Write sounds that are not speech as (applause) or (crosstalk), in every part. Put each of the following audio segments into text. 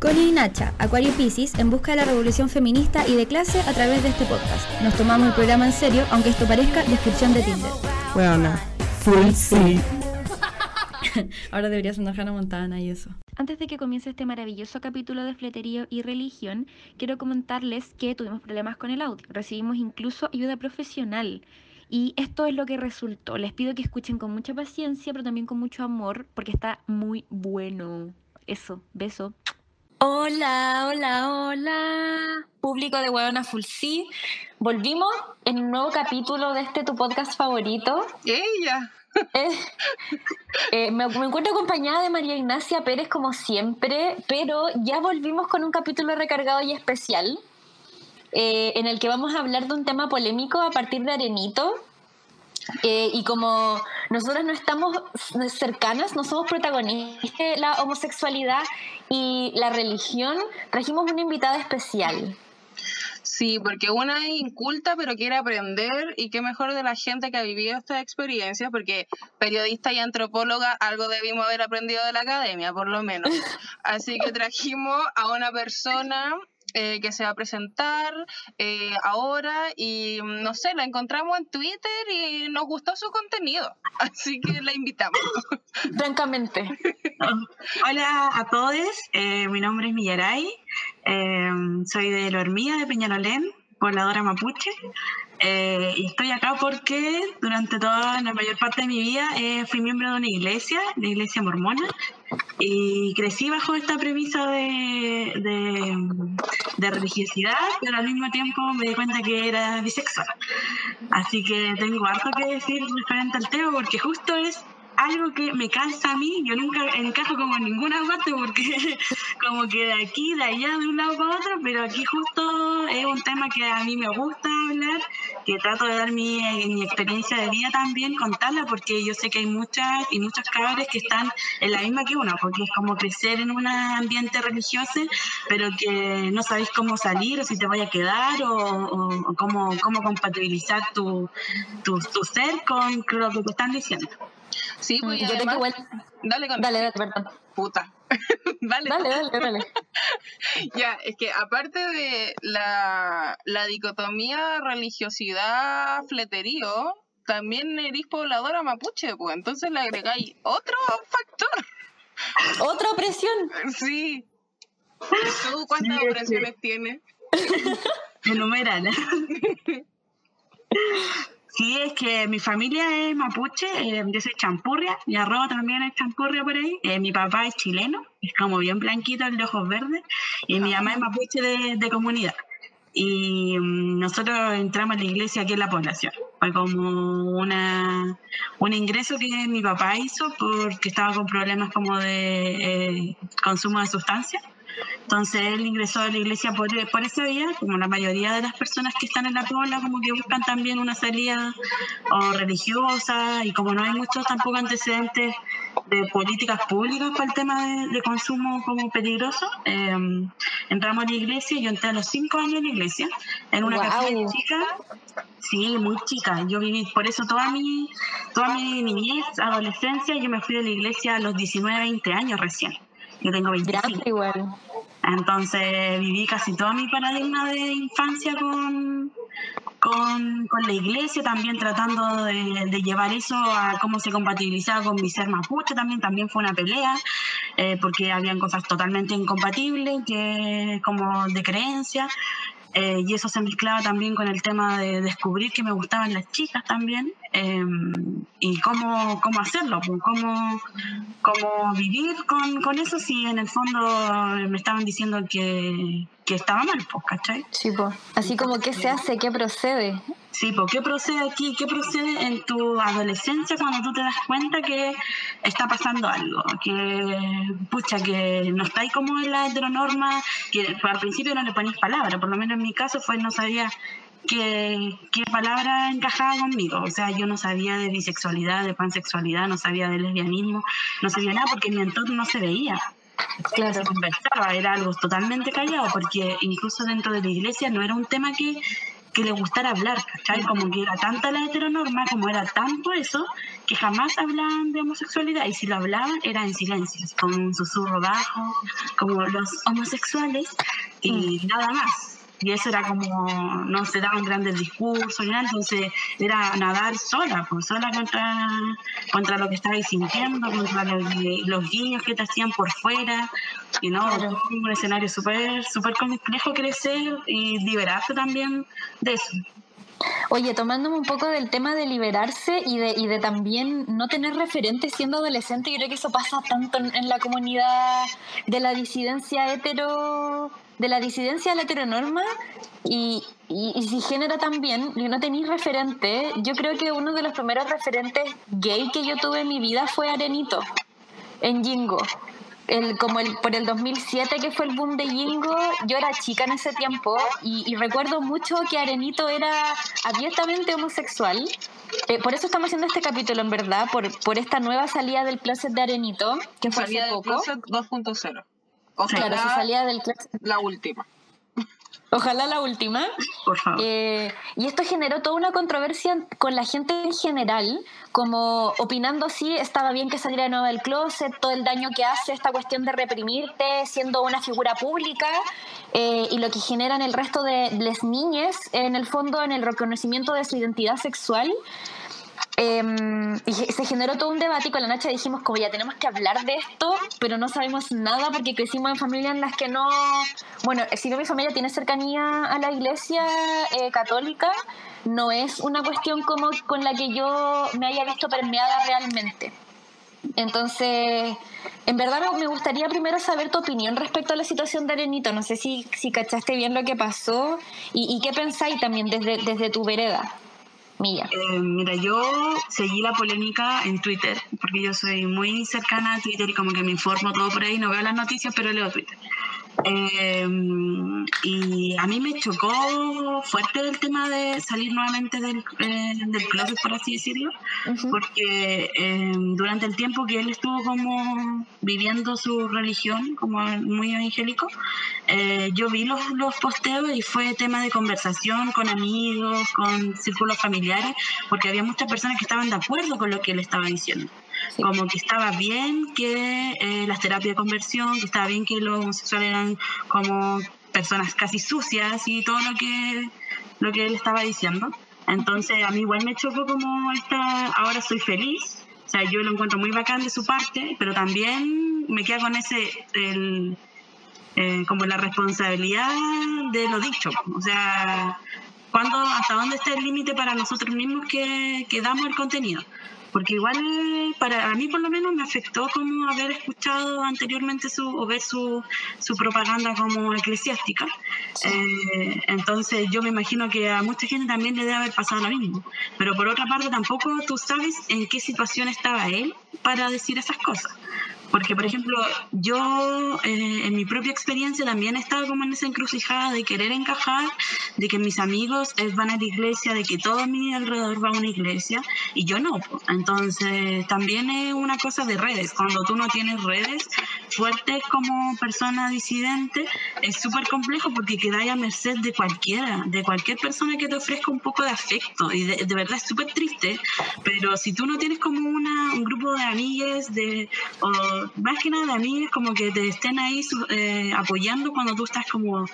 Connie y Nacha, Acuario Pisces, en busca de la revolución feminista y de clase a través de este podcast. Nos tomamos el programa en serio, aunque esto parezca descripción de Tinder. Bueno, full sí. (laughs) Ahora debería sonar Hannah Montana y eso. Antes de que comience este maravilloso capítulo de fleterío y religión, quiero comentarles que tuvimos problemas con el audio. Recibimos incluso ayuda profesional. Y esto es lo que resultó. Les pido que escuchen con mucha paciencia, pero también con mucho amor, porque está muy bueno. Eso, beso. Hola, hola, hola. Público de Huevona Full C. Volvimos en un nuevo capítulo de este tu podcast favorito. Ella. Eh, eh, me, me encuentro acompañada de María Ignacia Pérez como siempre, pero ya volvimos con un capítulo recargado y especial. eh, en el que vamos a hablar de un tema polémico a partir de Arenito. Eh, y como nosotros no estamos cercanas, no somos protagonistas de la homosexualidad y la religión, trajimos una invitada especial. Sí, porque una es inculta pero quiere aprender y qué mejor de la gente que ha vivido esta experiencia, porque periodista y antropóloga algo debimos haber aprendido de la academia, por lo menos. (laughs) Así que trajimos a una persona eh, que se va a presentar eh, ahora y mm, no sé, la encontramos en Twitter y nos gustó su contenido, (laughs) así que la invitamos. (laughs) Francamente. Hola a todos, eh, mi nombre es Millaray, eh, soy de La Hormiga de Peñalolén, pobladora mapuche, eh, y estoy acá porque durante toda la mayor parte de mi vida eh, fui miembro de una iglesia, la iglesia mormona, y crecí bajo esta premisa de, de, religiosidad, pero al mismo tiempo me di cuenta que era bisexual. Así que tengo harto que decir referente al tema porque justo es algo que me cansa a mí, yo nunca encajo como en ninguna parte porque (laughs) como que de aquí, de allá, de un lado para otro, pero aquí justo es un tema que a mí me gusta hablar, que trato de dar mi, mi experiencia de vida también, contarla, porque yo sé que hay muchas y muchos cabres que están en la misma que uno, porque es como crecer en un ambiente religioso, pero que no sabéis cómo salir o si te vaya a quedar o, o- o cómo, cómo compatibilizar tu, tu, tu ser con lo que te están diciendo. Sí, pues y Yo tengo además- igual. Dale con Dale, dale, perdón. puta. (laughs) dale. Dale, dale, dale. (laughs) Ya, es que aparte de la, la dicotomía religiosidad-fleterío, también eres pobladora mapuche, pues entonces le agregáis otro factor. Otra opresión. (laughs) Sí. ¿Y ¿Tú cuántas Sí, es opresiones tienes? Enumeran. Sí, es que mi familia es mapuche, eh, yo soy champurria, mi arroba también es champurria por ahí, eh, mi papá es chileno, es como bien blanquito, el de ojos verdes, y mi mamá es mapuche de, comunidad. Y mm, nosotros entramos a la iglesia aquí en la población. Fue como una, un ingreso que mi papá hizo porque estaba con problemas como de eh, consumo de sustancias. Entonces él ingresó a la iglesia por, por esa vía, como la mayoría de las personas que están en la pobla, como que buscan también una salida o religiosa, y como no hay muchos tampoco antecedentes de políticas públicas para el tema de, de consumo como peligroso, eh, entramos a la iglesia, yo entré a los cinco años en la iglesia, en una Guau. casa chica, sí, muy chica, yo viví por eso toda mi, toda mi niñez, adolescencia, yo me fui de la iglesia a los 19, 20 años recién. Yo tengo 25. Grande igual. Entonces viví casi toda mi paradigma de infancia con, con, la iglesia, también tratando de, de llevar eso a cómo se compatibilizaba con mi ser mapuche, también, también fue una pelea, eh, porque habían cosas totalmente incompatibles, que como de creencia, eh, y eso se mezclaba también con el tema de descubrir que me gustaban las chicas también, eh, y cómo, cómo hacerlo, pues, cómo, cómo vivir con, con eso si en el fondo me estaban diciendo que, que estaba mal, pues, ¿cachai? Sí, po. Así como qué se hace, qué procede. Sí, pues, ¿qué procede aquí? ¿Qué procede en tu adolescencia cuando tú te das cuenta que está pasando algo? Que, pucha, que no estáis como en la heteronorma, que al principio no le ponéis palabra, por lo menos en mi caso fue no sabía qué, qué palabra encajaba conmigo. O sea, yo no sabía de bisexualidad, de pansexualidad, no sabía de lesbianismo, no sabía nada porque en mi entorno no se veía. Claro. se conversaba, era algo totalmente callado, porque incluso dentro de la iglesia no era un tema que, que le gustara hablar, ¿cachai? Como que era tanta la heteronorma, como era tanto eso, que jamás hablaban de homosexualidad y si lo hablaban era en silencio, con un susurro bajo, como los homosexuales y nada más y eso era como, no se daban grandes discursos, y nada, entonces era nadar sola, pues sola contra, contra lo que estabas sintiendo, contra los, guiños que te hacían por fuera, y no, un escenario súper super complejo crecer y liberarte también de eso. Oye, tomándome un poco del tema de liberarse y de, y de también no tener referentes siendo adolescente, yo creo que eso pasa tanto en la comunidad de la disidencia hetero de la disidencia a la heteronorma y, y, si género también, y no tenéis referente, yo creo que uno de los primeros referentes gay que yo tuve en mi vida fue Arenito, en Jingo. El, como el, por el 2007 que fue el boom de Jingo, yo era chica en ese tiempo y, recuerdo mucho que Arenito era abiertamente homosexual. Eh, por eso estamos haciendo este capítulo, en verdad, por, por esta nueva salida del closet de Arenito, que fue hace poco. 2.0. Ojalá claro, su salida del La última. Ojalá la última. Por favor. Eh, y esto generó toda una controversia con la gente en general, como opinando si estaba bien que saliera de nuevo del closet, todo el daño que hace esta cuestión de reprimirte siendo una figura pública eh, y lo que genera en el resto de las niñas, en el fondo, en el reconocimiento de su identidad sexual. Em, se generó todo un debate y con la Nacha dijimos como ya tenemos que hablar de esto, pero no sabemos nada porque crecimos en familias en las que no... Bueno, si bien mi familia tiene cercanía a la iglesia eh, católica, no es una cuestión como con la que yo me haya visto permeada realmente. Entonces, en verdad me gustaría primero saber tu opinión respecto a la situación de Arenito. No sé si, si cachaste bien lo que pasó y, y qué pensáis también desde, desde tu vereda. Eh, mira, yo seguí la polémica en Twitter, porque yo soy muy cercana a Twitter y como que me informo todo por ahí, no veo las noticias, pero leo Twitter. Em, y a mí me chocó fuerte el tema de salir nuevamente del, eh, del closet, por así decirlo, porque em, durante el tiempo que él estuvo como viviendo su religión, como muy evangélico, eh, yo vi los, los posteos y fue tema de conversación con amigos, con círculos familiares, porque había muchas personas que estaban de acuerdo con lo que él estaba diciendo. Como que estaba bien que eh, las terapias de conversión, que estaba bien que los homosexuales eran como personas casi sucias y todo lo que, lo que él estaba diciendo. Entonces a mí igual me chocó como esta, ahora soy feliz. O sea, yo lo encuentro muy bacán de su parte, pero también me queda con ese, el, eh, como la responsabilidad de lo dicho. O sea, ¿cuándo, ¿hasta dónde está el límite para nosotros mismos que, que damos el contenido? Porque igual para mí por lo menos me afectó como haber escuchado anteriormente su o ver su, su propaganda como eclesiástica. Eh, entonces yo me imagino que a mucha gente también le debe haber pasado lo mismo. Pero por otra parte tampoco tú sabes en qué situación estaba él para decir esas cosas. Porque, por ejemplo, yo eh, en mi propia experiencia también he estado como en esa encrucijada de querer encajar, de que mis amigos van a la iglesia, de que todo mi alrededor va a una iglesia y yo no. Entonces, también es una cosa de redes. Cuando tú no tienes redes fuertes como persona disidente, es súper complejo porque quedáis a merced de cualquiera, de cualquier persona que te ofrezca un poco de afecto. Y de, verdad es súper triste, pero si tú no tienes como una, un grupo de amigas de, más que nada de amigas como que te estén ahí eh, apoyando cuando tú estás como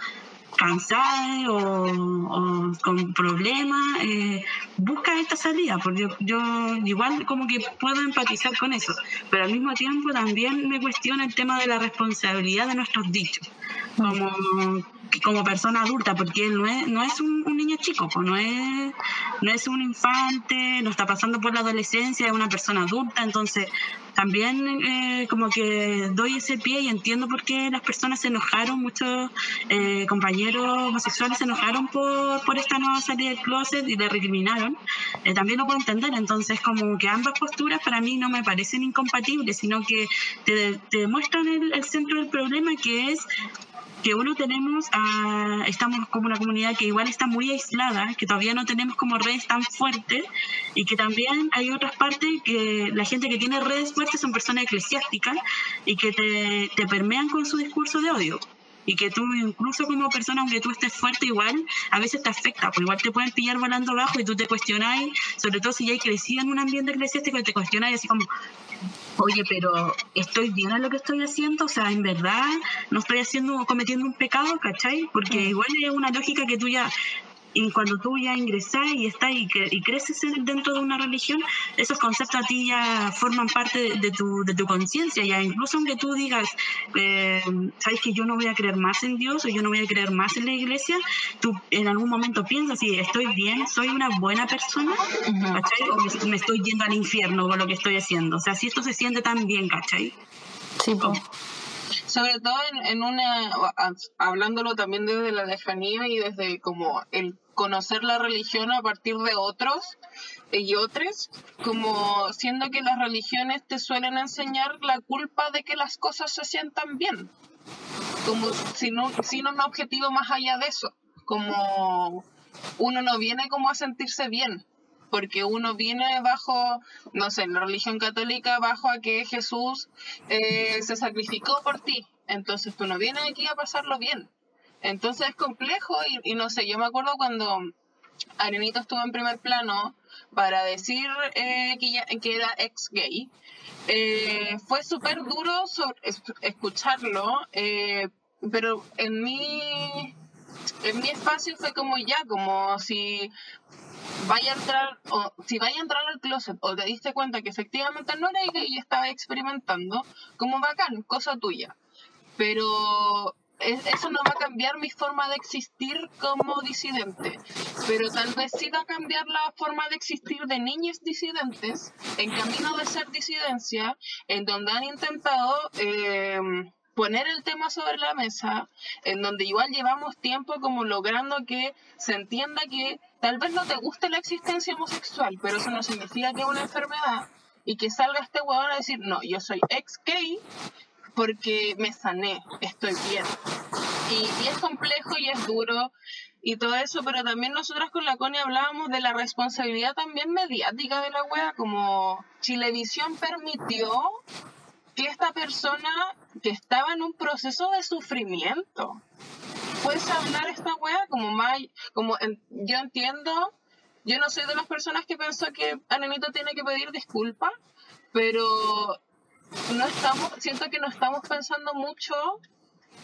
cansada o, con problemas, eh, busca esta salida, porque yo, igual como que puedo empatizar con eso, pero al mismo tiempo también me cuestiona el tema de la responsabilidad de nuestros dichos, como, como persona adulta, porque él no es, no es un, niño chico, pues no, es, no es un infante, no está pasando por la adolescencia, es una persona adulta, entonces también eh, como que doy ese pie y entiendo por qué las personas se enojaron, muchos eh, compañeros homosexuales se enojaron por, por esta nueva salida del closet y le recriminaron. Eh, también lo puedo entender, entonces como que ambas posturas para mí no me parecen incompatibles, sino que te, te muestran el, el centro del problema que es que uno tenemos, estamos como una comunidad que igual está muy aislada, que todavía no tenemos como redes tan fuertes y que también hay otras partes que la gente que tiene redes fuertes son personas eclesiásticas y que te, te permean con su discurso de odio. Y que tú incluso como persona, aunque tú estés fuerte igual, a veces te afecta, pues igual te pueden pillar volando abajo y tú te cuestionas, sobre todo si ya hay crecido en un ambiente eclesiástico y te cuestionas así como, oye, pero ¿estoy bien en lo que estoy haciendo? O sea, en verdad no estoy haciendo, cometiendo un pecado, ¿cachai? Porque igual es una lógica que tú ya y cuando tú ya ingresas y estás y, y, creces dentro de una religión, esos conceptos a ti ya forman parte de, tu, de tu conciencia. Ya incluso aunque tú digas, eh, sabes que yo no voy a creer más en Dios o yo no voy a creer más en la iglesia, tú en algún momento piensas, si estoy bien, soy una buena persona, ¿cachai? O me, estoy yendo al infierno con lo que estoy haciendo. O sea, si esto se siente tan bien, ¿cachai? Sí, pues sobre todo en, en, una, hablándolo también desde la lejanía y desde como el conocer la religión a partir de otros y otros, como siendo que las religiones te suelen enseñar la culpa de que las cosas se sientan bien, como sin un, sin un objetivo más allá de eso, como uno no viene como a sentirse bien, porque uno viene bajo, no sé, en la religión católica, bajo a que Jesús eh, se sacrificó por ti. Entonces tú no vienes aquí a pasarlo bien. Entonces es complejo y, no sé, yo me acuerdo cuando Arenito estuvo en primer plano para decir eh, que, era ex gay. Eh, fue súper duro escucharlo, pero en mi, en mi espacio fue como ya, como si vaya a entrar, o si vaya a entrar al closet o te diste cuenta que efectivamente no era gay y estaba experimentando, como bacán, cosa tuya. Pero eso no va a cambiar mi forma de existir como disidente, pero tal vez sí va a cambiar la forma de existir de niños disidentes en camino de ser disidencia, en donde han intentado eh, poner el tema sobre la mesa, en donde igual llevamos tiempo como logrando que se entienda que tal vez no te guste la existencia homosexual, pero eso no significa que es una enfermedad y que salga este huevón a decir, no, yo soy ex gay porque me sané, estoy bien. Y, es complejo y es duro y todo eso, pero también nosotras con la Connie hablábamos de la responsabilidad también mediática de la wea, como Chilevisión permitió que esta persona que estaba en un proceso de sufrimiento. Puedes hablar esta wea como más, como yo entiendo, yo no soy de las personas que pensó que Anenito tiene que pedir disculpas, pero no estamos, siento que no estamos pensando mucho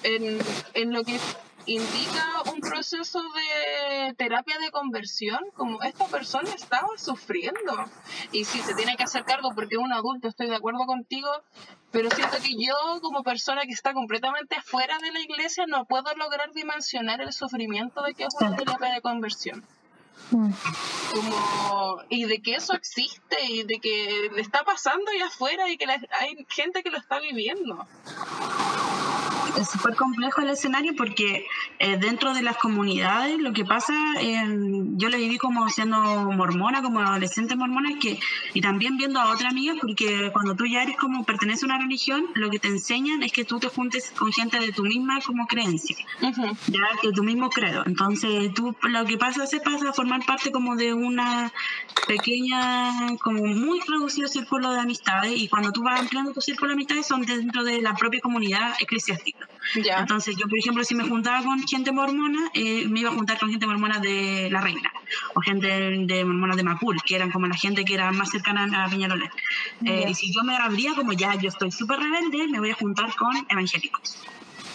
en, en lo que indica un proceso de terapia de conversión, como esta persona estaba sufriendo. Y si se tiene que hacer cargo porque es un adulto, estoy de acuerdo contigo, pero siento que yo como persona que está completamente fuera de la iglesia no puedo lograr dimensionar el sufrimiento de que es una terapia de conversión. Como, y de que eso existe y de que está pasando allá afuera y que hay gente que lo está viviendo es súper complejo el escenario porque eh, dentro de las comunidades lo que pasa, yo lo viví como siendo mormona, como adolescente mormona, que, y también viendo a otra amiga, porque cuando tú ya eres como perteneces a una religión, lo que te enseñan es que tú te juntes con gente de tu misma como creencia, ya que tu mismo credo. Entonces tú lo que pasa es pasa a formar parte como de una pequeña, como muy reducido círculo de amistades y cuando tú vas ampliando tu círculo de amistades son dentro de la propia comunidad eclesiástica. Entonces yo, por ejemplo, si me juntaba con gente mormona, eh, me iba a juntar con gente mormona de La Reina o gente de, mormona de Macul, que eran como la gente que era más cercana a Peñarolén. Eh, y si yo me abría como ya, yo estoy súper rebelde, me voy a juntar con evangélicos.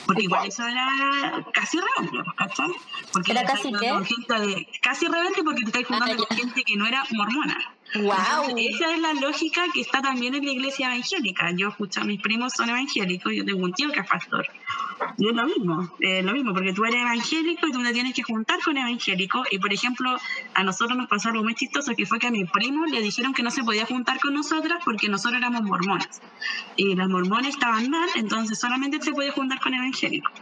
Porque igual eso era casi rebelde, ¿cachai? Porque ¿Era casi qué? casi rebelde porque te juntando ah, con gente que no era mormona. Wow. Esa es la lógica que está también en la iglesia evangélica. Yo escucho, mis primos son evangélicos, yo tengo un tío que es pastor. Y es lo mismo, es lo mismo, porque tú eres evangélico y tú te tienes que juntar con evangélicos. Y por ejemplo, a nosotros nos pasó algo muy chistoso, que fue que a mi primo le dijeron que no se podía juntar con nosotras porque nosotros éramos mormonas. Y las mormones estaban mal, entonces solamente se podía juntar con evangélicos.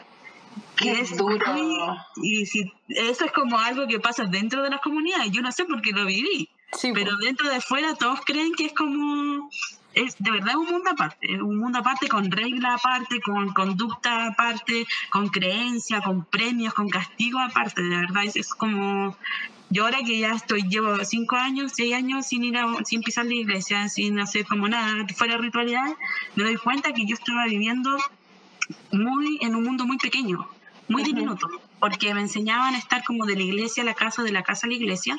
Qué es duro. y si eso es como algo que pasa dentro de las comunidades, yo no sé por qué lo viví pero dentro de fuera todos creen que es como es de verdad un mundo aparte, un mundo aparte con regla aparte, con conducta aparte, con creencia, con premios, con castigo aparte, de verdad. Es, es como yo ahora que ya estoy, llevo cinco años, seis años sin ir a, sin pisar la iglesia, sin hacer como nada fuera ritualidad, me doy cuenta que yo estaba viviendo muy en un mundo muy pequeño, muy diminuto, porque me enseñaban a estar como de la iglesia a la casa, de la casa a la iglesia,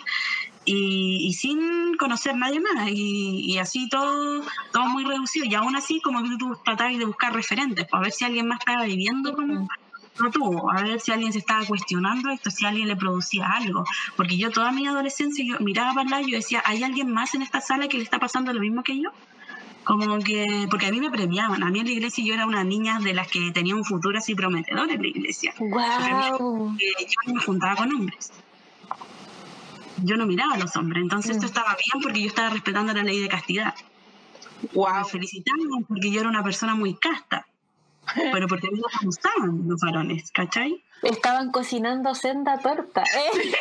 y, sin conocer a nadie más, y, así todo, todo muy reducido, y aún así como que tú tratabas de buscar referentes, para ver si alguien más estaba viviendo como no tuvo, a ver si alguien se estaba cuestionando esto, si alguien le producía algo, porque yo toda mi adolescencia yo miraba para allá y yo decía, ¿hay alguien más en esta sala que le está pasando lo mismo que yo? Como que, porque a mí me premiaban, a mí en la iglesia yo era una niña de las que tenía un futuro así prometedor en la iglesia. Wow. yo me juntaba con hombres. Yo no miraba a los hombres, entonces esto mm. estaba bien porque yo estaba respetando la ley de castidad. Wow. Me felicitaban porque yo era una persona muy casta. Pero porque a mí no me gustaban los varones, ¿cachai? Estaban cocinando senda torta. (laughs) ¿eh?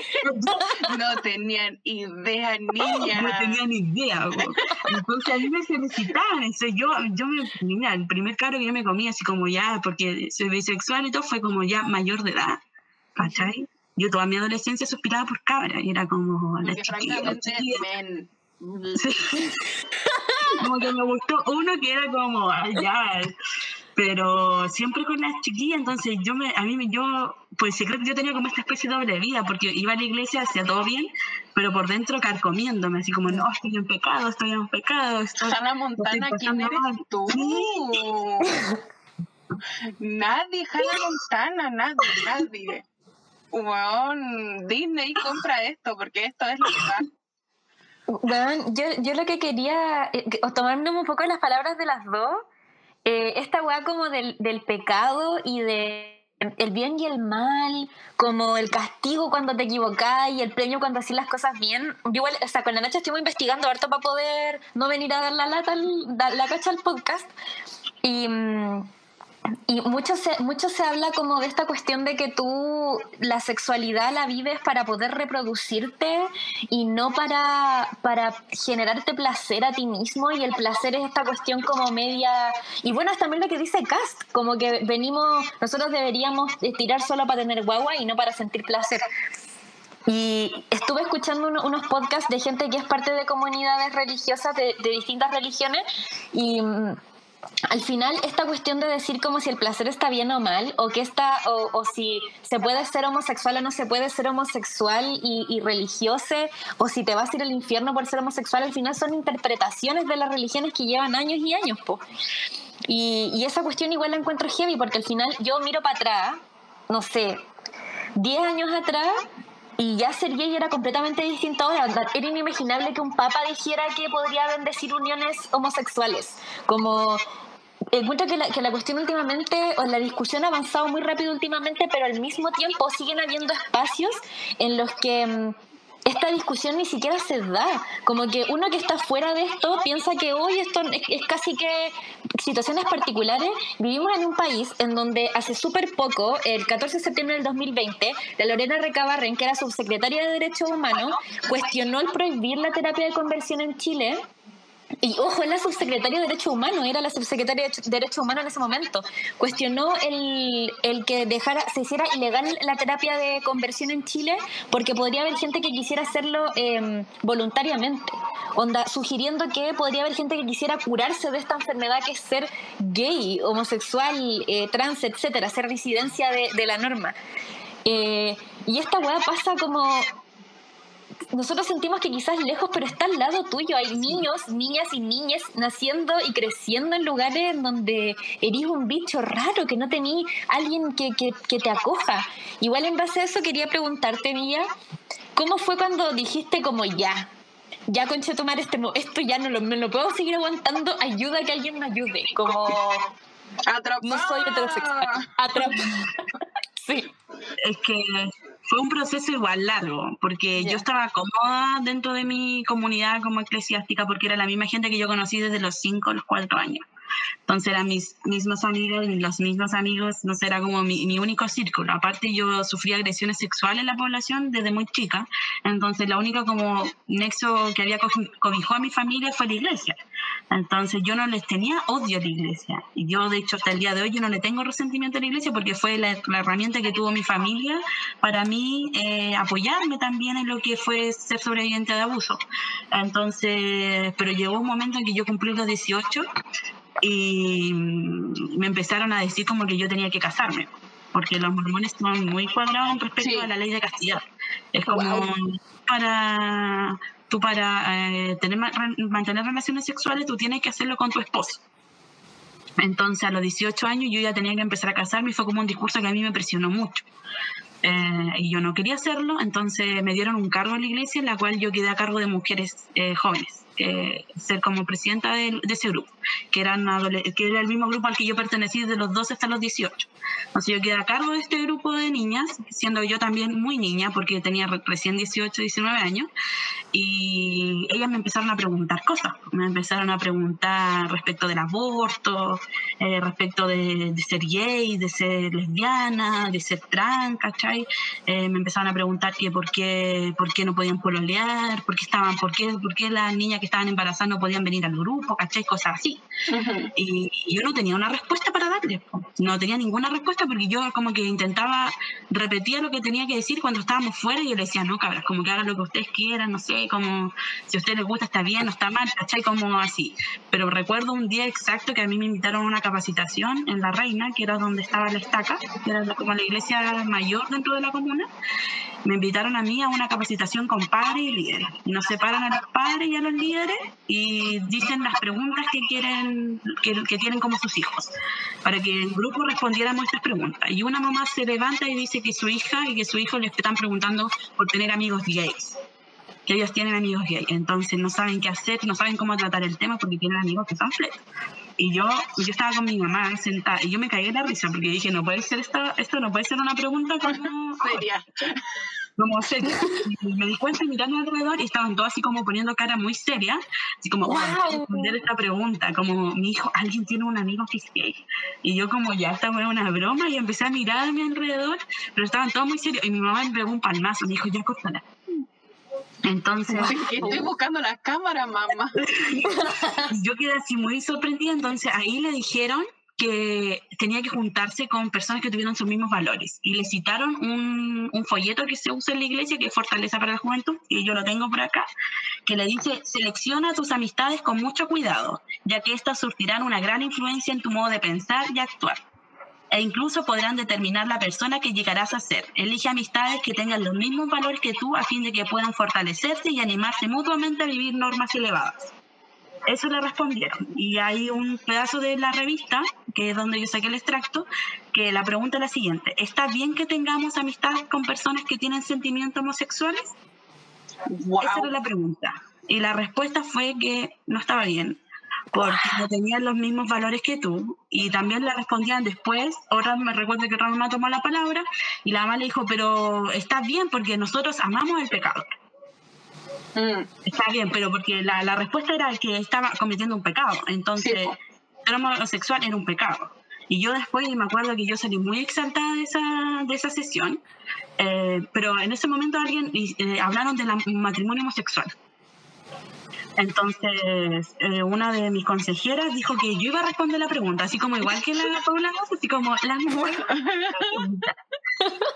no tenían idea, niña. No tenían idea. Entonces a mí me felicitaban. Eso, yo, yo me, mira, el primer caro que yo me comía, así como ya, porque soy bisexual y todo, fue como ya mayor de edad. ¿cachai? Yo toda mi adolescencia suspiraba por cabra y era como la chiquilla. (laughs) como que me gustó uno que era como, ya, pero siempre con las chiquillas, entonces yo me, a mí me, yo, pues creo que yo tenía como esta especie de doble vida, porque iba a la iglesia, hacía todo bien, pero por dentro carcomiéndome, así como, no, estoy en pecado, estoy en pecado. Estoy, Hannah Montana, ¿quién eres tú? nadie, Hannah Montana, nadie, nadie. Bueno, Disney compra esto, porque esto es lo que va. Yo, yo lo que quería, eh, tomarme un poco las palabras de las dos, eh, esta weá como del, del pecado y de el bien y el mal, como el castigo cuando te equivocás y el premio cuando haces las cosas bien. Yo igual, o sea, con la noche estuve investigando harto para poder no venir a dar la lata, la cacha al podcast. Y... Mm, y mucho se, mucho se habla como de esta cuestión de que tú la sexualidad la vives para poder reproducirte y no para, para generarte placer a ti mismo y el placer es esta cuestión como media... Y bueno, es también lo que dice Cast, como que venimos, nosotros deberíamos tirar solo para tener guagua y no para sentir placer. Y estuve escuchando unos podcasts de gente que es parte de comunidades religiosas de, de distintas religiones y mm, al final esta cuestión de decir como si el placer está bien o mal, o que está, o, si se puede ser homosexual o no se puede ser homosexual y, religioso, o si te vas a ir al infierno por ser homosexual, al final son interpretaciones de las religiones que llevan años y años, po. Y, y esa cuestión igual la encuentro heavy, porque al final yo miro para atrás, no sé, 10 años atrás, y ya ser gay era completamente distinto. Era inimaginable que un papa dijera que podría bendecir uniones homosexuales. Como encuentro que la, que la cuestión últimamente, o la discusión ha avanzado muy rápido últimamente, pero al mismo tiempo siguen habiendo espacios en los que mm, esta discusión ni siquiera se da. Como que uno que está fuera de esto piensa que hoy esto es, casi que situaciones particulares. Vivimos en un país en donde hace súper poco, el 14 de septiembre del 2020, la Lorena Recabarren, que era subsecretaria de Derechos Humanos, cuestionó el prohibir la terapia de conversión en Chile y ojo, es la subsecretaria de Derechos Humanos, era la subsecretaria de Derechos Humanos en ese momento. Cuestionó el, el, que dejara, se hiciera ilegal la terapia de conversión en Chile porque podría haber gente que quisiera hacerlo em, voluntariamente. Onda, sugiriendo que podría haber gente que quisiera curarse de esta enfermedad que es ser gay, homosexual, eh, trans, etcétera, ser residencia de, de la norma. Eh, y esta weá pasa como nosotros sentimos que quizás lejos, pero está al lado tuyo. Hay niños, niñas y niñas naciendo y creciendo en lugares donde eres un bicho raro, que no tenés alguien que, que, te acoja. Igual en base a eso quería preguntarte, Mía, ¿cómo fue cuando dijiste como ya? Ya concha tomar este esto ya no lo, me lo puedo seguir aguantando, ayuda a que alguien me ayude. Como no soy heterosexual. Atrapada. (laughs) sí. Es que fue un proceso igual largo, porque yo estaba cómoda dentro de mi comunidad como eclesiástica, porque era la misma gente que yo conocí desde los 5 o los 4 años. Entonces eran mis mismos amigos y los mismos amigos, no sé, era como mi, mi, único círculo. Aparte yo sufrí agresiones sexuales en la población desde muy chica, entonces la única como nexo que había cobijó a mi familia fue la iglesia. Entonces yo no les tenía odio a la iglesia. Y yo de hecho hasta el día de hoy yo no le tengo resentimiento a la iglesia porque fue la, herramienta que tuvo mi familia para mí eh, apoyarme también en lo que fue ser sobreviviente de abuso. Entonces, pero llegó un momento en que yo cumplí los 18 y me empezaron a decir como que yo tenía que casarme, porque los mormones son muy cuadrados respecto a la ley de castidad. Es como para tú para eh, tener, mantener relaciones sexuales tú tienes que hacerlo con tu esposo. Entonces a los 18 años yo ya tenía que empezar a casarme y fue como un discurso que a mí me presionó mucho. Eh, y yo no quería hacerlo, entonces me dieron un cargo en la iglesia en la cual yo quedé a cargo de mujeres eh, jóvenes ser como presidenta de, ese grupo, que, eran que era el mismo grupo al que yo pertenecí desde los 12 hasta los 18. Entonces yo quedé a cargo de este grupo de niñas, siendo yo también muy niña, porque tenía recién 18, 19 años, y ellas me empezaron a preguntar cosas, me empezaron a preguntar respecto del aborto, eh, respecto de, ser gay, de ser lesbiana, de ser trans, ¿cachai? Eh, me empezaron a preguntar que por qué, por qué no podían pololear, por qué estaban, por qué, por qué las niñas que estaban embarazadas no podían venir al grupo, ¿cachai? Cosas así. y, yo no tenía una respuesta para darle, no tenía ninguna respuesta porque yo como que intentaba repetir lo que tenía que decir cuando estábamos fuera y yo le decía, no, cabras, como que hagan lo que ustedes quieran, no sé, como si a ustedes les gusta está bien, no está mal, ¿cachai? Como así. Pero recuerdo un día exacto que a mí me invitaron a una capacitación en La Reina, que era donde estaba la estaca, que era como la iglesia mayor dentro de la comuna. Me invitaron a mí a una capacitación con padres y líderes. Y nos separan a los padres y a los líderes y dicen las preguntas que quieren que, tienen como sus hijos para que el grupo respondiéramos estas preguntas. Y una mamá se levanta y dice que su hija y que su hijo le están preguntando por tener amigos gays que ellos tienen amigos gays entonces no saben qué hacer no saben cómo tratar el tema porque tienen amigos que son fletos y yo yo estaba con mi mamá sentada y yo me caí de la risa porque dije no puede ser esto esto no puede ser una pregunta como (laughs) seria como seria. Y me di cuenta mirando alrededor y estaban todos así como poniendo cara muy seria, así como, wow, responder esta pregunta, como, mi hijo, alguien tiene un amigo que es gay. Y yo como, ya, esta fue una broma y empecé a mirar a mi alrededor, pero estaban todos muy serios. Y mi mamá me pegó un palmazo, me dijo, ya, córtala. Entonces. (laughs) Estoy buscando las cámaras, mamá. (laughs) yo quedé así muy sorprendida. Entonces ahí le dijeron que tenía que juntarse con personas que tuvieran sus mismos valores. Y le citaron un, un, folleto que se usa en la iglesia, que es Fortaleza para la Juventud, y yo lo tengo por acá, que le dice, selecciona tus amistades con mucho cuidado, ya que éstas surtirán una gran influencia en tu modo de pensar y actuar. E incluso podrán determinar la persona que llegarás a ser. Elige amistades que tengan los mismos valores que tú a fin de que puedan fortalecerse y animarse mutuamente a vivir normas elevadas. Eso le respondieron. Y hay un pedazo de la revista, que es donde yo saqué el extracto, que la pregunta es la siguiente. ¿Está bien que tengamos amistad con personas que tienen sentimientos homosexuales? Esa era la pregunta. Y la respuesta fue que no estaba bien, porque no tenían los mismos valores que tú. Y también le respondían después, ahora me recuerdo que otra mamá tomó la palabra, y la mamá le dijo, pero está bien porque nosotros amamos el pecado. Mm. Está bien, pero porque la, la, respuesta era que estaba cometiendo un pecado. Entonces, ser homosexual era un pecado. Y yo después me acuerdo que yo salí muy exaltada de esa, de esa sesión, eh, pero en ese momento alguien eh, hablaron del matrimonio homosexual. Entonces, eh, una de mis consejeras dijo que yo iba a responder la pregunta, así como igual que la Paula así como la mujer.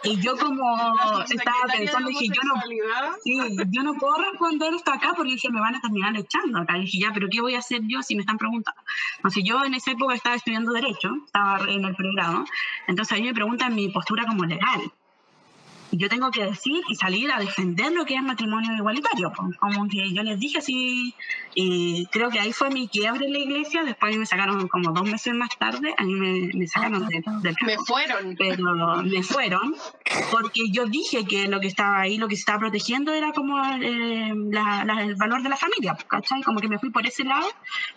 Y yo como (laughs) estaba pensando, dije, yo no, sí, yo no puedo responder esto acá porque dije, me van a terminar echando acá. Y dije, ya, pero ¿qué voy a hacer yo si me están preguntando? Entonces yo en esa época estaba estudiando Derecho, estaba en el pregrado, entonces ahí me preguntan mi postura como legal yo tengo que decir y salir a defender lo que es matrimonio igualitario. Como que yo les dije así, y creo que ahí fue mi quiebre en la iglesia, después me sacaron como dos meses más tarde, a mí me, sacaron del... me fueron. Pero me fueron, porque yo dije que lo que estaba ahí, lo que se estaba protegiendo era como eh, el valor de la familia, ¿cachai? Como que me fui por ese lado,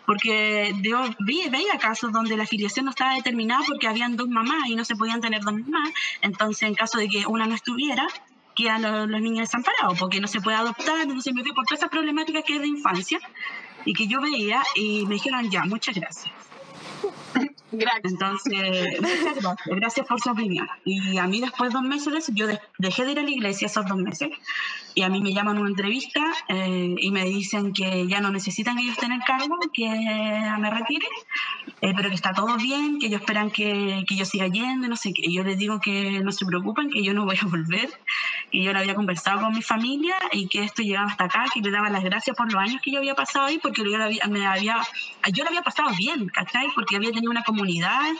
porque yo vi, veía casos donde la filiación no estaba determinada porque habían dos mamás y no se podían tener dos mamás, entonces en caso de que una no estuviera, que quedan los, los, niños desamparados porque no se puede adoptar, entonces me fui por todas esas problemáticas que es de infancia y que yo veía y me dijeron ya, muchas gracias. Gracias. Entonces, muchas gracias. Gracias por su opinión. Y a mí después de dos meses, yo dejé de ir a la iglesia esos dos meses y a mí me llaman una entrevista eh, y me dicen que ya no necesitan ellos tener cargo, que me retire, eh, pero que está todo bien, que ellos esperan que, que yo siga yendo, no sé qué. Yo les digo que no se preocupen, que yo no voy a (laughs) volver, y yo lo había conversado con mi familia y que esto llegaba hasta acá, que le daba las gracias por los años que yo había pasado ahí, porque yo, había, me había, yo lo había pasado bien, ¿cachai? Porque había tenido una comunidad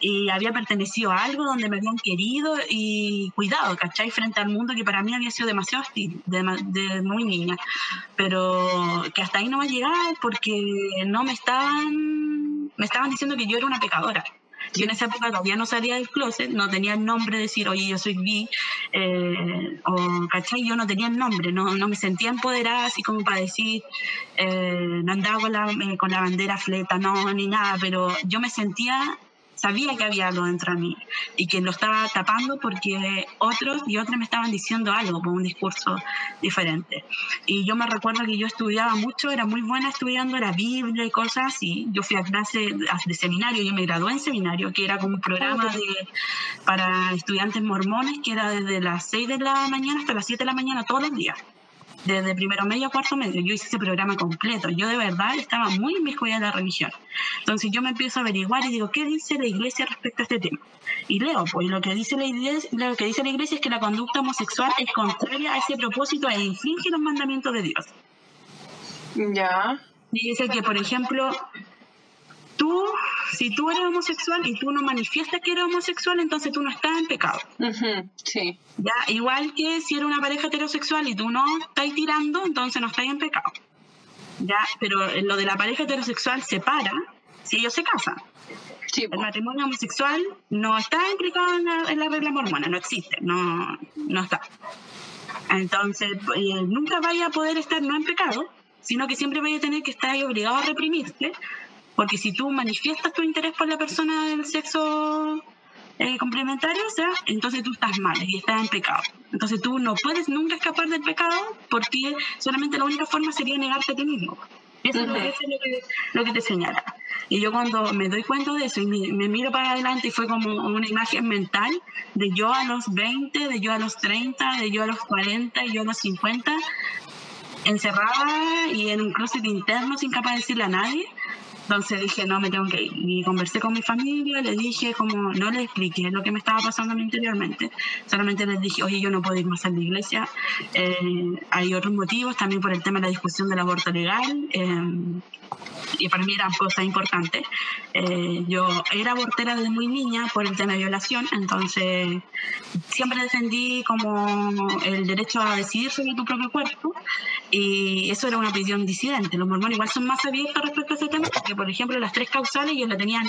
y había pertenecido a algo donde me habían querido y cuidado, ¿cachai? Frente al mundo que para mí había sido demasiado hostil, de, de muy niña, pero que hasta ahí no me llegaba porque no me estaban, me estaban diciendo que yo era una pecadora. Yo en esa época todavía no salía del closet, no tenía el nombre de decir, oye, yo soy bi, eh, o, ¿cachai? Yo no tenía el nombre, no, no me sentía empoderada así como para decir, eh, no andaba con la, eh, con la bandera fleta, no, ni nada, pero yo me sentía sabía que había algo dentro de mí y que lo estaba tapando porque otros y otras me estaban diciendo algo con un discurso diferente. Y yo me recuerdo que yo estudiaba mucho, era muy buena estudiando la Biblia y cosas así. Yo fui a clase de seminario, yo me gradué en seminario, que era como un programa de, para estudiantes mormones, que era desde las 6 de la mañana hasta las 7 de la mañana todos los días desde primero medio a cuarto medio, yo hice ese programa completo. Yo de verdad estaba muy inmiscuida en la religión. Entonces yo me empiezo a averiguar y digo, ¿qué dice la iglesia respecto a este tema? Y leo, pues lo que dice la iglesia, lo que dice la iglesia es que la conducta homosexual es contraria a ese propósito e infringe los mandamientos de Dios. Ya. Dice que, por ejemplo, tú, si tú eres homosexual y tú no manifiestas que eres homosexual, entonces tú no estás en pecado. Sí. Ya, igual que si eres una pareja heterosexual y tú no estás tirando, entonces no estás en pecado. Ya, pero lo de la pareja heterosexual se para si ellos se casan. Sí, el matrimonio homosexual no está implicado en la, regla mormona, no existe, no, no está. Entonces, eh, nunca vaya a poder estar no en pecado, sino que siempre vaya a tener que estar obligado a reprimirte porque si tú manifiestas tu interés por la persona del sexo eh, complementario, o sea, entonces tú estás mal y estás en pecado. Entonces tú no puedes nunca escapar del pecado porque solamente la única forma sería negarte a ti mismo. Eso, es lo que, te señala. Y yo cuando me doy cuenta de eso y me, miro para adelante y fue como una imagen mental de yo a los 20, de yo a los 30, de yo a los 40 y yo a los 50, encerrada y en un closet interno sin capaz de decirle a nadie, entonces dije, no, me tengo que ir. Y conversé con mi familia, les dije, como no les expliqué lo que me estaba pasando interiormente, solamente les dije, oye, yo no puedo ir más a la iglesia. Eh, hay otros motivos, también por el tema de la discusión del aborto legal. Eh, y para mí eran cosas importantes. Eh, yo era abortera desde muy niña por el tema de violación, entonces siempre defendí como el derecho a decidir sobre tu propio cuerpo y eso era una opinión disidente. Los mormones igual son más abiertos respecto a ese tema por ejemplo, las tres causales ellos la tenían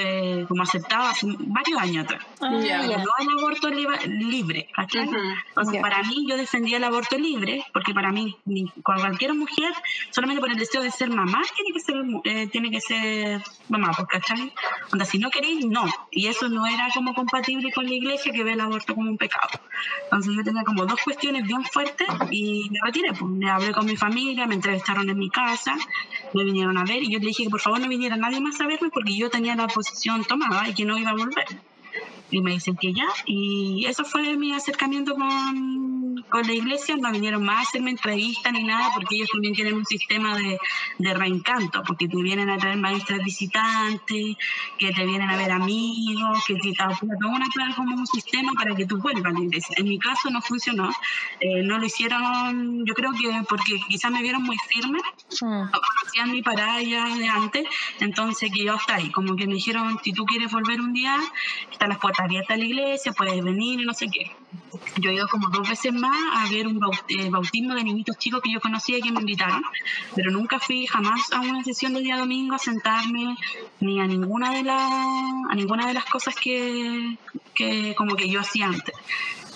eh, como aceptada hace varios años atrás. Ah, no hay aborto libre, Entonces, para mí yo defendía el aborto libre porque para mí, cualquier mujer, solamente por el deseo de ser mamá, tiene que ser, eh, tiene que ser mamá, pues, ¿cachai? Onda, si no queréis, no. Y eso no era como compatible con la iglesia que ve el aborto como un pecado. Entonces yo tenía como dos cuestiones bien fuertes y me retiré. Pues. Me hablé con mi familia, me entrevistaron en mi casa, me vinieron a ver y yo le dije que por favor no viniera nadie más a verme porque yo tenía la posición tomada y que no iba a volver y me dicen que ya. Y eso fue mi acercamiento con, con la iglesia. No vinieron más a hacerme entrevistas ni nada, porque ellos también tienen un sistema de, de reencanto, porque te vienen a traer maestras visitantes, que te vienen a ver amigos, que te toda una como un sistema para que tú vuelvas a la iglesia. En mi caso no funcionó. Eh, no lo hicieron, yo creo que porque quizás me vieron muy firme, no conocían mi parada ya de antes, entonces que yo hasta ahí, como que me dijeron, si tú quieres volver un día, están las puertas abierta a la iglesia, puedes venir y no sé qué. Yo he ido como dos veces más a ver un eh, bautismo de niñitos chicos que yo conocía y que me invitaron, pero nunca fui jamás a una sesión del día domingo a sentarme ni a ninguna de, las a ninguna de las cosas que, que como que yo hacía antes.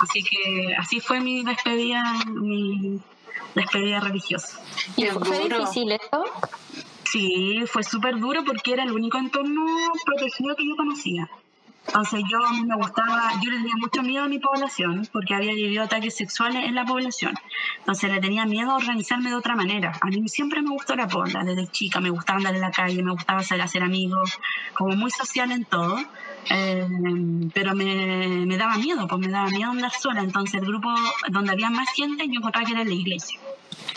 Así que así fue mi despedida, mi despedida religiosa. ¿Y fue difícil esto? Sí, fue súper duro porque era el único entorno protegido que yo conocía. Entonces yo me gustaba, yo le tenía mucho miedo a mi población porque había vivido ataques sexuales en la población. Entonces le tenía miedo a organizarme de otra manera. A mí siempre me gustó la pobla, desde chica me gustaba andar en la calle, me gustaba a hacer amigos, como muy social en todo. Eh, pero me, me, daba miedo, pues me daba miedo andar sola. Entonces el grupo donde había más gente yo encontraba que era la iglesia.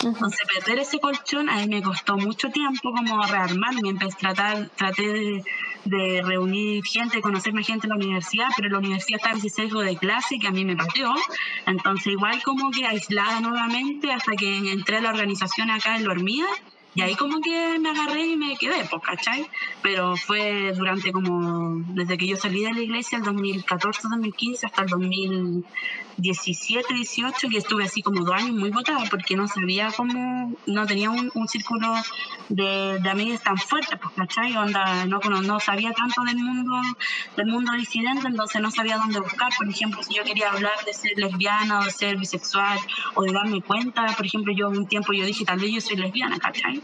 Entonces perder ese colchón a mí me costó mucho tiempo como rearmarme, empecé, tratar, traté de reunir gente, conocer más gente en la universidad, pero la universidad estaba ese sesgo de clase que a mí me pateó. Entonces, igual como que aislada nuevamente hasta que entré a la organización acá en Lormía y ahí como que me agarré y me quedé, pues, ¿cachai? Pero fue durante como, desde que yo salí de la iglesia, el 2014, 2015, hasta el 2017, 18, que estuve así como dos años muy botada porque no sabía cómo, no tenía un, círculo de, de amigos tan fuerte, pues, ¿cachai? Onda, no, no sabía tanto del mundo, del mundo disidente, entonces no sabía dónde buscar. Por ejemplo, si yo quería hablar de ser lesbiana o ser bisexual o de darme cuenta, por ejemplo, yo un tiempo yo dije, tal vez yo soy lesbiana, ¿cachai?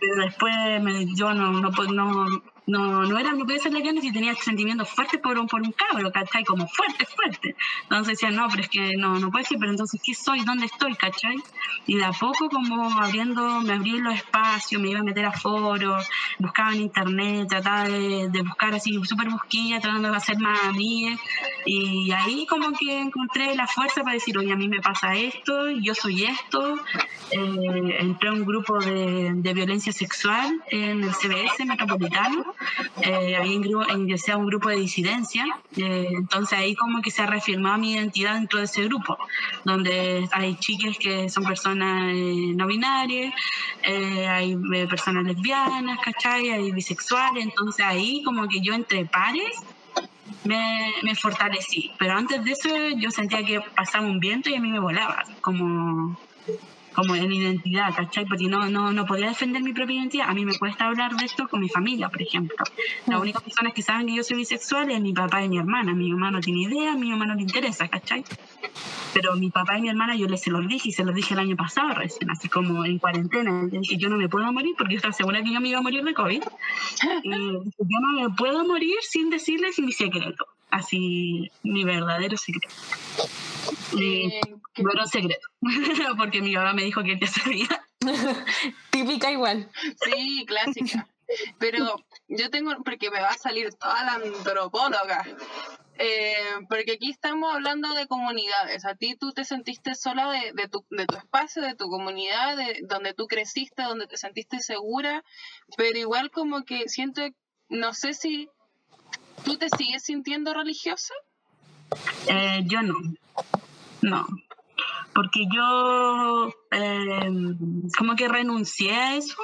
Pero después me, yo no, no, no, no, no era, no podía ser lesbiana si tenía sentimientos fuertes por un, por un cabro, ¿cachai? Como fuerte, fuerte. Entonces decía, no, pero es que no, no puede ser, pero entonces, ¿qué soy? ¿Dónde estoy? ¿cachai? Y de a poco, como abriendo, me abrí los espacios, me iba a meter a foros, buscaba en internet, trataba de, de buscar así, súper busquilla, tratando de hacer más amigas. Y ahí, como que encontré la fuerza para decir, oye, a mí me pasa esto, yo soy esto. Eh, entré a un grupo de, de violencia sexual en el CBS metropolitano eh, había ingresé a un grupo de disidencia, eh, entonces ahí como que se ha reafirmado mi identidad dentro de ese grupo, donde hay chicas que son personas eh, no binarias, eh, hay personas lesbianas, ¿cachai? Hay bisexuales, entonces ahí como que yo entre pares me, me, fortalecí. Pero antes de eso yo sentía que pasaba un viento y a mí me volaba, como como en identidad, ¿cachai? Porque no, no, no podía defender mi propia identidad. A mí me cuesta hablar de esto con mi familia, por ejemplo. Las mm. únicas personas que saben que yo soy bisexual es mi papá y mi hermana. Mi mamá no tiene idea, mi mamá no le interesa, ¿cachai? Pero mi papá y mi hermana yo les se los dije y se los dije el año pasado recién, así como en cuarentena. Yo dije, yo no me puedo morir porque yo estaba segura que yo me iba a morir de COVID. (laughs) Y yo no me puedo morir sin decirles mi secreto. Así, mi verdadero secreto. No era un secreto, (laughs) porque mi mamá me dijo que ya sabía. (laughs) Típica igual. Sí, clásica. Pero yo tengo, porque me va a salir toda la antropóloga. Eh, porque aquí estamos hablando de comunidades. A ti tú te sentiste sola de, de, tu, de tu espacio, de tu comunidad, de donde tú creciste, donde te sentiste segura, pero igual como que siento, no sé si tú te sigues sintiendo religiosa. Eh, yo no, no, porque yo eh, como que renuncié a eso.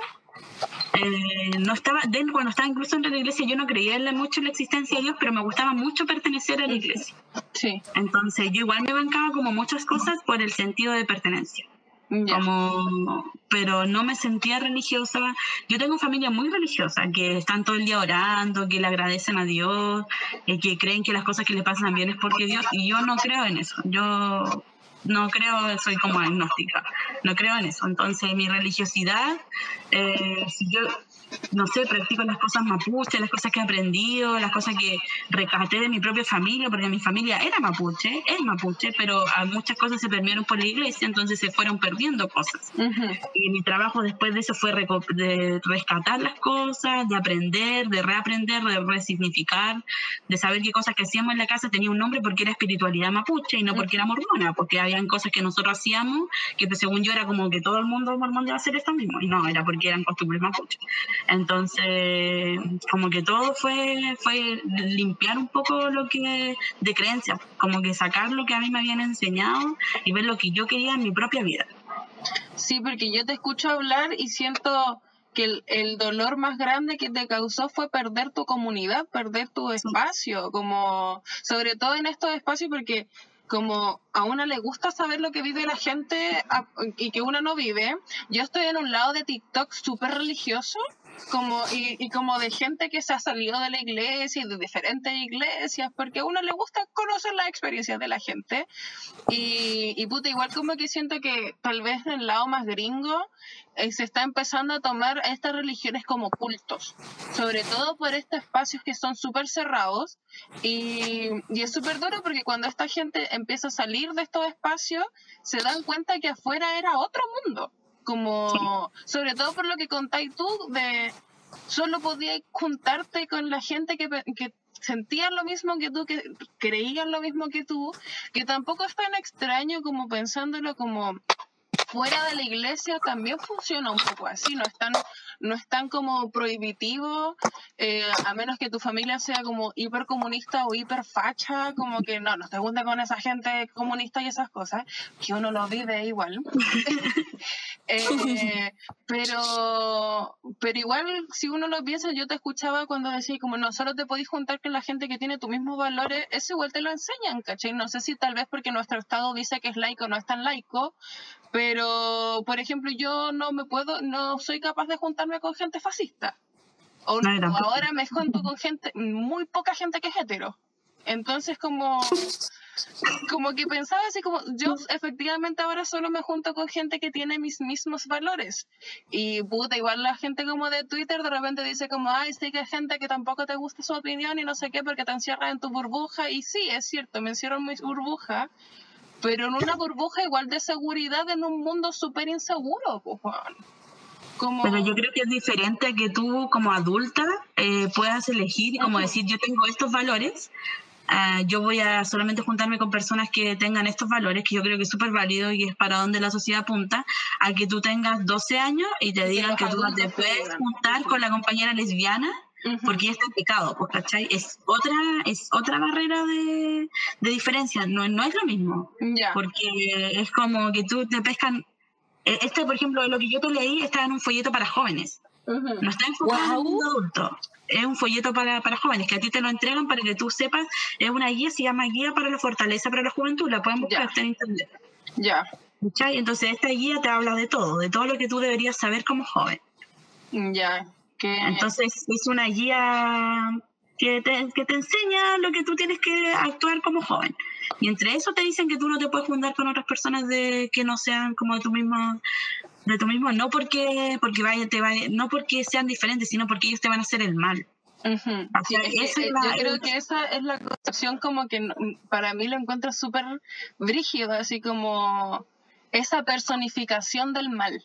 Eh, no estaba, cuando estaba incluso en la iglesia, yo no creía mucho en la existencia de Dios, pero me gustaba mucho pertenecer a la iglesia. Sí. Entonces yo igual me bancaba como muchas cosas por el sentido de pertenencia. Como, pero no me sentía religiosa. Yo tengo familia muy religiosa, que están todo el día orando, que le agradecen a Dios, eh, que creen que las cosas que le pasan bien es porque Dios, y yo no creo en eso. Yo no creo, soy como agnóstica, no creo en eso. Entonces, mi religiosidad, eh, si yo no sé, practico las cosas mapuche, las cosas que he aprendido, las cosas que rescaté de mi propia familia, porque mi familia era mapuche, es mapuche, pero muchas cosas se permearon por la iglesia, entonces se fueron perdiendo cosas. Y mi trabajo después de eso fue de rescatar las cosas, de aprender, de reaprender, de resignificar, de saber qué cosas que hacíamos en la casa tenía un nombre porque era espiritualidad mapuche y no porque era mormona, porque habían cosas que nosotros hacíamos que pues, según yo era como que todo el mundo mormón debe hacer esto mismo, y no, era porque eran costumbres mapuche. Entonces, como que todo fue, fue limpiar un poco lo que de creencias, como que sacar lo que a mí me habían enseñado y ver lo que yo quería en mi propia vida. Sí, porque yo te escucho hablar y siento que el, el, dolor más grande que te causó fue perder tu comunidad, perder tu espacio, como sobre todo en estos espacios porque como a una le gusta saber lo que vive la gente y que uno no vive. Yo estoy en un lado de TikTok súper religioso como y, y, como de gente que se ha salido de la iglesia y de diferentes iglesias, porque a uno le gusta conocer las experiencias de la gente. Y, y puta, igual como que siento que tal vez en el lado más gringo eh, se está empezando a tomar estas religiones como cultos, sobre todo por estos espacios que son súper cerrados. Y, y es súper duro porque cuando esta gente empieza a salir de estos espacios, se dan cuenta que afuera era otro mundo como, sobre todo por lo que contáis tú, de solo podías juntarte con la gente que, que sentían lo mismo que tú, que creían lo mismo que tú, que tampoco es tan extraño como pensándolo como fuera de la iglesia también funciona un poco así, no es tan, no es tan como prohibitivo, eh, a menos que tu familia sea como hipercomunista o hiperfacha, como que no, no te gusta con esa gente comunista y esas cosas, que uno lo vive igual. (laughs) Eh, pero, pero igual, si uno lo piensa, yo te escuchaba cuando decía como no solo te podéis juntar con la gente que tiene tus mismos valores, eso igual te lo enseñan, ¿cachai? No sé si tal vez porque nuestro Estado dice que es laico, no es tan laico, pero, por ejemplo, yo no me puedo, no soy capaz de juntarme con gente fascista. O, ahora me junto con gente, muy poca gente que es hetero. Entonces, como, como que pensaba así como, yo efectivamente ahora solo me junto con gente que tiene mis mismos valores. Y puta, igual la gente como de Twitter de repente dice como, ay, sí que hay gente que tampoco te gusta su opinión y no sé qué porque te encierra en tu burbuja. Y sí, es cierto, me encierro en mi burbuja, pero en una burbuja igual de seguridad en un mundo súper inseguro, pues, como... Pero yo creo que es diferente a que tú como adulta eh, puedas elegir y como decir yo tengo estos valores, Ah, yo voy a solamente juntarme con personas que tengan estos valores, que yo creo que es súper válido y es para donde la sociedad apunta, a que tú tengas 12 años y te digan que tú te puedes juntar con la compañera lesbiana porque ya está en pecado, pues, ¿cachai? Es otra, es otra barrera de, de diferencia, no, no es lo mismo, porque es como que tú te pescan, e, este por ejemplo, lo que yo te leí está en un folleto para jóvenes, no está enfocado en un adulto es un folleto para, para, jóvenes que a ti te lo entregan para que tú sepas, es una guía, se llama Guía para la Fortaleza para la Juventud, la pueden buscar en internet. Ya. Entonces esta guía te habla de todo, de todo lo que tú deberías saber como joven. Ya. Que... Entonces es una guía que te, que te enseña lo que tú tienes que actuar como joven. Y entre eso te dicen que tú no te puedes juntar con otras personas de que no sean como de tu mismo de tu mismo, no porque, porque vaya, te vaya, no porque sean diferentes, sino porque ellos te van a hacer el mal. yo creo que esa es la concepción como que para mí lo encuentro súper brígido, así como esa personificación del mal.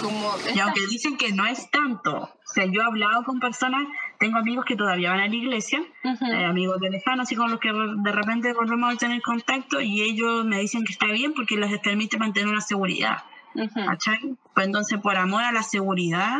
Como y aunque dicen que no es tanto, o sea, yo he hablado con personas, tengo amigos que todavía van a la iglesia, eh, amigos de lejano, así con los que de repente volvemos a tener contacto y ellos me dicen que está bien porque les permite mantener una seguridad. Pues entonces, por amor a la seguridad,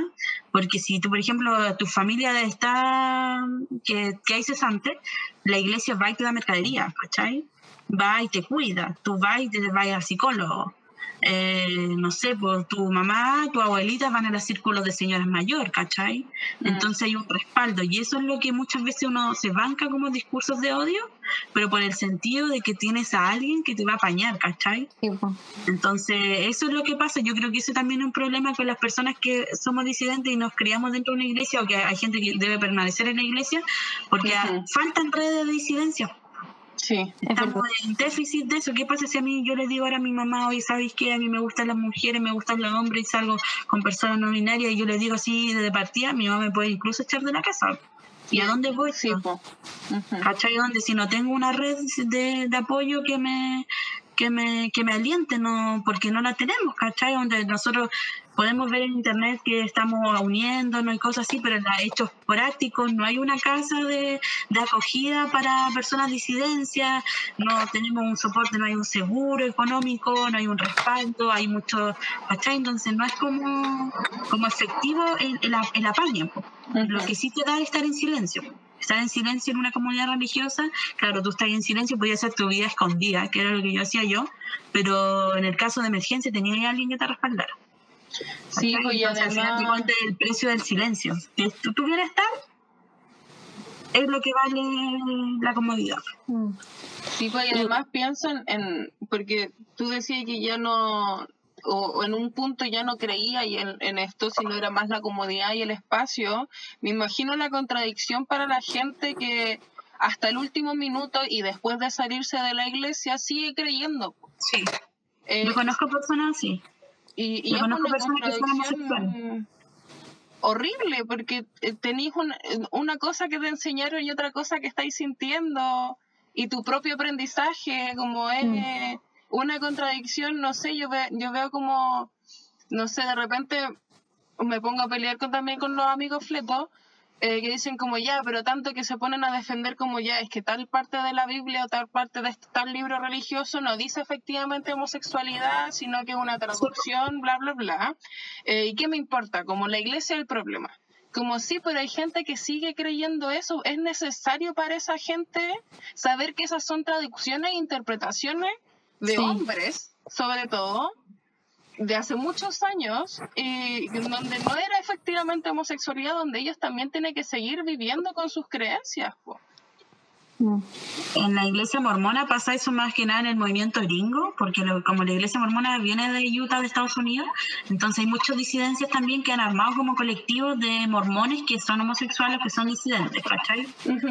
porque si tú, por ejemplo, tu familia está, que, que hay cesante, la iglesia va y te da mercadería, ¿cachai? Va y te cuida, tú vas y te vas al psicólogo, eh, no sé, pues, tu mamá, tu abuelita van a los círculos de señoras mayor, ¿cachai? Mm. Entonces hay un respaldo y eso es lo que muchas veces uno se banca como discursos de odio, pero por el sentido de que tienes a alguien que te va a apañar, ¿cachai? Entonces eso es lo que pasa, yo creo que eso también es un problema con las personas que somos disidentes y nos criamos dentro de una iglesia o que hay gente que debe permanecer en la iglesia porque faltan redes de disidencia. Sí, déficit de eso. ¿Qué pasa si a mí yo le digo ahora a mi mamá, oye, ¿sabéis qué? A mí me gustan las mujeres, me gustan los hombres y salgo con personas no binarias y yo le digo así de partida, mi mamá me puede incluso echar de la casa. ¿Y a dónde voy? Sí, ¿Cachai? ¿Dónde? Si no tengo una red de, de apoyo que me, que me, que me aliente, no, porque no la tenemos, ¿cachai? Donde nosotros podemos ver en internet que estamos uniéndonos y cosas así, pero en hechos prácticos no hay una casa de, de acogida para personas disidencias, no tenemos un soporte, no hay un seguro económico, no hay un respaldo, hay mucho, ¿cachai? Entonces no es como, como efectivo el, el, el apaño. Lo que sí te da es estar en silencio estar en silencio en una comunidad religiosa, claro, tú estás en silencio, podía ser tu vida escondida, que era lo que yo hacía yo, pero en el caso de emergencia tenía alguien que te respaldara. Sí, pues y además... el precio del silencio. Si tú tuvieras estar, es lo que vale la comodidad. Sí, pues y además pienso en, porque tú decías que ya no, o, en un punto ya no creía en, en, esto, sino era más la comodidad y el espacio, me imagino la contradicción para la gente que hasta el último minuto y después de salirse de la iglesia sigue creyendo. Sí. Eh, Yo conozco personas así. Y, es una contradicción horrible, porque eh, tenéis una, una cosa que te enseñaron y otra cosa que estáis sintiendo, y tu propio aprendizaje, como es mm. Una contradicción, no sé, yo, yo veo como, no sé, de repente me pongo a pelear con, también con los amigos fletos, eh, que dicen como ya, pero tanto que se ponen a defender como ya, es que tal parte de la Biblia o tal parte de este, tal libro religioso no dice efectivamente homosexualidad, sino que es una traducción, bla, bla, bla. Eh, ¿Y qué me importa? Como la iglesia es el problema. Como sí, pero hay gente que sigue creyendo eso. Es necesario para esa gente saber que esas son traducciones e interpretaciones de hombres, sobre todo, de hace muchos años, y donde no era efectivamente homosexualidad, donde ellos también tienen que seguir viviendo con sus creencias. En la iglesia mormona pasa eso más que nada en el movimiento gringo, porque como la iglesia mormona viene de Utah, de Estados Unidos, entonces hay muchas disidencias también que han armado como colectivos de mormones que son homosexuales, que son disidentes, ¿cachai?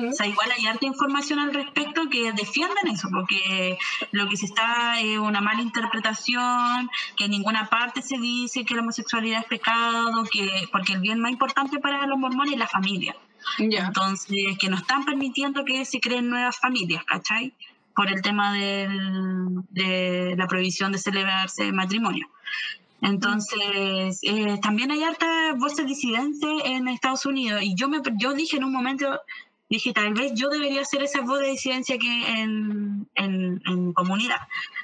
O sea, igual hay harta información al respecto que defienden eso, porque lo que se está es una mala interpretación, que en ninguna parte se dice que la homosexualidad es pecado, que porque el bien más importante para los mormones es la familia. Entonces, que no están permitiendo que se creen nuevas familias, ¿cachai? Por el tema de la prohibición de celebrarse matrimonio. Entonces, eh, también hay hartas voces disidentes en Estados Unidos. Y yo, me, yo dije en un momento, dije, tal vez yo debería ser esa voz de disidencia que en, en, comunidad.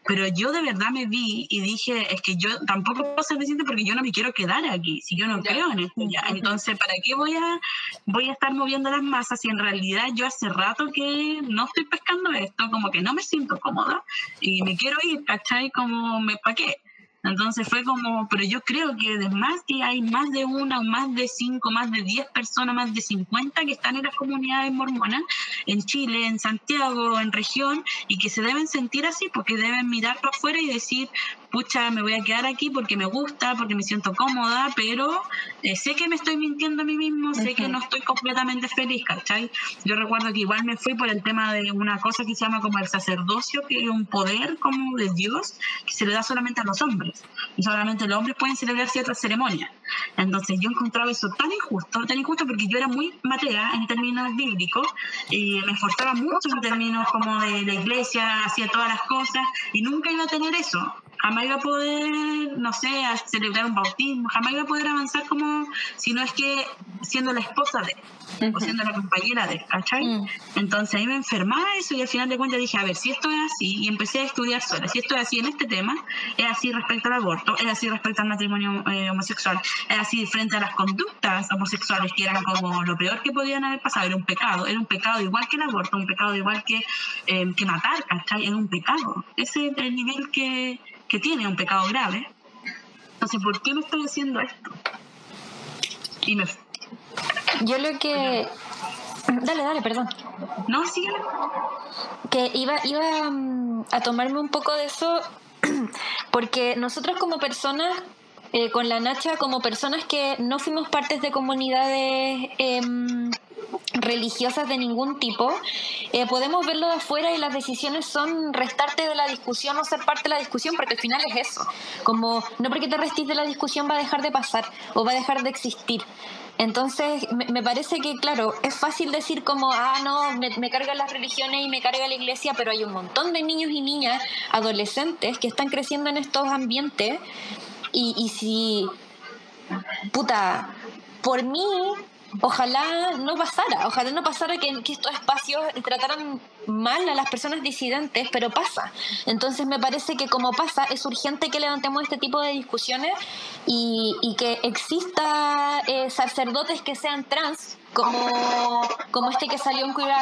Pero yo de verdad me vi y dije, es que yo tampoco puedo ser disidente porque yo no me quiero quedar aquí, si yo no creo en esto ya. Entonces, ¿para qué voy a, voy a estar moviendo las masas si en realidad yo hace rato que no estoy pescando esto, como que no me siento cómoda y me quiero ir, ¿cachai? Como, me, ¿para qué? Entonces fue como, pero yo creo que además que hay más de una, más de cinco, más de diez personas, más de cincuenta que están en las comunidades mormonas, en Chile, en Santiago, en región, y que se deben sentir así, porque deben mirar para afuera y decir, pucha, me voy a quedar aquí porque me gusta, porque me siento cómoda, pero eh, sé que me estoy mintiendo a mí mismo, sé que no estoy completamente feliz, ¿cachai? Yo recuerdo que igual me fui por el tema de una cosa que se llama como el sacerdocio, que es un poder como de Dios que se le da solamente a los hombres, y solamente los hombres pueden celebrar ciertas ceremonias. Entonces yo encontraba eso tan injusto, tan injusto porque yo era muy matea en términos bíblicos, y me esforzaba mucho en términos como de la iglesia, hacía todas las cosas, y nunca iba a tener eso jamás iba a poder, no sé, celebrar un bautismo, jamás iba a poder avanzar como si no es que siendo la esposa de, o siendo la compañera de, ¿cachai? Mm. Entonces ahí me enfermaba eso y al final de cuentas dije, a ver, si esto es así, y empecé a estudiar sola, si esto es así en este tema, es así respecto al aborto, es así respecto al matrimonio eh, homosexual, es así frente a las conductas homosexuales que eran como lo peor que podían haber pasado, era un pecado, era un pecado igual que el aborto, un pecado igual que, eh, que matar, ¿cachai? Era un pecado. Ese es el nivel que que tiene un pecado grave. Entonces, ¿por qué me estoy haciendo esto? Y me... Yo lo que... Dale, dale, perdón. No, sígueme. Que iba, iba mm, a tomarme un poco de eso (clears throat) porque nosotros como personas, eh, con la Nacha, como personas que no fuimos partes de comunidades eh, religiosas de ningún tipo, eh, podemos verlo de afuera y las decisiones son restarte de la discusión o ser parte de la discusión, porque al final es eso. Como no porque te restes de la discusión va a dejar de pasar o va a dejar de existir. Entonces, me, parece que, claro, es fácil decir como, ah, no, me, me cargan las religiones y me carga la iglesia, pero hay un montón de niños y niñas, adolescentes, que están creciendo en estos ambientes y, y si, puta, por mí ojalá no pasara, ojalá no pasara que, que, estos espacios trataran mal a las personas disidentes, pero pasa. Entonces me parece que como pasa, es urgente que levantemos este tipo de discusiones y, y que exista eh, sacerdotes que sean trans, como, como este que salió en Queer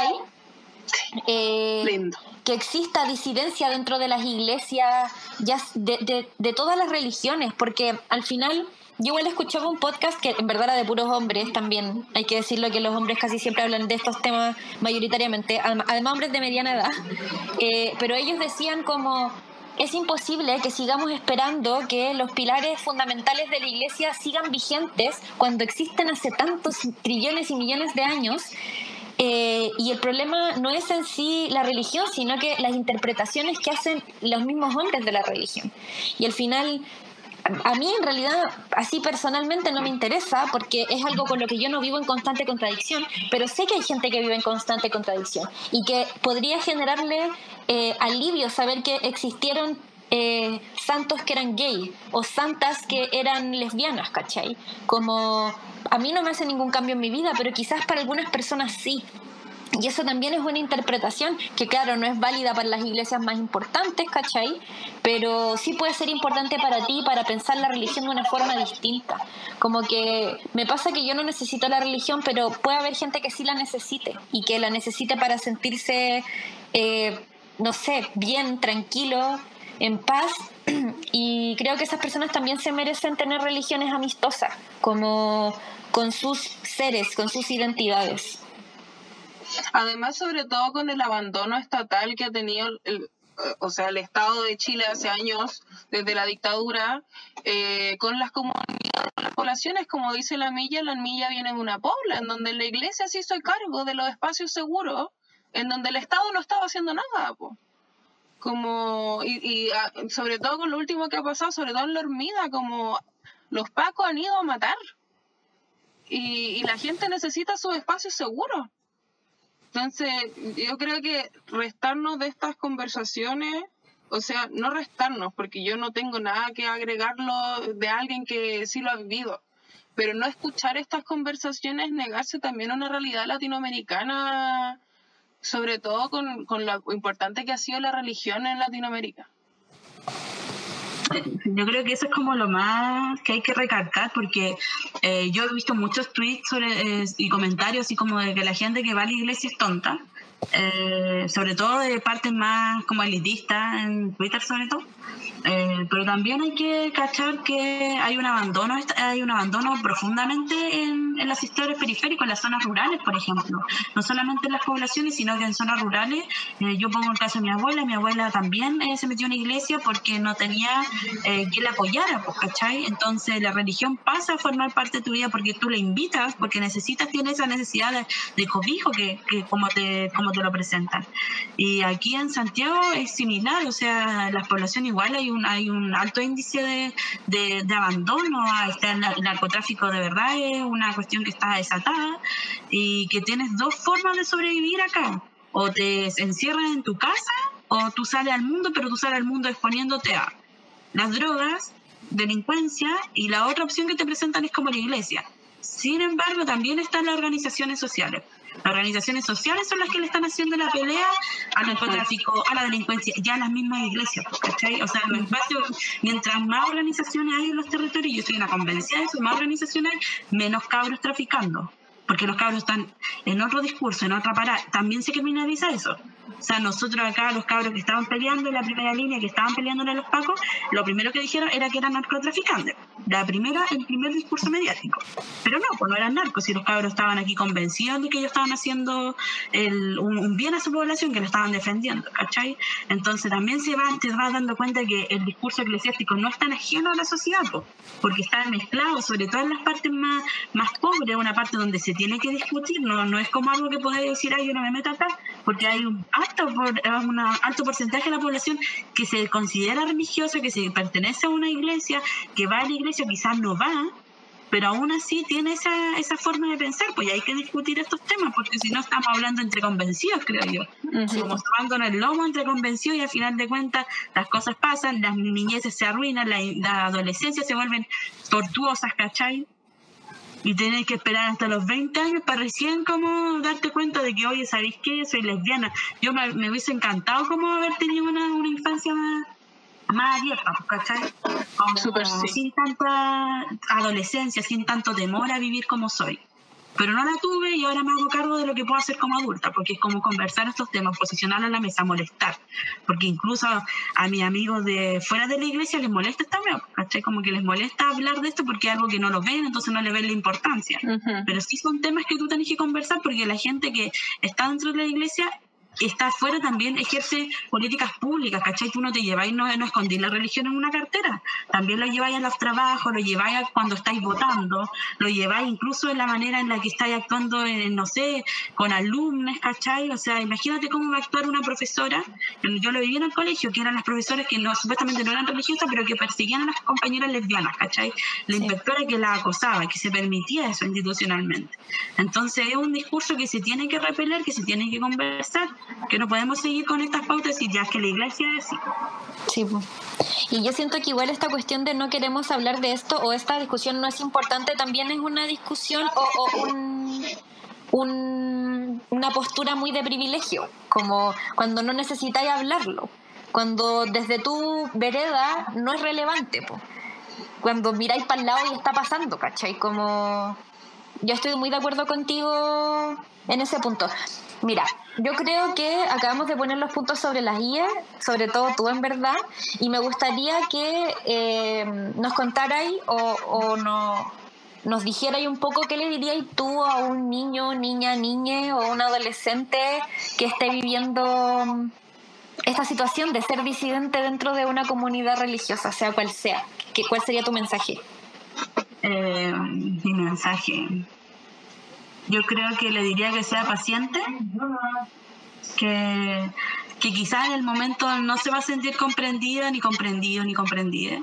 eh, que exista disidencia dentro de las iglesias ya de, de, de todas las religiones, porque al final yo igual escuchaba un podcast que en verdad era de puros hombres también. Hay que decirlo que los hombres casi siempre hablan de estos temas mayoritariamente, además hombres de mediana edad. (laughs) Eh, pero ellos decían como es imposible que sigamos esperando que los pilares fundamentales de la iglesia sigan vigentes cuando existen hace tantos trillones y millones de años. Eh, y el problema no es en sí la religión, sino que las interpretaciones que hacen los mismos hombres de la religión. Y al final a mí en realidad así personalmente no me interesa porque es algo con lo que yo no vivo en constante contradicción, pero sé que hay gente que vive en constante contradicción y que podría generarle eh, alivio saber que existieron eh, santos que eran gay o santas que eran lesbianas, ¿cachai? Como a mí no me hace ningún cambio en mi vida, pero quizás para algunas personas sí. Y eso también es una interpretación que, claro, no es válida para las iglesias más importantes, ¿cachai? Pero sí puede ser importante para ti para pensar la religión de una forma distinta. Como que me pasa que yo no necesito la religión, pero puede haber gente que sí la necesite y que la necesite para sentirse, eh, no sé, bien, tranquilo, en paz. (clears throat) Y creo que esas personas también se merecen tener religiones amistosas, como con sus seres, con sus identidades. Además, sobre todo con el abandono estatal que ha tenido el, o sea, el Estado de Chile hace años, desde la dictadura, eh, con las comunidades, las poblaciones, como dice la milla, la milla viene de una pobla, en donde la iglesia se hizo cargo de los espacios seguros, en donde el Estado no estaba haciendo nada. Como, y, y ah, sobre todo con lo último que ha pasado, sobre todo en la hormida, como los pacos han ido a matar. Y, y la gente necesita sus espacios seguros. Entonces, yo creo que restarnos de estas conversaciones, o sea, no restarnos, porque yo no tengo nada que agregarlo de alguien que sí lo ha vivido, pero no escuchar estas conversaciones, negarse también a una realidad latinoamericana, sobre todo con, con lo importante que ha sido la religión en Latinoamérica (laughs) yo creo que eso es como lo más que hay que recalcar porque eh, yo he visto muchos tweets eh, y comentarios así como de que la gente que va a la iglesia es tonta, eh, sobre todo de partes más como elitistas en Twitter sobre todo. Eh, pero también hay que cachar que hay un abandono, hay un abandono profundamente en, en los sectores periféricos, en las zonas rurales, por ejemplo. No solamente en las poblaciones, sino que en zonas rurales. Eh, yo pongo el caso de mi abuela, mi abuela también eh, se metió en una iglesia porque no tenía quien la apoyara, pues, ¿cachai? Entonces la religión pasa a formar parte de tu vida porque tú la invitas, porque necesitas, tienes esa necesidad de, cobijo que, que, como, te, como te lo presentan. Y aquí en Santiago es similar, o sea, la población igual hay hay un alto índice de, de, abandono, este, el narcotráfico de verdad es una cuestión que está desatada y que tienes dos formas de sobrevivir acá. O te encierran en tu casa o tú sales al mundo, pero tú sales al mundo exponiéndote a las drogas, delincuencia y la otra opción que te presentan es como la iglesia. Sin embargo, también están las organizaciones sociales. Las organizaciones sociales son las que le están haciendo la pelea al narcotráfico, a la delincuencia, ya las mismas iglesias, ¿cachai? O sea, los espacios, mientras más organizaciones hay en los territorios, yo estoy una convencida de eso, más organizaciones hay, menos cabros traficando. Porque los cabros están en otro discurso, en otra parada. También se criminaliza eso. O sea, nosotros acá, los cabros que estaban peleando en la primera línea, que estaban peleando en los pacos, lo primero que dijeron era que eran narcotraficantes. La primera, el primer discurso mediático. Pero no, pues no eran narcos, y los cabros estaban aquí convencidos de que ellos estaban haciendo un, bien a su población, que lo estaban defendiendo, ¿cachai? Entonces también se van, te vas dando cuenta que el discurso eclesiástico no es tan ajeno a la sociedad, porque está mezclado, sobre todo en las partes más, más pobres, una parte donde se tiene que discutir, no, no es como algo que podés decir, ay, yo no me meto acá, porque hay un alto, por, un alto porcentaje de la población que se considera religiosa, que se pertenece a una iglesia, que va a la iglesia, quizás no va, pero aún así tiene esa, esa forma de pensar, pues hay que discutir estos temas, porque si no estamos hablando entre convencidos, creo yo. Estamos tomando en el lomo entre convencidos y al final de cuentas las cosas pasan, las niñeces se arruinan, la, la adolescencia se vuelven tortuosas, ¿cachai? Y tenés que esperar hasta los 20 años para recién como darte cuenta de que, oye, ¿sabéis qué? Soy lesbiana. Yo me, me hubiese encantado como haber tenido una, una infancia más, más abierta, ¿cachai? Como, sin tanta adolescencia, sin tanto temor a vivir como soy pero no la tuve y ahora me hago cargo de lo que puedo hacer como adulta, porque es como conversar estos temas, posicionar a la mesa, molestar, porque incluso a, mis amigos de fuera de la iglesia les molesta esta ¿cachai? Como que les molesta hablar de esto porque es algo que no lo ven, entonces no le ven la importancia. Pero sí son temas que tú tenés que conversar porque la gente que está dentro de la iglesia está afuera también ejerce políticas públicas, ¿cachai? Tú no te lleváis, no, no escondís la religión en una cartera, también lo lleváis a los trabajos, lo lleváis cuando estáis votando, lo lleváis incluso en la manera en la que estáis actuando, en, no sé, con alumnos, ¿cachai? O sea, imagínate cómo va a actuar una profesora, yo lo viví en el colegio, que eran las profesoras que no, supuestamente no eran religiosas, pero que perseguían a las compañeras lesbianas, ¿cachai? La inspectora que la acosaba, que se permitía eso institucionalmente. Entonces es un discurso que se tiene que repeler, que se tiene que conversar, que no podemos seguir con estas pautas y ya que la iglesia es así. Sí, y yo siento que igual esta cuestión de no queremos hablar de esto o esta discusión no es importante también es una discusión o, un, una postura muy de privilegio, como cuando no necesitáis hablarlo, cuando desde tu vereda no es relevante, cuando miráis para el lado y está pasando, ¿cachai? Como yo estoy muy de acuerdo contigo en ese punto. Mira, yo creo que acabamos de poner los puntos sobre las IE, sobre todo tú en verdad, y me gustaría que eh, nos contarais o, no, nos dijerais un poco qué le diríais tú a un niño, niña, niñe o un adolescente que esté viviendo esta situación de ser disidente dentro de una comunidad religiosa, sea cual sea. ¿Cuál sería tu mensaje? Eh, mi mensaje yo creo que le diría que sea paciente, que, que quizás en el momento no se va a sentir comprendida, ni comprendido, ni comprendida,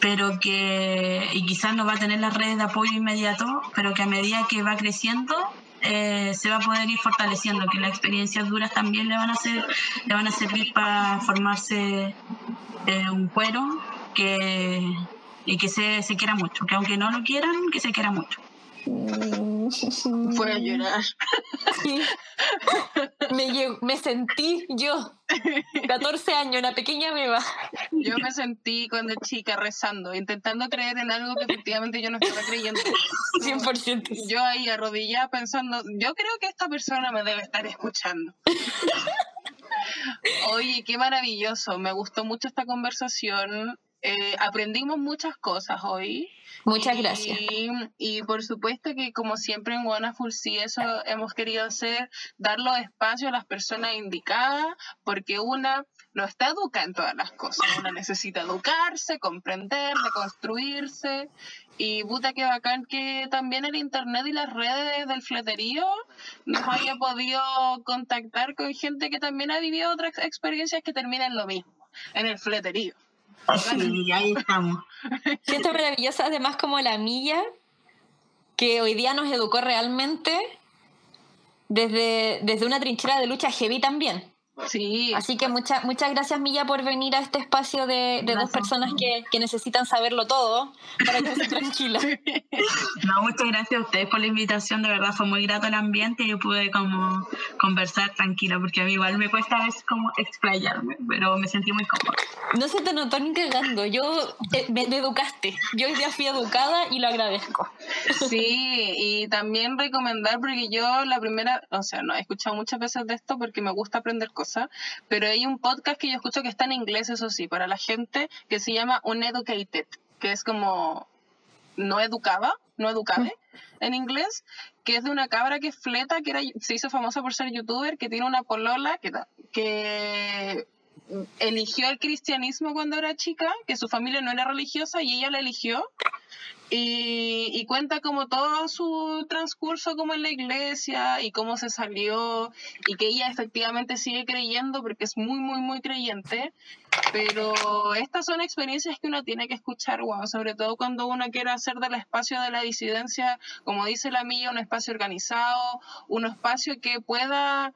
pero que, y quizás no va a tener las redes de apoyo inmediato, pero que a medida que va creciendo, eh, se va a poder ir fortaleciendo, que las experiencias duras también le van a, hacer, le van a servir para formarse eh, un cuero que, y que se, se quiera mucho, que aunque no lo quieran, que se quiera mucho. Fue a llorar. (laughs) Me, me sentí yo, 14 años, una pequeña beba. Yo me sentí cuando chica rezando, intentando creer en algo que efectivamente yo no estaba creyendo. 100%. Yo ahí arrodillada pensando, yo creo que esta persona me debe estar escuchando. (laughs) Oye, qué maravilloso, me gustó mucho esta conversación. Eh, aprendimos muchas cosas hoy. Muchas gracias. Y, por supuesto que como siempre en Wonderful sí eso hemos querido hacer, dar los espacios a las personas indicadas, porque una no está educada en todas las cosas, una necesita educarse, comprender, reconstruirse, y puta que bacán que también el internet y las redes del fleterío nos haya podido contactar con gente que también ha vivido otras experiencias que terminan lo mismo, en el fleterío. Sí, ahí estamos. (laughs) Siento maravillosa, además, como la milla, que hoy día nos educó realmente desde, desde una trinchera de lucha heavy también. Sí. Así que muchas muchas gracias, Milla, por venir a este espacio de, dos personas que, necesitan saberlo todo para que se tranquila. (laughs) No, muchas gracias a ustedes por la invitación. De verdad fue muy grato el ambiente y yo pude como conversar tranquila, porque a mí igual me cuesta a veces como explayarme, pero me sentí muy cómoda. No se te notó ni cagando. Yo eh, me, educaste. Yo hoy día fui educada y lo agradezco. Sí, y también recomendar, porque yo la primera, o sea, no he escuchado muchas veces de esto porque me gusta aprender cosas pero hay un podcast que yo escucho que está en inglés, eso sí, para la gente, que se llama Uneducated, que es como no educada, no educade en inglés, que es de una cabra que fleta, que era, se hizo famosa por ser youtuber, que tiene una polola que, que eligió el cristianismo cuando era chica, que su familia no era religiosa y ella la eligió. Y, cuenta como todo su transcurso como en la iglesia y cómo se salió y que ella efectivamente sigue creyendo porque es muy, muy, muy creyente. Pero estas son experiencias que uno tiene que escuchar, wow, sobre todo cuando uno quiere hacer del espacio de la disidencia, como dice la mía, un espacio organizado, un espacio que pueda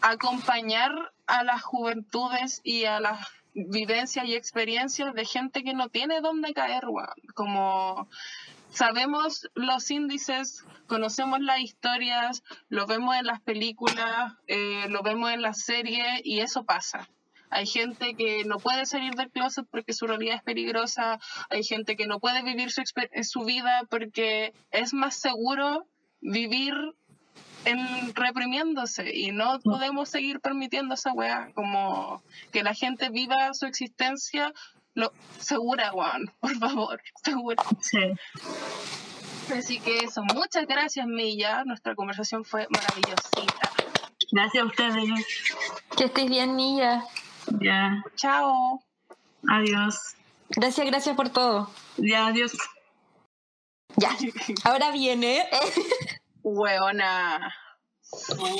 acompañar a las juventudes y a las vivencias y experiencias de gente que no tiene dónde caer, como sabemos los índices, conocemos las historias, lo vemos en las películas, eh, lo vemos en las series y eso pasa. Hay gente que no puede salir del closet porque su realidad es peligrosa, hay gente que no puede vivir su, su vida porque es más seguro vivir en reprimiéndose y no podemos seguir permitiendo esa weá, como que la gente viva su existencia lo, segura, Juan, (laughs) por favor, segura. Sí. Así que eso, muchas gracias, Milla. Nuestra conversación fue maravillosita. Gracias a ustedes. Que estés bien, Milla. Ya. Chao. Adiós. Gracias, gracias por todo. Ya, adiós. Ya. Ahora viene. Weona.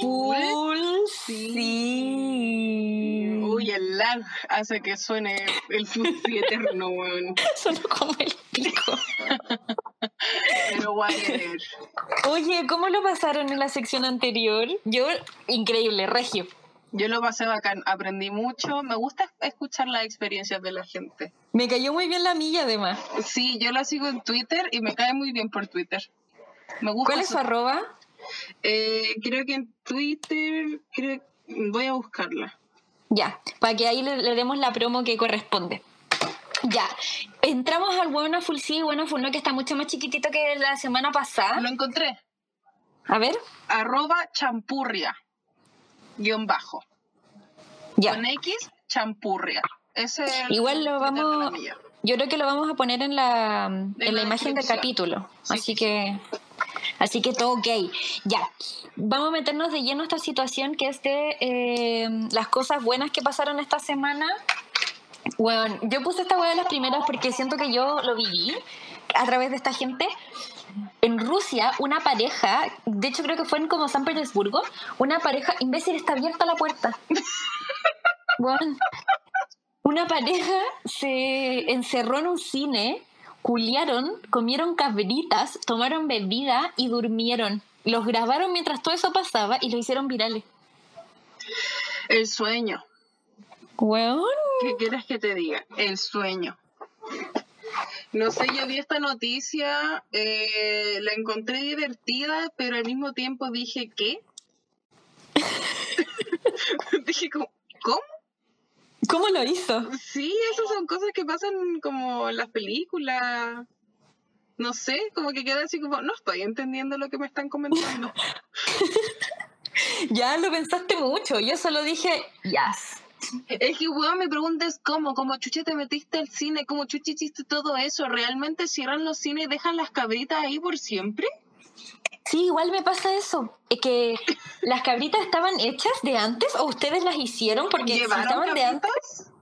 Full, sí. Uy, el lag hace que suene el full eterno, (laughs) weón. Suena como el pico. Pero Oye, ¿cómo lo pasaron en la sección anterior? Yo, increíble, regio. Yo lo pasé bacán, aprendí mucho. Me gusta escuchar las experiencias de la gente. Me cayó muy bien la milla, además. Sí, yo la sigo en Twitter y me cae muy bien por Twitter. Me gusta ¿Cuál es su arroba? Eh, creo que en Twitter, creo, voy a buscarla. Ya, para que ahí le, le demos la promo que corresponde. Ya, entramos al Buena Full sí, Buena Full no, que está mucho más chiquitito que la semana pasada. Lo encontré. A ver, Arroba champurria. Guión bajo. ya. Con X, champurria. Ese es el Igual lo vamos, yo creo que lo vamos a poner en la, en la la imagen del capítulo. Sí, así sí, que, así que todo ok. Ya, vamos a meternos de lleno a esta situación que es de eh, las cosas buenas que pasaron esta semana. Bueno, yo puse esta hueá de las primeras porque siento que yo lo viví a través de esta gente. En Rusia, una pareja, de hecho creo que fue en como San Petersburgo, una pareja, imbécil, está abierta la puerta. (laughs) Bueno, una pareja se encerró en un cine, culiaron, comieron cabritas, tomaron bebida y durmieron. Los grabaron mientras todo eso pasaba y lo hicieron virales. El sueño. Weón. ¿Qué quieres que te diga? El sueño. No sé, yo vi esta noticia, eh, la encontré divertida, pero al mismo tiempo dije, ¿qué? (laughs) (laughs) dije, ¿cómo? ¿Cómo lo hizo? Sí, esas son cosas que pasan como en las películas. No sé, como que queda así como, no estoy entendiendo lo que me están comentando. (laughs) Ya lo pensaste mucho. Yo solo dije, yes. Es que, weón, mi pregunta es cómo, cómo chuche te metiste al cine, cómo chuche hiciste todo eso, ¿realmente cierran los cines y dejan las cabritas ahí por siempre? Sí, igual me pasa eso. Es que las cabritas estaban hechas de antes o ustedes las hicieron porque si ¿Llevaron estaban de antes,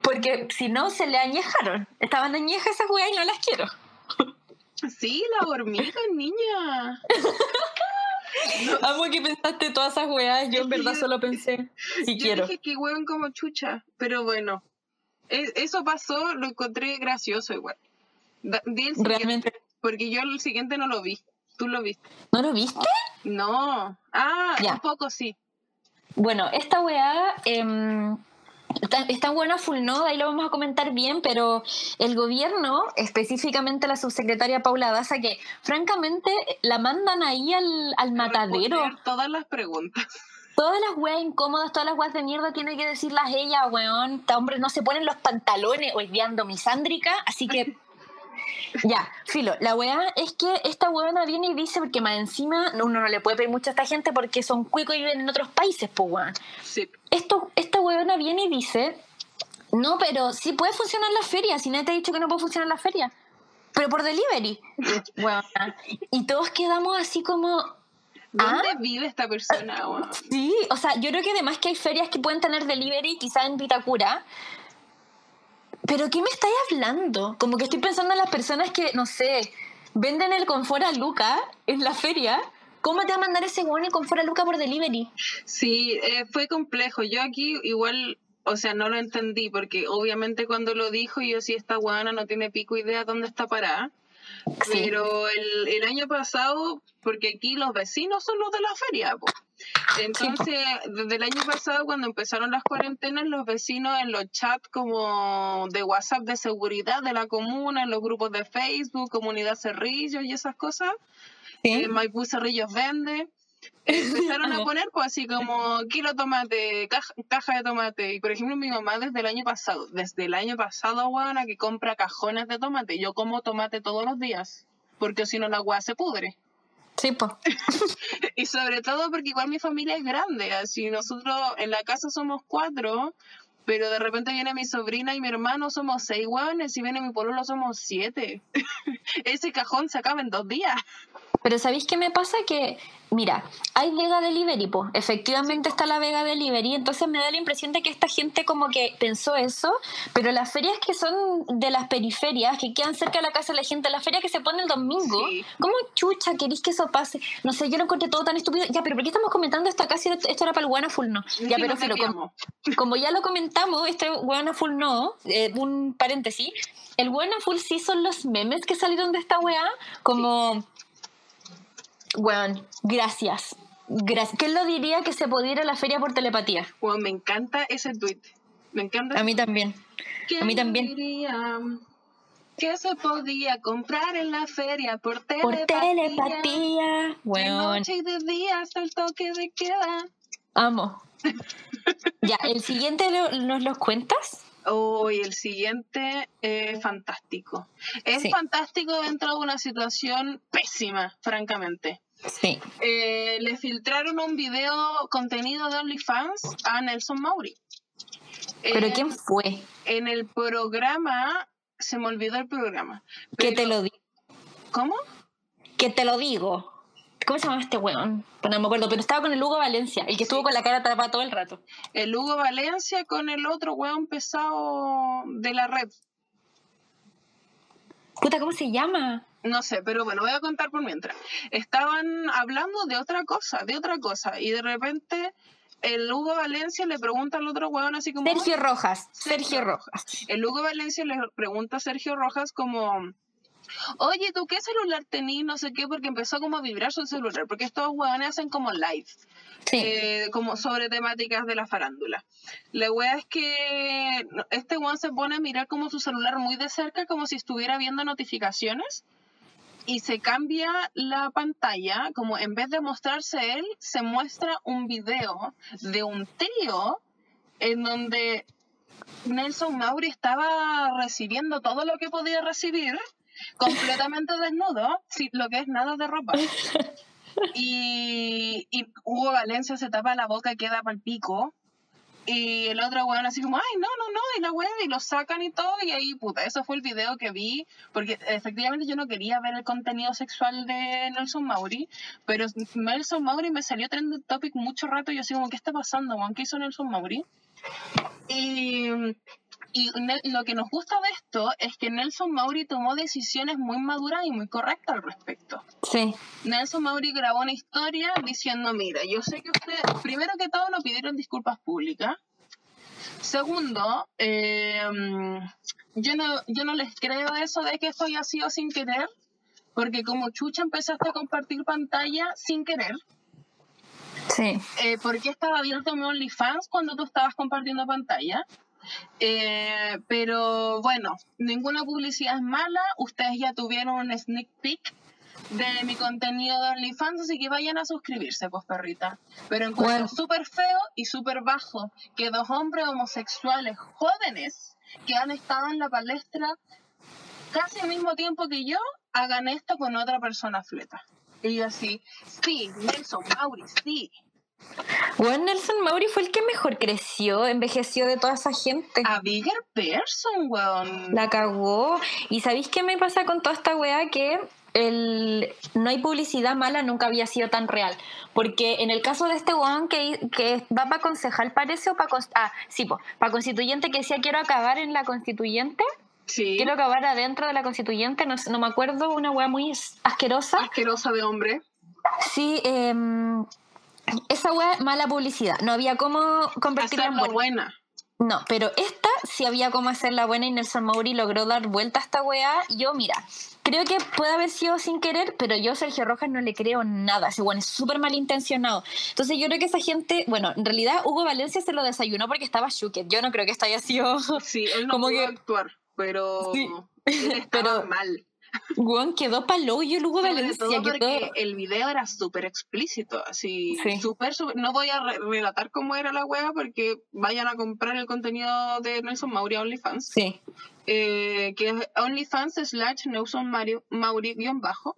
porque si no se le añejaron. Estaban añejas esas weas y no las quiero. Sí, la hormiga, niña. (laughs) Amo que pensaste todas esas weas. Yo en verdad solo pensé, si Yo quiero. dije que hueven como chucha, pero bueno. Eso pasó, lo encontré gracioso igual. Realmente. Porque yo el siguiente no lo vi. ¿Tú lo viste? ¿No lo viste? No. Ah, Ya. un poco sí. Bueno, esta weá em, está, está buena full no, ahí lo vamos a comentar bien, pero el gobierno, específicamente la subsecretaria Paula Daza, que francamente la mandan ahí al, al matadero. Todas las preguntas. Todas las weas incómodas, todas las weas de mierda tiene que decirlas ella, weón. Esta hombre no se ponen los pantalones, hoy día ando misándrica, así que. (laughs) Ya, filo, la weá es que esta weona viene y dice, porque más encima uno no le puede pedir mucho a esta gente porque son cuicos y viven en otros países, pues weón. Sí. Esto, esta weona viene y dice, no, pero sí puede funcionar la feria, si nadie te ha dicho que no puede funcionar la feria, pero por delivery. Weona. Y todos quedamos así como, ¿Dónde ¿Ah? vive esta persona? weón? Sí, o sea, yo creo que además que hay ferias que pueden tener delivery, quizá en Vitacura. Pero ¿qué me estáis hablando? Como que estoy pensando en las personas que, no sé, venden el confort a Luca en la feria. ¿Cómo te va a mandar ese weón el confort a Luca por delivery? Sí, eh, fue complejo. Yo aquí igual, o sea, no lo entendí porque obviamente cuando lo dijo yo sí, esta guana no tiene pico idea dónde está parada. Sí. Pero el, el año pasado, porque aquí los vecinos son los de la feria, po. Entonces, desde el año pasado, cuando empezaron las cuarentenas, los vecinos en los chats como de WhatsApp de seguridad de la comuna, en los grupos de Facebook, Comunidad Cerrillos y esas cosas, Sí. eh, Maipú Cerrillos vende. Empezaron a (laughs) poner pues así como kilo tomate, caja, caja de tomate. Y por ejemplo, mi mamá desde el año pasado, desde el año pasado, weona, que compra cajones de tomate. Yo como tomate todos los días, porque si no la agua se pudre. Sí, pues. (laughs) Y sobre todo porque igual mi familia es grande, así nosotros en la casa somos cuatro, pero de repente viene mi sobrina y mi hermano, somos seis hueones, y viene mi pololo somos siete. (laughs) Ese cajón se acaba en dos días. Pero ¿sabéis qué me pasa? Que, mira, hay Vega Delivery, pues. Efectivamente está la Vega Delivery, entonces me da la impresión de que esta gente como que pensó eso, pero las ferias que son de las periferias, que quedan cerca de la casa de la gente, la feria que se pone el domingo, Sí. ¿cómo chucha queréis que eso pase? No sé, yo lo encontré todo tan estúpido. Ya, pero ¿por qué estamos comentando esto acá si esto era para el Guana Full No? Ya, Sí, pero filo, como, (laughs) como ya lo comentamos, este Guana Full No, eh, un paréntesis, el Guana Full sí son los memes que salieron de esta weá, como... Weón, gracias. Gracias. ¿Quién lo diría que se podía ir a la feria por telepatía? Bueno, me encanta ese tweet. Me encanta. A mí también. A mí también. Diría que se podía comprar en la feria por telepatía. Por telepatía. Bueno. De noche y de día hasta el toque de queda. Amo. (laughs) ya, ¿el siguiente nos los cuentas? Oh, el siguiente es fantástico. Es fantástico dentro de una situación pésima, francamente. Sí. Eh, le filtraron un video contenido de OnlyFans a Nelson Mauri. ¿Pero quién fue? En el programa, se me olvidó el programa. ¿Qué te lo digo? ¿Cómo? Que te lo digo. ¿Cómo se llama este weón? Pues no me acuerdo, pero estaba con el Hugo Valencia, el que estuvo con la cara tapada todo el rato. El Hugo Valencia con el otro weón pesado de la red. Puta, ¿cómo se llama? No sé, pero bueno, voy a contar por mientras. Estaban hablando de otra cosa, de otra cosa, y de repente el Hugo Valencia le pregunta al otro weón así como... Sergio Rojas, Sergio Rojas. El Hugo Valencia le pregunta a Sergio Rojas como... Oye, ¿tú qué celular tenís? No sé qué, porque empezó como a vibrar su celular, porque estos weones hacen como live. Eh, como sobre temáticas de la farándula. La wea es que este weón se pone a mirar como su celular muy de cerca, como si estuviera viendo notificaciones y se cambia la pantalla, como en vez de mostrarse él, se muestra un video de un trío en donde Nelson Mauri estaba recibiendo todo lo que podía recibir, completamente desnudo, sin lo que es nada de ropa. (laughs) Y, y Hugo Valencia se tapa la boca y queda para el pico. Y el otro weón así como, ay, no, no, no, y la weón, y lo sacan y todo, y ahí, puta, eso fue el video que vi, porque efectivamente yo no quería ver el contenido sexual de Nelson Mauri, pero Nelson Mauri me salió trending topic mucho rato, y yo así como, ¿qué está pasando, weón? ¿Qué hizo Nelson Mauri? Y, y lo que nos gusta de esto es que Nelson Mauri tomó decisiones muy maduras y muy correctas al respecto. Sí. Nelson Mauri grabó una historia diciendo, mira, yo sé que ustedes, primero que todo, no pidieron disculpas públicas. Segundo, eh, yo, no, yo no les creo eso de que esto haya sido sin querer, porque como chucha empezaste a compartir pantalla sin querer. Sí. Eh, ¿Por qué estaba abierto mi OnlyFans cuando tú estabas compartiendo pantalla? Eh, pero bueno, ninguna publicidad es mala. Ustedes ya tuvieron un sneak peek de mi contenido de OnlyFans, así que vayan a suscribirse, pues perrita. Pero encuentro súper feo y súper bajo que dos hombres homosexuales jóvenes que han estado en la palestra casi al mismo tiempo que yo hagan esto con otra persona fleta. Y yo así, sí, Nelson Mauri, sí. Bueno, Nelson Mauri fue el que mejor creció, envejeció de toda esa gente. A bigger person, weón. La cagó. ¿Y sabéis qué me pasa con toda esta weá? Que el, no hay publicidad mala nunca había sido tan real. Porque en el caso de este weón que, que va para concejal, parece, o para... Ah, sí, para constituyente que decía quiero acabar en la constituyente. Sí. Quiero acabar adentro de la constituyente, no, no me acuerdo, una weá muy asquerosa. Asquerosa de hombre. Sí, eh esa weá, mala publicidad. No había cómo convertirla en buena. buena. No, pero esta sí había cómo hacerla buena y Nelson Mauri logró dar vuelta a esta weá. Yo, mira, creo que puede haber sido sin querer, pero yo Sergio Rojas no le creo nada. Ese bueno es súper malintencionado. Entonces yo creo que esa gente, bueno, en realidad Hugo Valencia se lo desayunó porque estaba Shuket. Yo no creo que esto haya sido... Sí, él no como que... actuar, pero... Sí. Estaba (laughs) pero... mal. Juan quedó palo y luego Valencia porque el video era súper explícito, así súper, no voy a relatar cómo era la wea porque vayan a comprar el contenido de Nelson Mauri OnlyFans. Sí. Eh, que es OnlyFans slash Nelson Mauri guion bajo.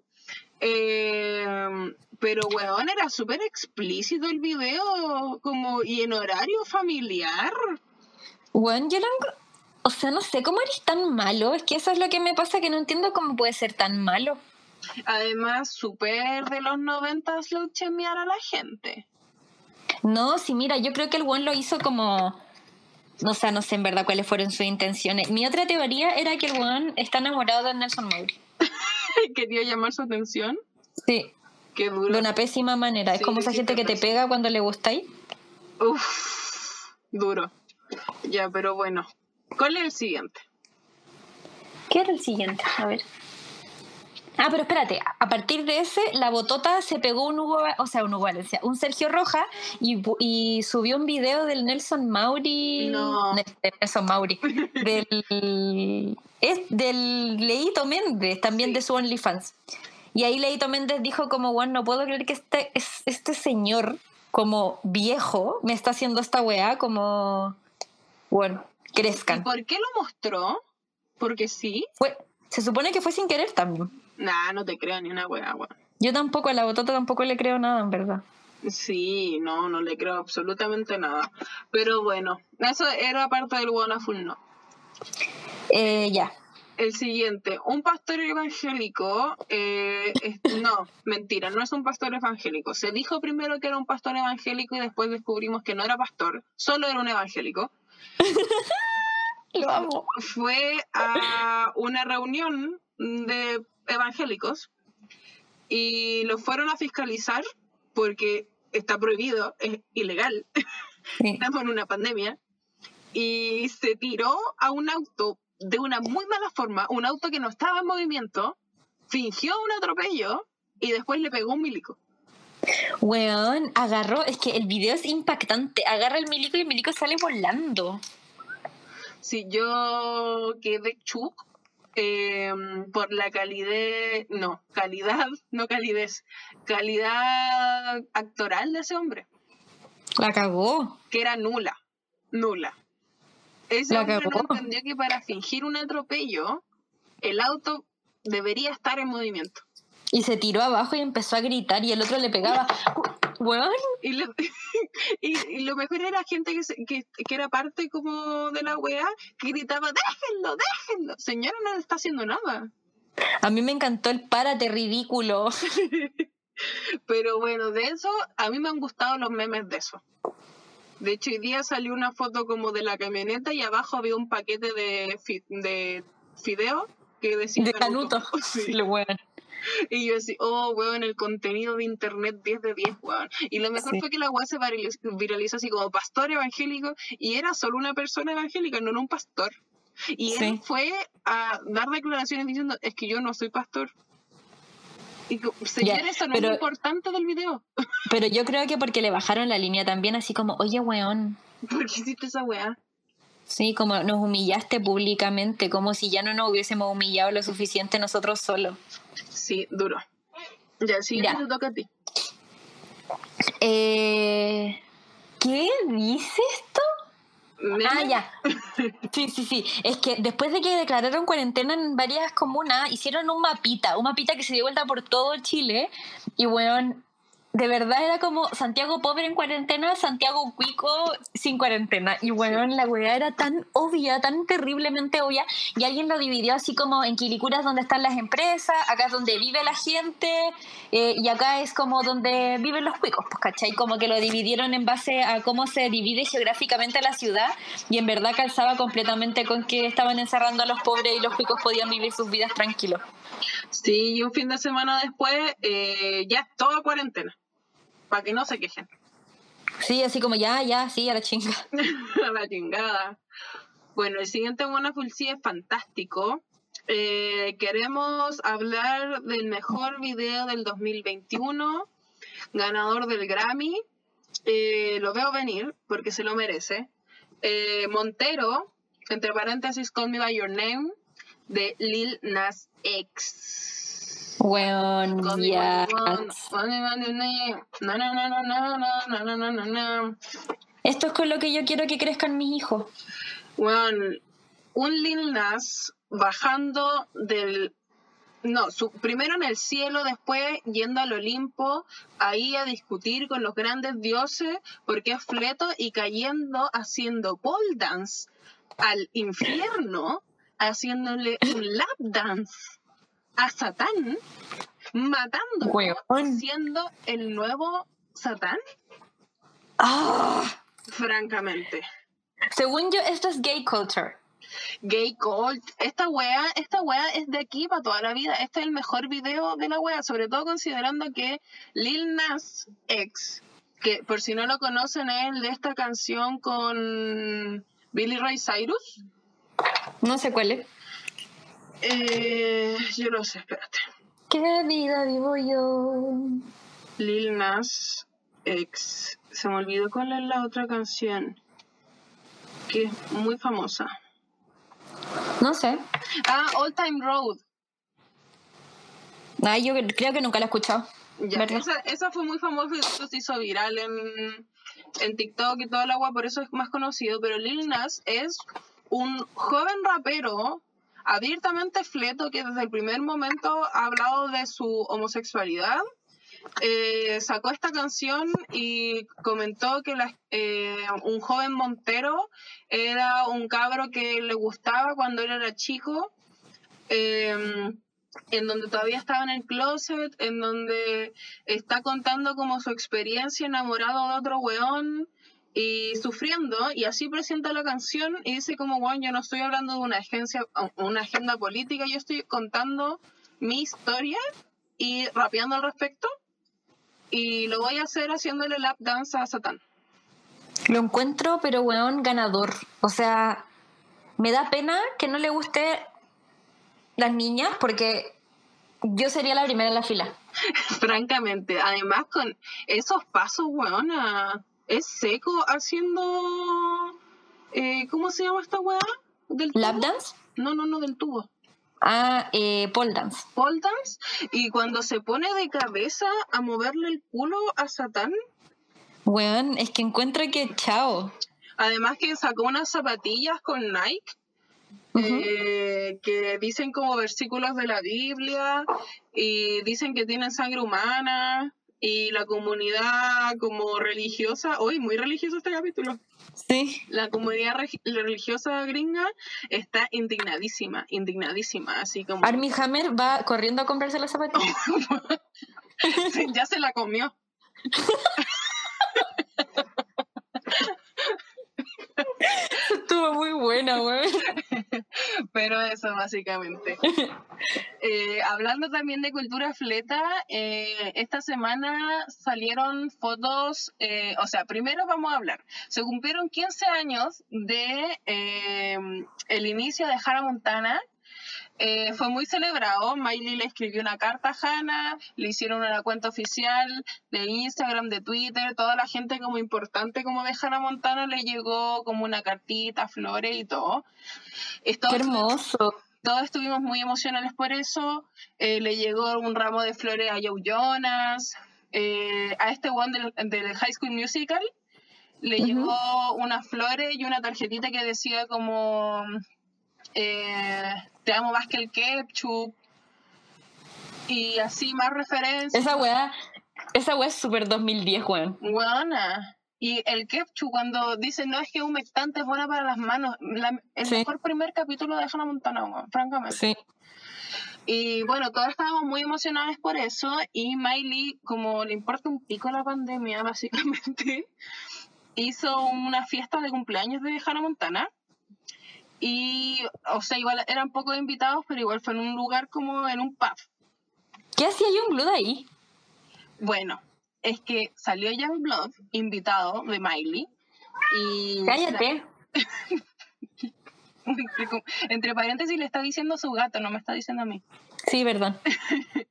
Eh, pero weón, era súper explícito el video, como, y en horario familiar. Juan, yo lo, o sea, no sé cómo eres tan malo. Es que eso es lo que me pasa, que no entiendo cómo puede ser tan malo. Además, súper de los noventas lo chemear a la gente. No, sí, mira, yo creo que el buen lo hizo como... O sea, no sé en verdad cuáles fueron sus intenciones. Mi otra teoría era que el buen está enamorado de Nelson Mowry. (laughs) Quería llamar su atención. Sí. Qué duro. De una pésima manera. es como esa gente que te pega cuando le gusta ahí. Uf, duro. Ya, pero bueno. ¿Cuál es el siguiente? ¿Qué era el siguiente? A ver. Ah, pero espérate, a partir de ese, la botota se pegó un Hugo, o sea, un Hugo Valencia, un Sergio Roja y, subió un video del Nelson Mauri. No. Nelson Mauri. (laughs) del, es del Leito Méndez, también Sí. de su OnlyFans. Y ahí Leito Méndez dijo como, bueno, no puedo creer que este, es- este señor, como viejo, me está haciendo esta weá, como, bueno, ¿Y crezcan. por qué lo mostró? Porque sí. Fue, se supone que fue sin querer también. Nah, no te creo ni una weón. Yo tampoco, a la botota tampoco le creo nada, en verdad. Sí, no, no le creo absolutamente nada. Pero bueno, eso era parte del Wonderful No. Eh, ya. El siguiente, un pastor evangélico, eh, es- (laughs) no, mentira, no es un pastor evangélico. Se dijo primero que era un pastor evangélico y después descubrimos que no era pastor, solo era un evangélico. (laughs) Lo amo. Fue a una reunión de evangélicos y lo fueron a fiscalizar porque está prohibido, es ilegal, Sí. (laughs) estamos en una pandemia, y se tiró a un auto de una muy mala forma, un auto que no estaba en movimiento, fingió un atropello y después le pegó un milico. Weón, agarró, es que el video es impactante. Agarra el milico y el milico sale volando. Si yo quedé chuc eh, por la calidez, no, calidad, no calidez, calidad actoral de ese hombre, La cagó. que era nula, nula. Ese La hombre no cagó. entendió que para fingir un atropello, el auto debería estar en movimiento. Y se tiró abajo y empezó a gritar y el otro le pegaba. (laughs) Weón, Y, le- (laughs) y, y lo mejor era gente que, se- que, que era parte como de la weá, que gritaba, déjenlo, déjenlo. Señora, no le está haciendo nada. a mí me encantó el párate ridículo. (laughs) Pero bueno, de eso, a mí me han gustado los memes de eso. De hecho, hoy día salió una foto como de la camioneta y abajo había un paquete de, fi- de fideo que decía De Canuto. Sí. Lo weón. (laughs) Y yo decía, oh, weón, el contenido de internet 10 de 10, weón. Y lo mejor Sí. fue que la weá se viraliz- viralizó así como pastor evangélico y era solo una persona evangélica, no era un pastor. Y él Sí. fue a dar declaraciones diciendo, es que yo no soy pastor. Y señor, Ya, eso no pero- es lo importante del video. (laughs) Pero yo creo que porque le bajaron la línea también, así como, oye, weón. ¿Por qué hiciste esa weá? Sí, como nos humillaste públicamente, como si ya no nos hubiésemos humillado lo suficiente nosotros solos. Sí, duro. Ya, sí, Ya. te toca a ti. Eh, ¿Qué dice esto? Ah, ya. (laughs) Sí, sí, sí. Es que después de que declararon cuarentena en varias comunas, hicieron un mapita, un mapita que se dio vuelta por todo Chile. Y bueno, de verdad era como Santiago pobre en cuarentena, Santiago cuico sin cuarentena. Y bueno, la weá era tan obvia, tan terriblemente obvia. Y alguien lo dividió así como en Quilicuras donde están las empresas, acá es donde vive la gente, eh, y acá es como donde viven los cuicos, pues, ¿cachai? Como que lo dividieron en base a cómo se divide geográficamente la ciudad, y en verdad calzaba completamente con que estaban encerrando a los pobres y los cuicos podían vivir sus vidas tranquilos. Sí, y un fin de semana después, eh, ya toda cuarentena. Para que no se quejen. Sí, así como ya, ya, sí, a la chinga. (laughs) A la chingada. Bueno, el siguiente Wonderful sí es fantástico. Eh, queremos hablar del mejor video del 2021, ganador del Grammy. Eh, lo veo venir porque se lo merece. Eh, Montero, entre paréntesis, Call Me By Your Name, de Lil Nas X. Bueno, ya. Esto es con lo que yo quiero que crezcan mis hijos. Bueno, un Lil Nas bajando del no, su, primero en el cielo, después yendo al Olimpo, ahí a discutir con los grandes dioses, porque es fleto, y cayendo haciendo pole dance al infierno haciéndole un lap dance a Satán, matando, Weón. siendo el nuevo Satán, Ah. francamente. Según yo, esto es gay culture. Gay Cult, esta wea, esta wea es de aquí para toda la vida. Este es el mejor video de la wea, sobre todo considerando que Lil Nas X, que por si no lo conocen es el de esta canción con Billy Ray Cyrus. No sé cuál es. Eh, yo no sé, espérate. ¿Qué vida vivo yo? Lil Nas X. Se me olvidó cuál es la otra canción. Que es muy famosa. No sé. Ah, All Time Road. Ay, yo creo que nunca la he escuchado. Ya, esa, esa, fue muy famosa y se hizo viral en, en TikTok y toda la agua, por eso es más conocido. Pero Lil Nas es un joven rapero abiertamente fleto que desde el primer momento ha hablado de su homosexualidad. Eh, sacó esta canción y comentó que eh, un joven Montero era un cabro que le gustaba cuando él era chico. Eh, en donde todavía estaba en el closet, en donde está contando como su experiencia enamorado de otro weón y sufriendo, y así presenta la canción y dice como, bueno, yo no estoy hablando de una agencia, una agenda política, yo estoy contando mi historia y rapeando al respecto, y lo voy a hacer haciéndole lap dance a Satán. Lo encuentro, pero weón, ganador. O sea, me da pena que no le guste las niñas porque yo sería la primera en la fila. (laughs) Francamente, además con esos pasos, weón, es seco haciendo... Eh, ¿Cómo se llama esta weá? ¿Del ¿Lap dance? No, no, no, del tubo. Ah, eh, pole dance. Pole dance. Y cuando se pone de cabeza a moverle el culo a Satán. Weón, es que encuentro que chao. Además que sacó unas zapatillas con Nike eh, que dicen como versículos de la Biblia y dicen que tienen sangre humana y la comunidad como religiosa, hoy muy religioso este capítulo. Sí. La comunidad religiosa gringa está indignadísima, indignadísima, así como... Armie Hammer va corriendo a comprarse la zapatilla. (laughs) ya se la comió. (laughs) Estuvo muy buena, güey. (laughs) Pero eso, básicamente. (laughs) Eh, hablando también de cultura fleta, eh, esta semana salieron fotos, eh, o sea, primero vamos a hablar. Se cumplieron 15 años de el inicio de Hannah Montana, eh, fue muy celebrado. Miley le escribió una carta a Hannah, le hicieron una cuenta oficial de Instagram, de Twitter, toda la gente como importante como de Hannah Montana le llegó como una cartita, flores y todo. Qué hermoso. Todos estuvimos muy emocionales por eso. Eh, le llegó un ramo de flores a Joe Jonas, eh, a este one del, High School Musical. Le llegó unas flores y una tarjetita que decía como eh, Te amo más que el ketchup. Y así más referencias. Esa weá, esa weá es súper 2010, weón. Buena. Y el ketchup, cuando dice, no es que un mectante es buena para las manos, el mejor primer capítulo de Hannah Montana, francamente. Sí. Y bueno, todos estábamos muy emocionados por eso. Y Miley, como le importa un pico la pandemia, (laughs) básicamente, hizo una fiesta de cumpleaños de Hannah Montana. Y, o sea, igual eran pocos invitados, pero igual fue en un lugar como en un pub. ¿Qué hacía Youngblood ahí? Bueno, es que salió Youngblood invitado de Miley. Y Cállate. (laughs) Entre paréntesis le está diciendo su gato, no me está diciendo a mí. Sí, perdón. (laughs)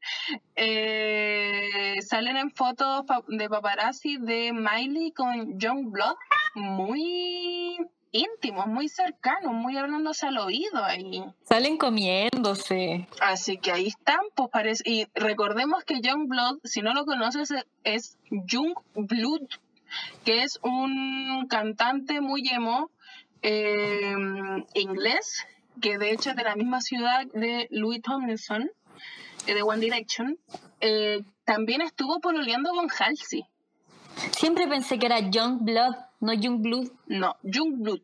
eh, salen en fotos de paparazzi de Miley con Youngblood muy íntimos, muy cercanos, muy hablándose al oído ahí. Salen comiéndose. Así que ahí están, pues parece. Y recordemos que Youngblood, si no lo conoces, es Youngblood, que es un cantante muy emo eh, inglés, que de hecho es de la misma ciudad de Louis Tomlinson, eh, de One Direction. Eh, también estuvo pololeando con Halsey. Siempre pensé que era Youngblood, no Youngblood. No, Youngblood.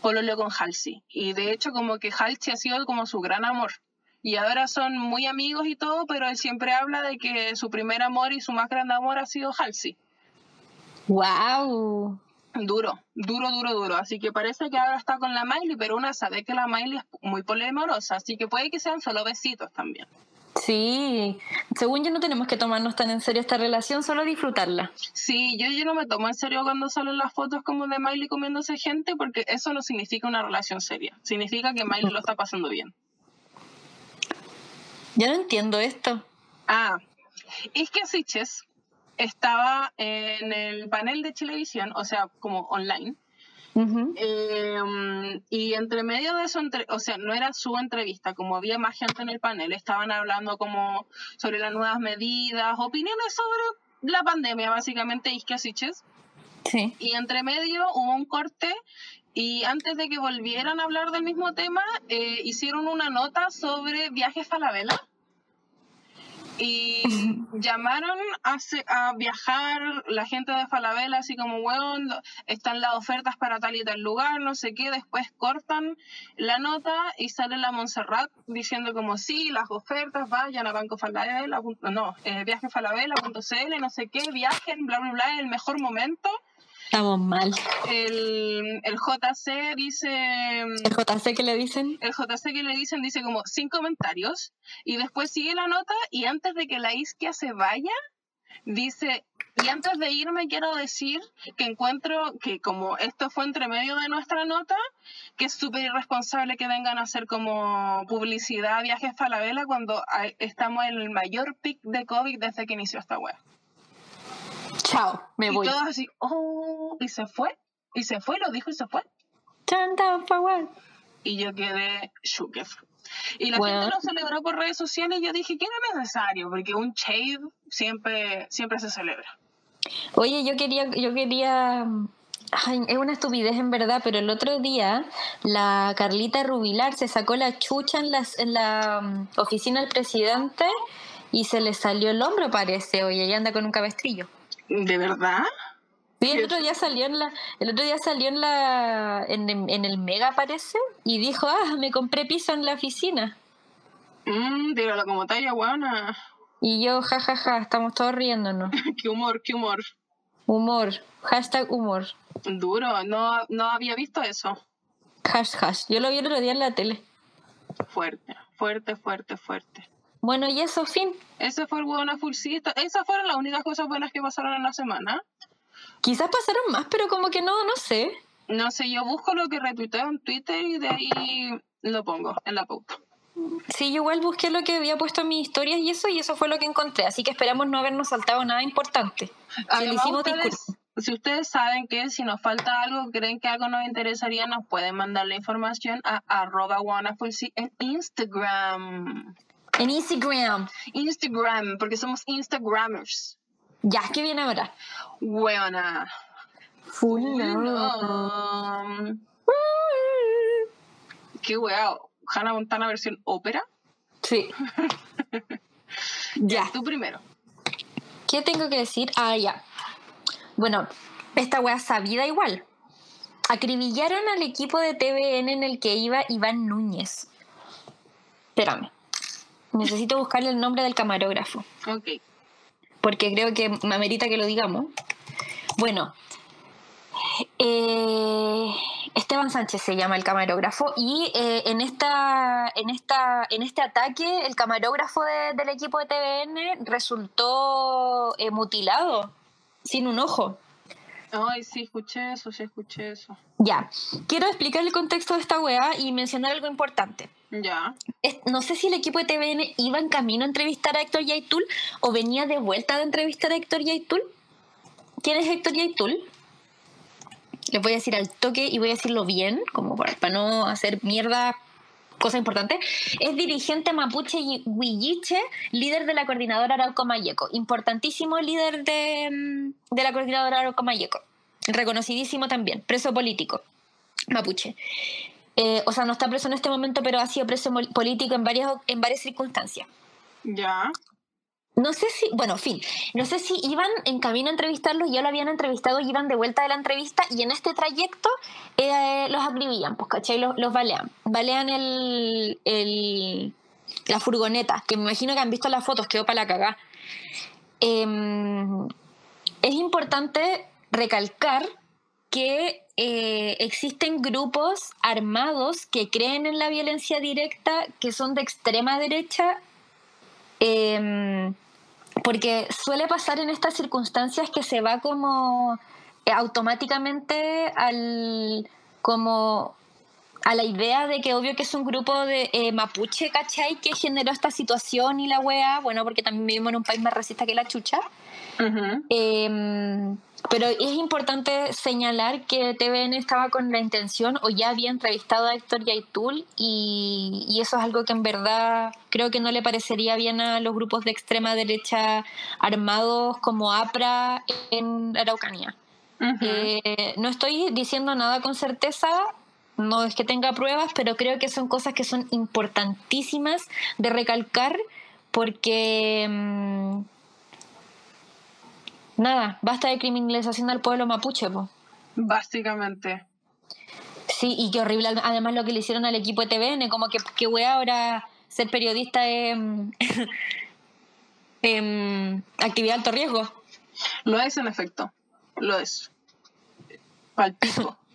Pololeo con Halsey. Y de hecho como que Halsey ha sido como su gran amor. Y ahora son muy amigos y todo, pero él siempre habla de que su primer amor y su más grande amor ha sido Halsey. ¡Wow! Duro, duro, duro, duro. Así que parece que ahora está con la Miley, pero una sabe que la Miley es muy polimorosa, así que puede que sean solo besitos también. Sí, según yo no tenemos que tomarnos tan en serio esta relación, solo disfrutarla. Sí, yo, yo no me tomo en serio cuando salen las fotos como de Miley comiéndose gente, porque eso no significa una relación seria. Significa que Miley lo está pasando bien. Yo no entiendo esto. Ah, es que Siches estaba en el panel de televisión, o sea, como online. Em, y entre medio de eso, o sea, no era su entrevista, como había más gente en el panel, estaban hablando como sobre las nuevas medidas, opiniones sobre la pandemia, básicamente, Iskia Siches. Sí. Y entre medio hubo un corte y antes de que volvieran a hablar del mismo tema, eh, hicieron una nota sobre viajes a la vela y (laughs) llamaron a, a, viajar la gente de Falabella, así como, bueno, están las ofertas para tal y tal lugar, no sé qué, después cortan la nota y sale la Montserrat diciendo como, sí, las ofertas, vayan a Banco Falabella, no, eh, viajefalabella.cl, no sé qué, viajen, bla, bla, bla, el mejor momento Estamos mal. El, el JC dice... ¿El JC que le dicen? El JC que le dicen dice como sin comentarios y después sigue la nota y antes de que la isquia se vaya, dice, y antes de irme quiero decir que encuentro que como esto fue entre medio de nuestra nota, que es súper irresponsable que vengan a hacer como publicidad viajes a la vela cuando estamos en el mayor pic de COVID desde que inició esta web chao, me voy. Y todos así, oh, y se fue, y se fue, lo dijo y se fue. Y yo quedé shooketh. Y la gente lo celebró por redes sociales y yo dije que era necesario, porque un shade siempre, siempre se celebra. Oye, yo quería, yo quería es una estupidez en verdad, pero el otro día la Carlita Rubilar se sacó la chucha en, las, en la mm, oficina del presidente y se le salió el hombro, parece. Oye, ella anda con un cabestrillo. ¿De verdad? Sí, el otro día salió en la, el otro día salió en la, en, el Mega parece, y dijo, ah, me compré piso en la oficina. Mmm, dígalo como talla buena. Y yo, jajaja, ja, ja, estamos todos riéndonos. (laughs) qué humor, qué humor. Humor, hashtag humor. Duro, no, no había visto eso. Hash, hash. Yo lo vi el otro día en la tele. Fuerte, fuerte, fuerte, fuerte. Bueno, y eso, fin. Ese fue el hueón fullcito. Esas fueron las únicas cosas buenas que pasaron en la semana. Quizás pasaron más, pero como que no, no sé. No sé, yo busco lo que retuiteo en Twitter y de ahí lo pongo en la pauta. Sí, yo igual busqué lo que había puesto en mis historias y eso, y eso fue lo que encontré. Así que esperamos no habernos saltado nada importante. si ustedes saben que si nos falta algo, creen que algo nos interesaría, nos pueden mandar la información a arroba en Instagram. En Instagram. Instagram, porque somos Instagrammers. Ya, ¿qué viene ahora? Buena. Full Qué weao. Hannah Montana versión ópera. Sí. (laughs) ya. Tú primero. ¿Qué tengo que decir? Ah, ya. Bueno, esta wea sabida igual. Acribillaron al equipo de TVN en el que iba Iván Núñez. Espérame. Necesito buscarle el nombre del camarógrafo. Ok. Porque creo que me amerita que lo digamos. Bueno, eh, Esteban Sánchez se llama el camarógrafo y eh, en, esta, en, esta, en este ataque el camarógrafo del equipo de TVN resultó eh, mutilado, sin un ojo. Ay, sí, escuché eso, sí, escuché eso. Ya, quiero explicar el contexto de esta weá y mencionar algo importante. Ya. no sé si el equipo de TVN iba en camino a entrevistar a Héctor Yaitul o venía de vuelta de entrevistar a Héctor Yaitul. ¿Quién es Héctor Yaitul? Les voy a decir al toque y voy a decirlo bien, como para, no hacer mierda cosa importante, es dirigente mapuche huilliche, líder de la coordinadora Arauco Mayeco, importantísimo líder de, mm, de la coordinadora Arauco Mayeco, reconocidísimo también, preso político mapuche. Eh, o sea, no está preso en este momento, pero ha sido preso político en varias, en varias circunstancias. Ya. No sé si, bueno, fin, no sé si iban en camino a entrevistarlos, ya lo habían entrevistado y iban de vuelta de la entrevista y en este trayecto eh, los acribillan, pues, ¿cachai? Los, los balean. Balean el, el, la furgoneta, que me imagino que han visto las fotos, quedó para la cagá. Em, es importante recalcar que eh, existen grupos armados que creen en la violencia directa, que son de extrema derecha, em, porque suele pasar en estas circunstancias que se va como eh, automáticamente al como a la idea de que obvio que es un grupo de eh, mapuche, ¿cachai? Que generó esta situación y la wea, bueno, porque también vivimos en un país más racista que la chucha. Em, pero es importante señalar que TVN estaba con la intención o ya había entrevistado a Héctor Yaitul y, y eso es algo que en verdad creo que no le parecería bien a los grupos de extrema derecha armados como APRA en Araucanía. Eh, no estoy diciendo nada con certeza, no es que tenga pruebas, pero creo que son cosas que son importantísimas de recalcar porque... Mm, nada, basta de criminalización al pueblo mapuche, po. Básicamente. Sí, y qué horrible además lo que le hicieron al equipo de TVN, como que qué wea ahora ser periodista es (laughs) actividad de alto riesgo. Lo es en efecto, lo es. Palpito. (laughs)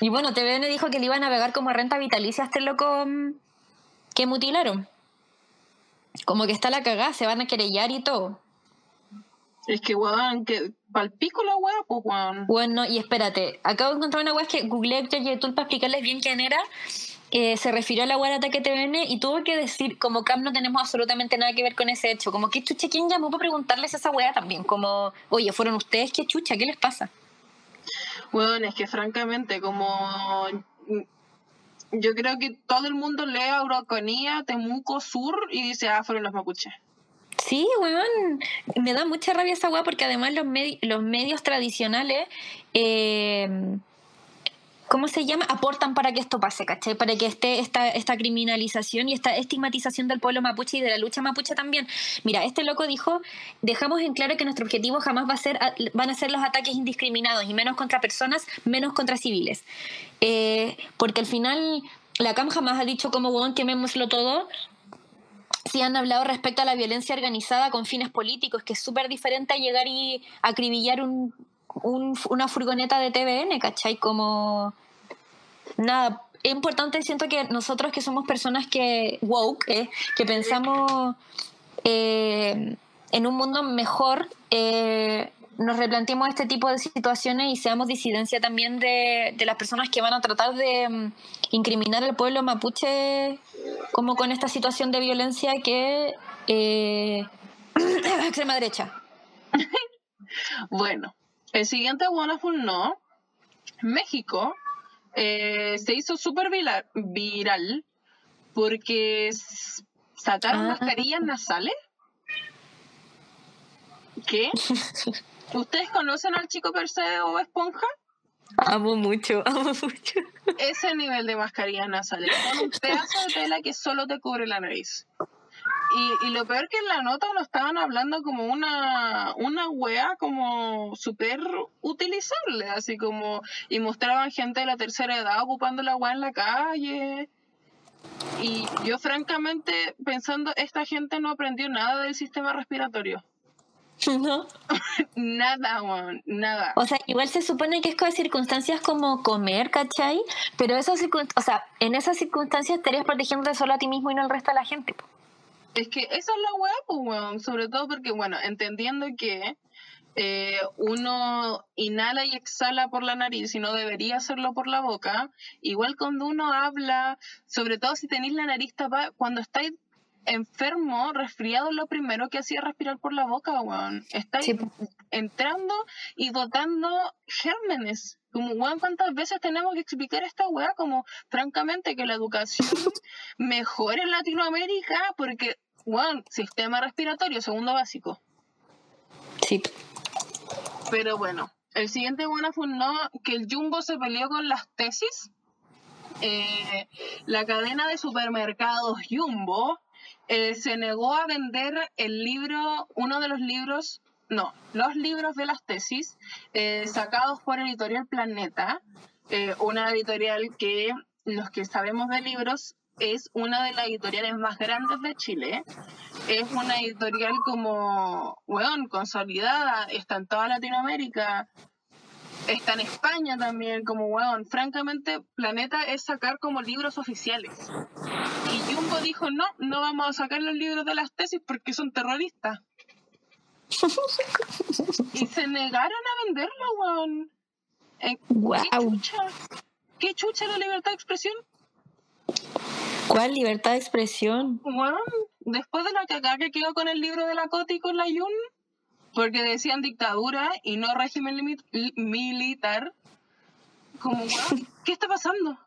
Y bueno, TVN dijo que le iban a pegar como renta vitalicia a este loco mm, que mutilaron. Como que está la cagada, se van a querellar y todo. Es que, weón, que palpico la weá, pues, weón. Bueno, y espérate, acabo de encontrar una weá que googleé YouTube para explicarles bien quién era. se refirió a la weá de ataque TVN y tuvo que decir, como Cam no tenemos absolutamente nada que ver con ese hecho. Como que chucha, ¿quién llamó para preguntarles a esa weá también? Como, oye, ¿fueron ustedes? ¿Qué chucha? ¿Qué les pasa? Bueno, es que francamente, como yo creo que todo el mundo lee Araucanía, Temuco, Sur y dice, ah, fueron los mapuches. Sí, weón, me da mucha rabia esa weá porque además los, los medios tradicionales eh, ¿cómo se llama? Aportan para que esto pase, ¿cachai? Para que esté esta, esta criminalización y esta estigmatización del pueblo mapuche y de la lucha mapuche también. Mira, este loco dijo, dejamos en claro que nuestro objetivo jamás va a ser, van a ser los ataques indiscriminados y menos contra personas, menos contra civiles. Eh, porque al final la CAM jamás ha dicho como, bueno, quemémoslo todo, si han hablado respecto a la violencia organizada con fines políticos, que es súper diferente a llegar y acribillar un, una furgoneta de TVN, ¿cachai? Como nada, es importante, siento que nosotros que somos personas que woke, eh, que pensamos eh, en un mundo mejor, eh, nos replanteemos este tipo de situaciones y seamos disidencia también de, las personas que van a tratar de mm, incriminar al pueblo mapuche como con esta situación de violencia que (clears throat) extrema derecha. bueno, el siguiente un no. México eh, se hizo súper viral, porque sacaron ah. mascarillas nasales. ¿Qué? (laughs) ¿Ustedes conocen al chico Perseo o Esponja? Amo mucho, amo mucho. Ese nivel de mascarillas nasales. Con un pedazo de tela que solo te cubre la nariz. Y, y, lo peor que en la nota lo estaban hablando como una, una wea como súper utilizable, así como, y mostraban gente de la tercera edad ocupando la wea en la calle. Y yo francamente pensando, esta gente no aprendió nada del sistema respiratorio. (laughs) No. nada, weón, nada. O sea, igual se supone que es con circunstancias como comer, ¿cachai? Pero esas o sea, en esas circunstancias estarías protegiendo solo a ti mismo y no al resto de la gente. Es que esa es la weá, pues, weón. Sobre todo porque, bueno, entendiendo que eh, uno inhala y exhala por la nariz y no debería hacerlo por la boca, igual cuando uno habla, sobre todo si tenéis la nariz tapada, cuando estáis enfermo, resfriado, lo primero que hacía es respirar por la boca, weón. Estáis entrando y botando gérmenes. Como, weón, ¿cuántas veces tenemos que explicar esta weá? Como, francamente, que la educación (laughs) mejore en Latinoamérica porque, weón, sistema respiratorio, segundo básico. Sí. Pero bueno, el siguiente bueno fue no, que el Jumbo se peleó con las tesis. Eh, la cadena de supermercados Jumbo eh, se negó a vender el libro, uno de los libros, no, los libros de las tesis eh, sacados por Editorial Planeta, eh, una editorial que los que sabemos de libros es una de las editoriales más grandes de Chile. Es una editorial como, weón, consolidada, está en toda Latinoamérica, está en España también, como weón. Francamente, Planeta es sacar como libros oficiales. Y Jumbo dijo, no, no vamos a sacar los libros de las tesis porque son terroristas. y se negaron a venderlo, weón. wow. ¿Qué chucha la libertad de expresión? ¿Cuál libertad de expresión? Bueno, después de la cagada que quedó con el libro de la Coti y con la Yun, porque decían dictadura y no régimen militar, como, ¿qué está pasando?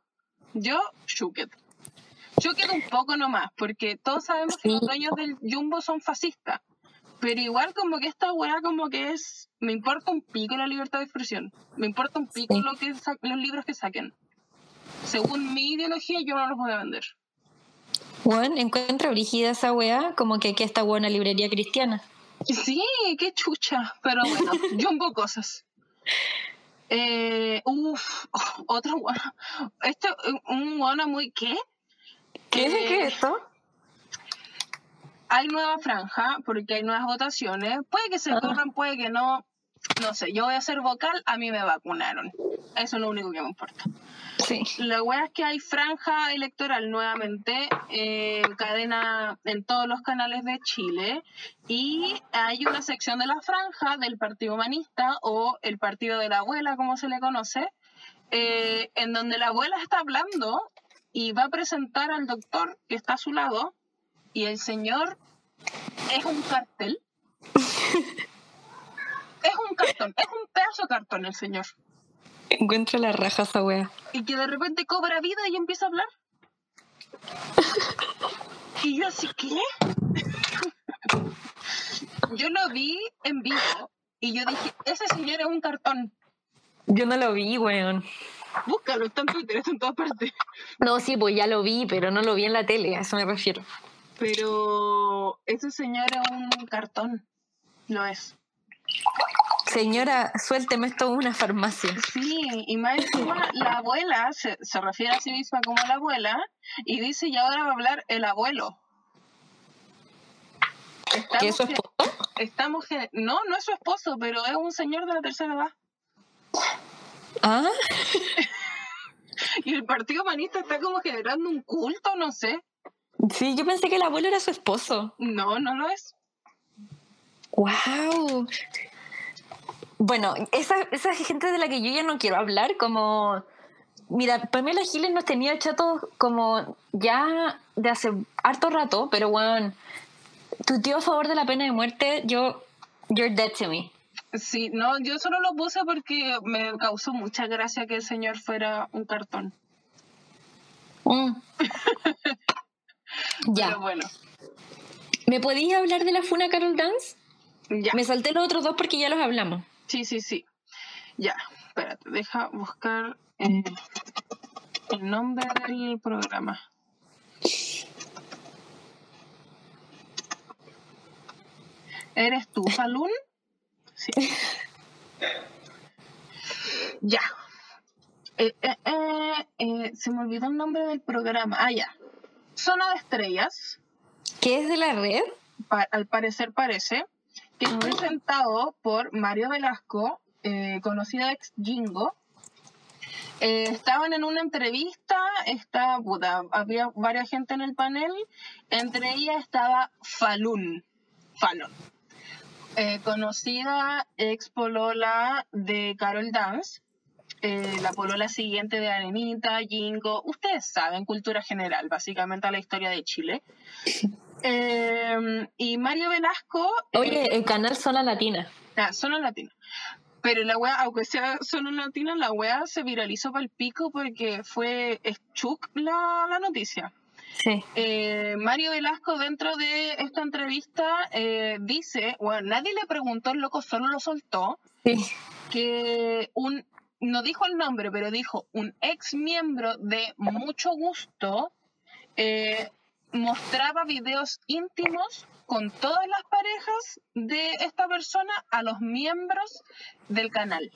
Yo, Shuket. Shuket un poco nomás, porque todos sabemos que los dueños del Jumbo son fascistas. Pero igual como que esta weá como que es... Me importa un pico la libertad de expresión. Me importa un pico lo que los libros que saquen. Según mi ideología yo no los voy a vender. Bueno, encuentra brígida esa weá, como que aquí está buena librería cristiana. Sí, qué chucha. Pero bueno, (laughs) Jumbo cosas. Eh, uf, otra guana. Esto, un guana muy, ¿qué? ¿Qué es, ¿Qué es esto? hay nueva franja porque hay nuevas votaciones. Puede que se corran, puede que no. No sé, yo voy a ser vocal, a mí me vacunaron. Eso es lo único que me importa. Sí. La wea es que hay franja electoral nuevamente, eh, cadena en todos los canales de Chile, y hay una sección de la franja del Partido Humanista o el Partido de la Abuela, como se le conoce, eh, en donde la abuela está hablando y va a presentar al doctor que está a su lado y el señor es un cartel. (laughs) es un cartón, es un pedazo de cartón el señor. Encuentra la raja esa wea. Y que de repente cobra vida y empieza a hablar. y yo así, ¿qué? yo lo vi en vivo y yo dije, ese señor es un cartón. Yo no lo vi, weón. Búscalo, está en Twitter, está en todas partes. No, sí, pues ya lo vi, pero no lo vi en la tele, a eso me refiero. Pero ese señor es un cartón, lo es. Señora, suélteme esto una farmacia. Sí, y más encima la abuela se, refiere a sí misma como la abuela y dice, y ahora va a hablar el abuelo. ¿Qué es su esposo? Estamos, no, no es su esposo, pero es un señor de la tercera edad. Ah. (laughs) y el Partido Humanista está como generando un culto, no sé. Sí, yo pensé que el abuelo era su esposo. No, no lo es. ¡Wow! Bueno, esa, esa gente de la que yo ya no quiero hablar, como. Mira, Pamela Giles nos tenía chatos como ya de hace harto rato, pero bueno, tu tío a favor de la pena de muerte, yo. You're dead to me. Sí, no, yo solo lo puse porque me causó mucha gracia que el señor fuera un cartón. Mm. (laughs) Ya. bueno. ¿Me podías hablar de la Funa Carol Dance? Ya. Me salté los otros dos porque ya los hablamos. Sí, sí, sí. Ya, espérate, deja buscar eh, el nombre del programa. ¿Eres tú, Falun? Sí. ya. Eh, eh, se me olvidó el nombre del programa. Ah, ya. Zona de Estrellas. ¿Qué es de la red? al parecer parece, que es presentado por Mario Velasco, eh, conocida ex Jingo. Eh, estaban en una entrevista, está, había varias gente en el panel, entre ellas estaba Falun, Falun, eh, conocida ex polola de Carol Dance, eh, la polola siguiente de Arenita, Jingo, ustedes saben, cultura general, básicamente la historia de Chile. Em, y Mario Velasco... Oye, eh, el canal Zona Latina. Ah, Zona Latina. Pero la wea, aunque sea Zona Latina, la wea se viralizó para el pico porque fue Chuck la, la noticia. Sí. Eh, Mario Velasco dentro de esta entrevista dice, bueno, nadie le preguntó, el loco solo lo soltó, sí. que un no dijo el nombre, pero dijo un ex miembro de mucho gusto eh, mostraba videos íntimos con todas las parejas de esta persona a los miembros del canal.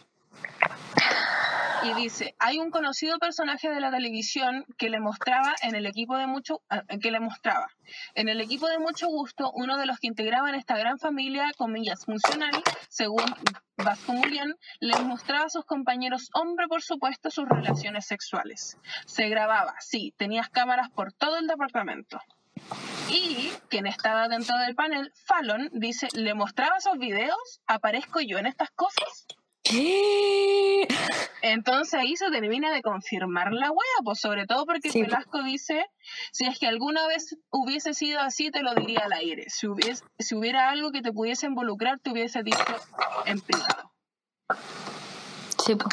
Y dice, hay un conocido personaje de la televisión que le mostraba en el equipo de mucho ah, que le mostraba en el equipo de mucho gusto uno de los que integraban esta gran familia comillas funcional, según Vasco Mulián, les mostraba a sus compañeros hombre por supuesto sus relaciones sexuales. Se grababa, sí, tenías cámaras por todo el departamento. Y quien estaba dentro del panel, Fallon, dice, ¿le mostraba esos videos? ¿Aparezco yo en estas cosas? ¿Qué? Entonces ahí se termina de confirmar la wea, pues sobre todo porque Sí, Velasco dice, si es que alguna vez hubiese sido así, te lo diría al aire. Si, hubies- si hubiera algo que te pudiese involucrar, te hubiese dicho en privado. Sí, po.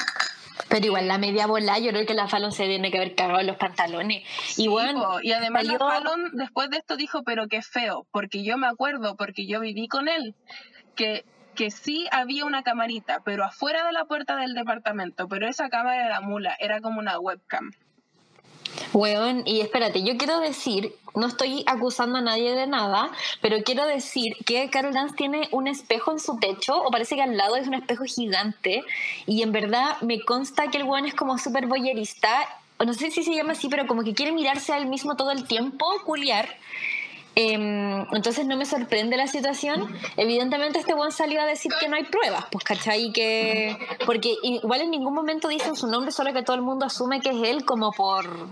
Pero igual, la media bola, yo creo que la Fallon se tiene que haber cagado en los pantalones. y bueno, po, y además la Fallon después de esto dijo, pero qué feo, porque yo me acuerdo, porque yo viví con él, que, que sí había una camarita, pero afuera de la puerta del departamento, pero esa cámara era mula, era como una webcam. Weón, y espérate, yo quiero decir, no estoy acusando a nadie de nada, pero quiero decir que Carol Dance tiene un espejo en su techo, o parece que al lado es un espejo gigante, y en verdad me consta que el weón es como súper boyerista, no sé si se llama así, pero como que quiere mirarse a él mismo todo el tiempo, culiar. Em, entonces no me sorprende la situación. Evidentemente este weón salió a decir que no hay pruebas, pues cachai que... Porque igual en ningún momento dicen su nombre, solo que todo el mundo asume que es él como por...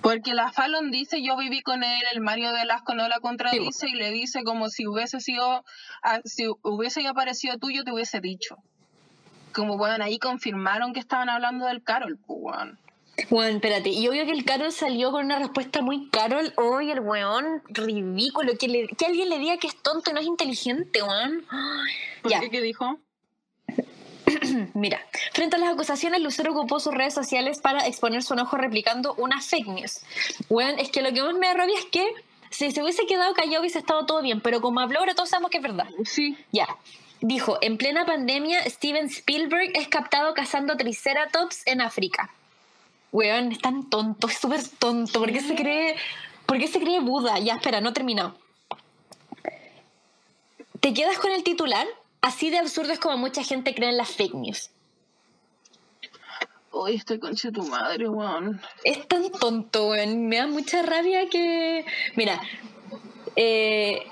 Porque la Fallon dice, yo viví con él, el Mario Velasco no la contradice y le dice como si hubiese sido, ah, si hubiese aparecido tú, yo te hubiese dicho. Como, bueno, ahí confirmaron que estaban hablando del Carol, pues, weón. Bueno, espérate, y obvio que el Carol salió con una respuesta muy Carol, hoy el weón ridículo, que, le- que alguien le diga que es tonto y no es inteligente, weón. ¿Por Ya, qué? ¿Qué dijo? (clears throat) mira, frente a las acusaciones, Lucero ocupó sus redes sociales para exponer su enojo replicando una fake news. Weón, es que lo que más me da rabia es que si se hubiese quedado callado hubiese estado todo bien, pero como habló ahora todos sabemos que es verdad. Sí. Ya. Dijo, en plena pandemia, Steven Spielberg es captado cazando triceratops en África. Weón, es tan tonto, es súper tonto. ¿Por qué se cree, por qué se cree Buda? Ya, espera, no he terminado. ¿Te quedas con el titular? Así de absurdo es como mucha gente cree en las fake news. Hoy estoy conche tu madre, weón. Es tan tonto, weón. Me da mucha rabia que. Mira, eh,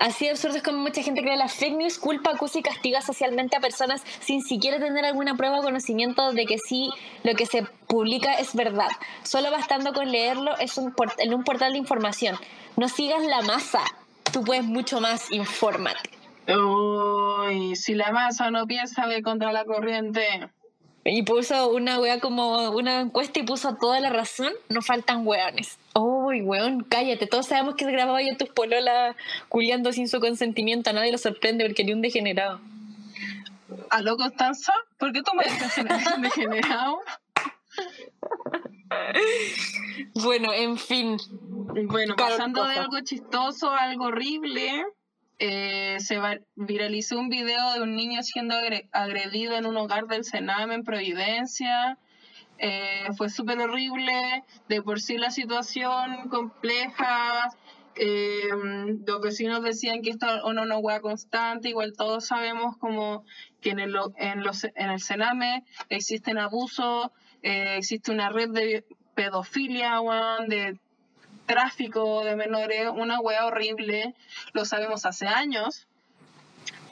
así de absurdo es como mucha gente cree las fake news, culpa, acusa y castiga socialmente a personas sin siquiera tener alguna prueba o conocimiento de que sí lo que se publica es verdad. Solo bastando con leerlo es un en un portal de información. No sigas la masa. Tú puedes mucho más, infórmate. Uy, si la masa no piensa, ve contra la corriente. Y puso una wea como una encuesta y puso toda la razón. No faltan weones. Uy, weón, cállate. Todos sabemos que se grababa yo tus pololas culiando sin su consentimiento. A nadie lo sorprende porque ni un degenerado. ¿Aló, Constanza? ¿Por qué tú me dices el degenerado? (laughs) Bueno, en fin. Bueno, Carol pasando de algo chistoso a algo horrible, eh, se viralizó un video de un niño siendo agre- agredido en un hogar del Sename en Providencia. Eh, fue súper horrible, de por sí la situación compleja. eh, los vecinos decían que esto era una, una hueá constante, igual todos sabemos como que en el, en los, en el Sename existen abusos, eh, existe una red de pedofilia, de tráfico de menores, una wea horrible, lo sabemos hace años,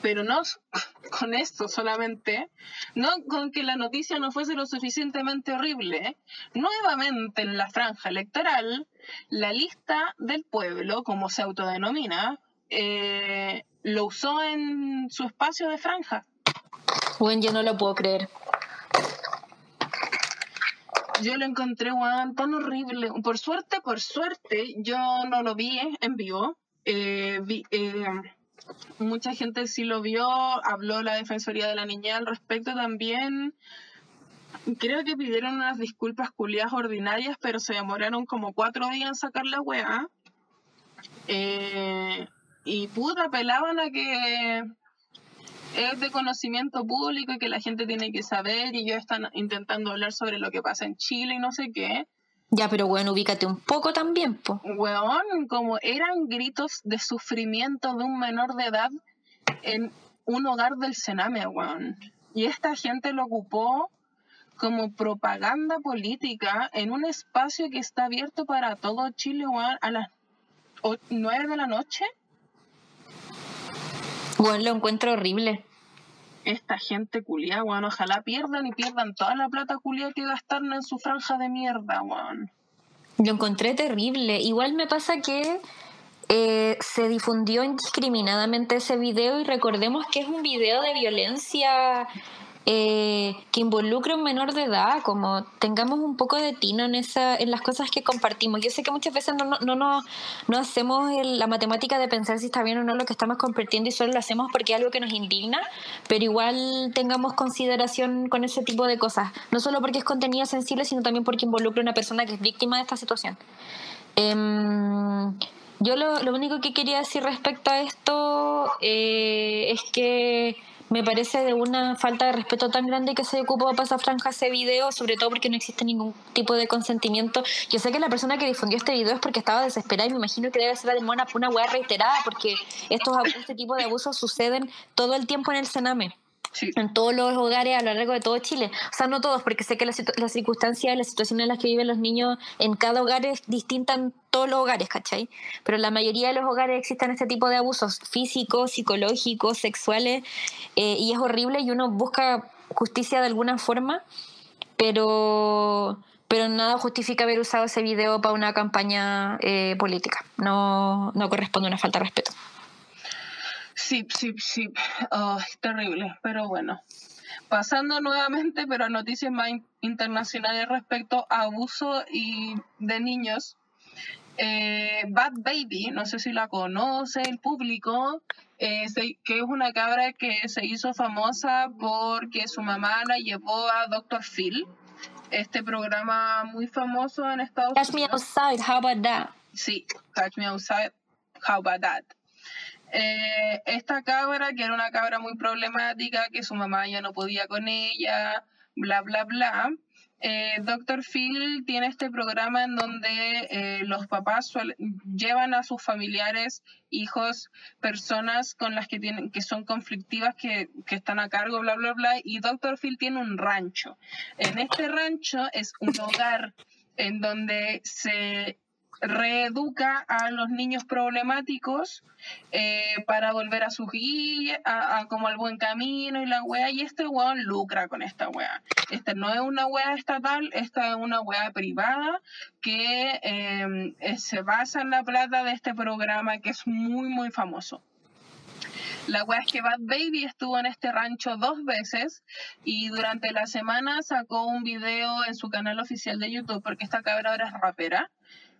pero no (laughs) con esto solamente, no con que la noticia no fuese lo suficientemente horrible, nuevamente en la franja electoral, la lista del pueblo, como se autodenomina, eh, lo usó en su espacio de franja. Bueno, yo no lo puedo creer. Yo lo encontré, weón, tan horrible. Por suerte, por suerte, yo no lo vi en vivo. Eh, vi- eh, mucha gente sí lo vio, habló la Defensoría de la Niñez al respecto también. Creo que pidieron unas disculpas culiadas ordinarias, pero se demoraron como cuatro días en sacar la weá. Eh, y puta, apelaban a que es de conocimiento público y que la gente tiene que saber y ellos están intentando hablar sobre lo que pasa en Chile y no sé qué. Ya, pero bueno, ubícate un poco también, po. Weón, como eran gritos de sufrimiento de un menor de edad en un hogar del Sename, weón. Y esta gente lo ocupó como propaganda política en un espacio que está abierto para todo Chile, weón, a las nueve de la noche. Bueno, lo encuentro horrible. Esta gente culia, weón, ojalá pierdan y pierdan toda la plata culia que gastaron en su franja de mierda, weón. Lo encontré terrible. Igual me pasa que eh, se difundió indiscriminadamente ese video y recordemos que es un video de violencia eh, que involucre a un menor de edad, como tengamos un poco de tino en, esa, en las cosas que compartimos. Yo sé que muchas veces no, no, no, no hacemos la matemática de pensar si está bien o no lo que estamos compartiendo y solo lo hacemos porque es algo que nos indigna, pero igual tengamos consideración con ese tipo de cosas, no solo porque es contenido sensible, sino también porque involucra a una persona que es víctima de esta situación. Em, yo lo, lo, único que quería decir respecto a esto eh, es que me parece de una falta de respeto tan grande que se ocupó para esa franja ese video, sobre todo porque no existe ningún tipo de consentimiento. Yo sé que la persona que difundió este video es porque estaba desesperada y me imagino que debe ser además una, una hueá reiterada porque estos, este tipo de abusos suceden todo el tiempo en el Sename en todos los hogares a lo largo de todo Chile. O sea, no todos, porque sé que las, circunstancias, las situaciones en las que viven los niños en cada hogar es distinta en todos los hogares, ¿cachai? Pero en la mayoría de los hogares existen este tipo de abusos físicos, psicológicos, sexuales, eh, y es horrible y uno busca justicia de alguna forma, pero pero nada justifica haber usado ese video para una campaña eh, política. No, no corresponde una falta de respeto. Sí, sí, sí. Oh, terrible, pero bueno. Pasando nuevamente, pero a noticias más internacionales respecto a abuso y de niños. Eh, Bad Baby, no sé si la conoce el público, eh, que es una cabra que se hizo famosa porque su mamá la llevó a Dr. Phil, este programa muy famoso en Estados Unidos. Catch me outside, how about that? Sí, Catch me outside, how about that? Eh, esta cabra, que era una cabra muy problemática, que su mamá ya no podía con ella, bla, bla, bla. Eh, Doctor Phil tiene este programa en donde eh, los papás llevan a sus familiares, hijos, personas con las que tienen, que son conflictivas, que, que están a cargo, bla, bla, bla. Y Doctor Phil tiene un rancho. En este rancho es un hogar en donde se reeduca a los niños problemáticos eh, para volver a su guía, a, como al buen camino y la wea, y este weón lucra con esta wea. Esta no es una wea estatal, esta es una wea privada que em, eh, se basa en la plata de este programa que es muy, muy famoso. La wea es que Bad Baby estuvo en este rancho dos veces y durante la semana sacó un video en su canal oficial de YouTube porque esta cabra ahora es rapera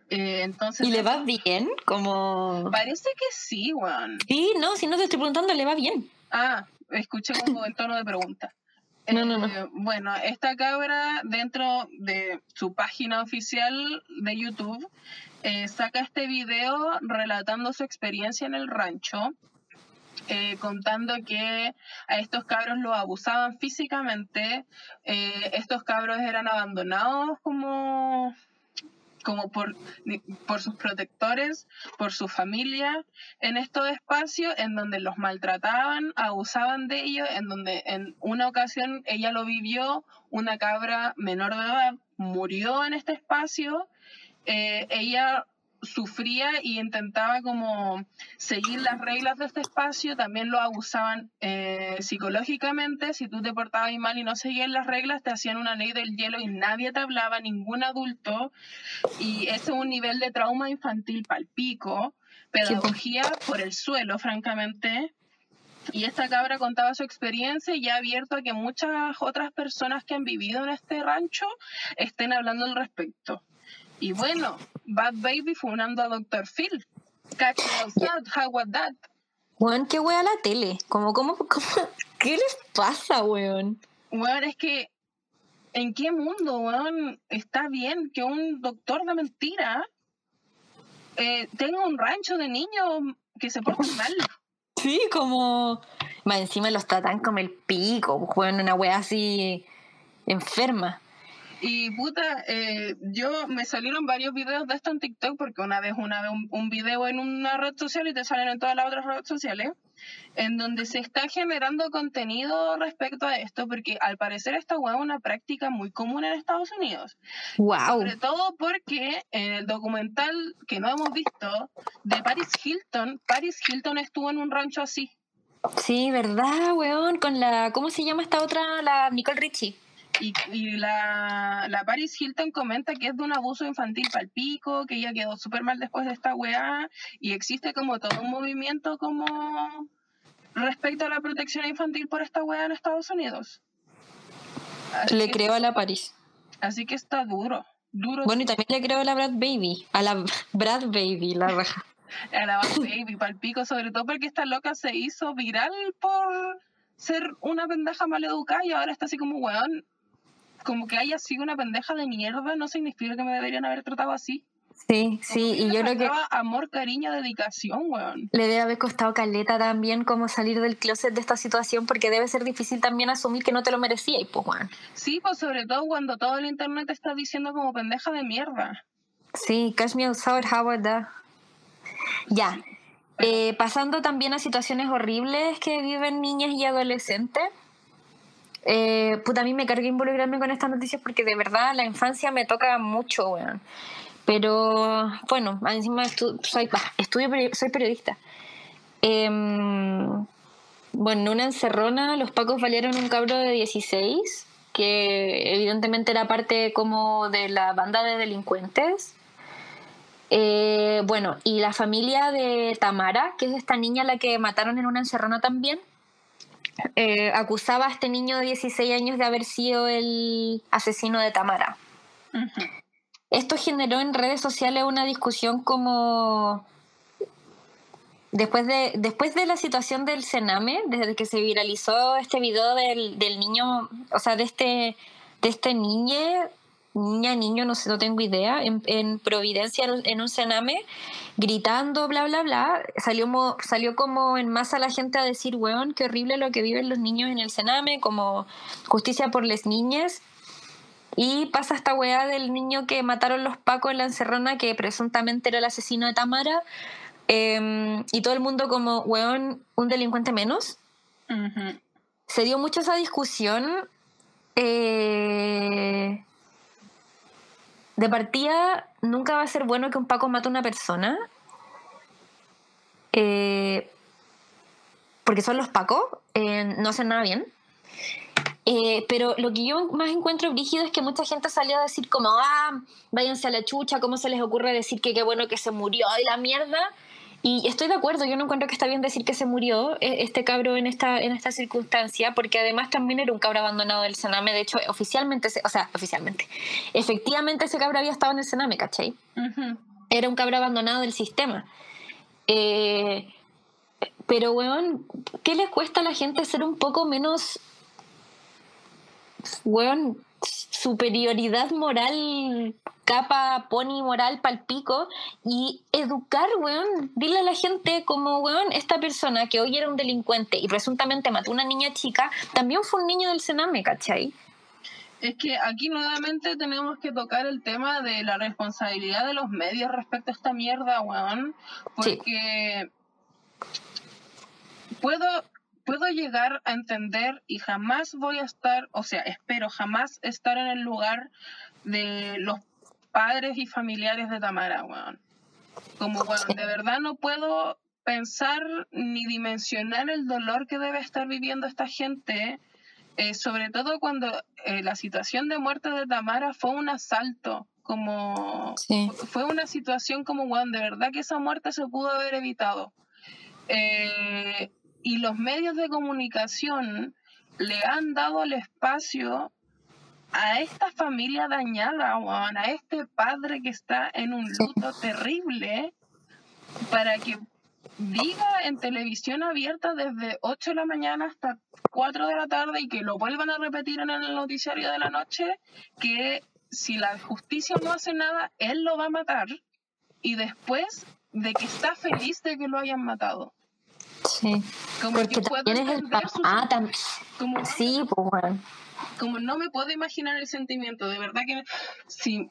eh, entonces, ¿Y le va bien? Como... Parece que sí, Juan. Sí, no, si no te estoy preguntando, le va bien. Ah, escuché como en tono de pregunta. (laughs) No, no, no. Eh, bueno, esta cabra dentro de su página oficial de YouTube eh, saca este video relatando su experiencia en el rancho, contando que a estos cabros los abusaban físicamente, estos cabros eran abandonados como como por, por sus protectores, por su familia, en estos espacios en donde los maltrataban, abusaban de ellos, en donde en una ocasión ella lo vivió, una cabra menor de edad murió en este espacio, eh, ella sufría y intentaba como seguir las reglas de este espacio, también lo abusaban eh, psicológicamente, si tú te portabas mal y no seguías las reglas, te hacían una ley del hielo y nadie te hablaba, ningún adulto, y ese es un nivel de trauma infantil palpico, pedagogía por el suelo, francamente. Y esta cabra contaba su experiencia y ha abierto a que muchas otras personas que han vivido en este rancho estén hablando al respecto. Y bueno, Bad Baby funando a Dr. Phil. Catch outside, how was that? Weón, qué wea la tele. Como, como, como, (laughs) ¿Qué les pasa, weón? Weón, es que. ¿En qué mundo, weón, está bien que un doctor de mentira eh, tenga un rancho de niños que se portan mal? (laughs) Sí, como. Más encima los tratan como el pico, weón, una wea así enferma. Y puta, eh, yo me salieron varios videos de esto en TikTok porque una vez una vez un, video en una red social y te salen en todas las otras redes sociales, en donde se está generando contenido respecto a esto, porque al parecer esta web es una práctica muy común en Estados Unidos. Wow. Sobre todo porque en el documental que no hemos visto de Paris Hilton, Paris Hilton estuvo en un rancho así. Sí, ¿verdad, weón? Con la, ¿cómo se llama esta otra? La Nicole Richie. Y, la, la, Paris Hilton comenta que es de un abuso infantil palpico, que ella quedó súper mal después de esta weá, y existe como todo un movimiento como respecto a la protección infantil por esta weá en Estados Unidos. le creo a la Paris. Así que está duro, duro. Bueno, y también le creo a la Brad Baby, a la (laughs) Brad Baby, la raja. a la Brad (laughs) Baby, palpico, sobre todo porque esta loca se hizo viral por ser una pendeja maleducada y ahora está así como, weón, como que haya sido una pendeja de mierda, no significa que me deberían haber tratado así. Sí, sí, y yo creo que... Amor, cariño, dedicación, weón. Le debe haber costado caleta también como salir del closet de esta situación porque debe ser difícil también asumir que no te lo merecía y pues, weón. Sí, pues sobre todo cuando todo el internet está diciendo como pendeja de mierda. Sí, Cash Me Outside, how about that? Ya. Eh, pasando también a situaciones horribles que viven niñas y adolescentes. Eh, puta, a mí me cargué involucrarme con estas noticias porque de verdad la infancia me toca mucho, weón. Pero bueno, encima soy, estudio, soy periodista. Em, bueno, en una encerrona los pacos valieron un cabro de 16, que evidentemente era parte como de la banda de delincuentes. Eh, bueno, y la familia de Tamara, que es esta niña la que mataron en una encerrona también, eh, acusaba a este niño de 16 años de haber sido el asesino de Tamara. Esto generó en redes sociales una discusión como después de, después de la situación del Sename, desde que se viralizó este video del, niño, o sea, de este, de este niño, niña, niño, no sé, no tengo idea, en, Providencia, en un Sename, gritando, bla, bla, bla, salió, salió como en masa la gente a decir, weón, qué horrible lo que viven los niños en el Sename, como justicia por las niñas. Y pasa esta weá del niño que mataron los pacos en la encerrona, que presuntamente era el asesino de Tamara. Em, y todo el mundo como, weón, un delincuente menos. Se dio mucho esa discusión. Eh, de partida, nunca va a ser bueno que un paco mate a una persona. Eh, porque son los pacos, eh, no hacen nada bien. Eh, pero lo que yo más encuentro brígido es que mucha gente salió a decir como, ah, váyanse a la chucha, ¿cómo se les ocurre decir que qué bueno que se murió y la mierda? Y estoy de acuerdo, yo no encuentro que está bien decir que se murió eh, este cabro en esta, en esta circunstancia, porque además también era un cabro abandonado del Sename, de hecho, oficialmente, o sea, oficialmente, efectivamente ese cabro había estado en el Sename, ¿cachai? Era un cabro abandonado del sistema. Eh, pero, weón, ¿qué le cuesta a la gente ser un poco menos weón, superioridad moral, capa, pony moral palpico y educar, weón, dile a la gente como, weón, esta persona que hoy era un delincuente y presuntamente mató a una niña chica, también fue un niño del Sename, ¿cachai? Es que aquí nuevamente tenemos que tocar el tema de la responsabilidad de los medios respecto a esta mierda, weón, porque puedo puedo llegar a entender y jamás voy a estar, o sea, espero jamás estar en el lugar de los padres y familiares de Tamara, weón. Como, bueno, de verdad no puedo pensar ni dimensionar el dolor que debe estar viviendo esta gente, eh, sobre todo cuando eh, la situación de muerte de Tamara fue un asalto, como fue una situación como, weón, de verdad que esa muerte se pudo haber evitado. Eh, y los medios de comunicación le han dado el espacio a esta familia dañada, a este padre que está en un luto terrible, para que diga en televisión abierta desde 8 de la mañana hasta 4 de la tarde y que lo vuelvan a repetir en el noticiario de la noche, que si la justicia no hace nada, él lo va a matar y después de que está feliz de que lo hayan matado. Sí. Como Porque también es el papá también. sí, pues Como no me puedo imaginar el sentimiento, de verdad que si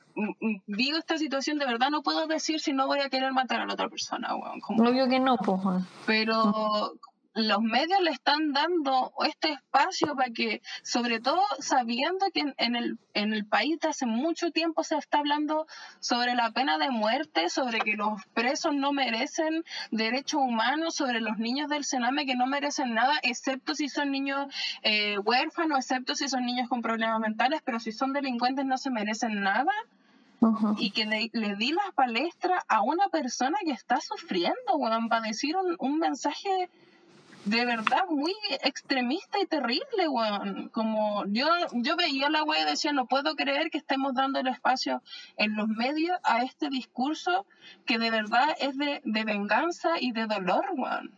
digo esta situación, de verdad no puedo decir si no voy a querer matar a la otra persona, weón. Obvio que no, pues. Pero los medios le están dando este espacio para que, sobre todo sabiendo que en, el, en el país de hace mucho tiempo se está hablando sobre la pena de muerte, sobre que los presos no merecen derechos humanos, sobre los niños del Sename que no merecen nada, excepto si son niños eh, huérfanos, excepto si son niños con problemas mentales, pero si son delincuentes no se merecen nada. Y que le, di la palestra a una persona que está sufriendo, para decir un, un mensaje de verdad muy extremista y terrible, weón. Como yo, yo veía la wea y decía, no puedo creer que estemos dando el espacio en los medios a este discurso que de verdad es de, de venganza y de dolor, weón.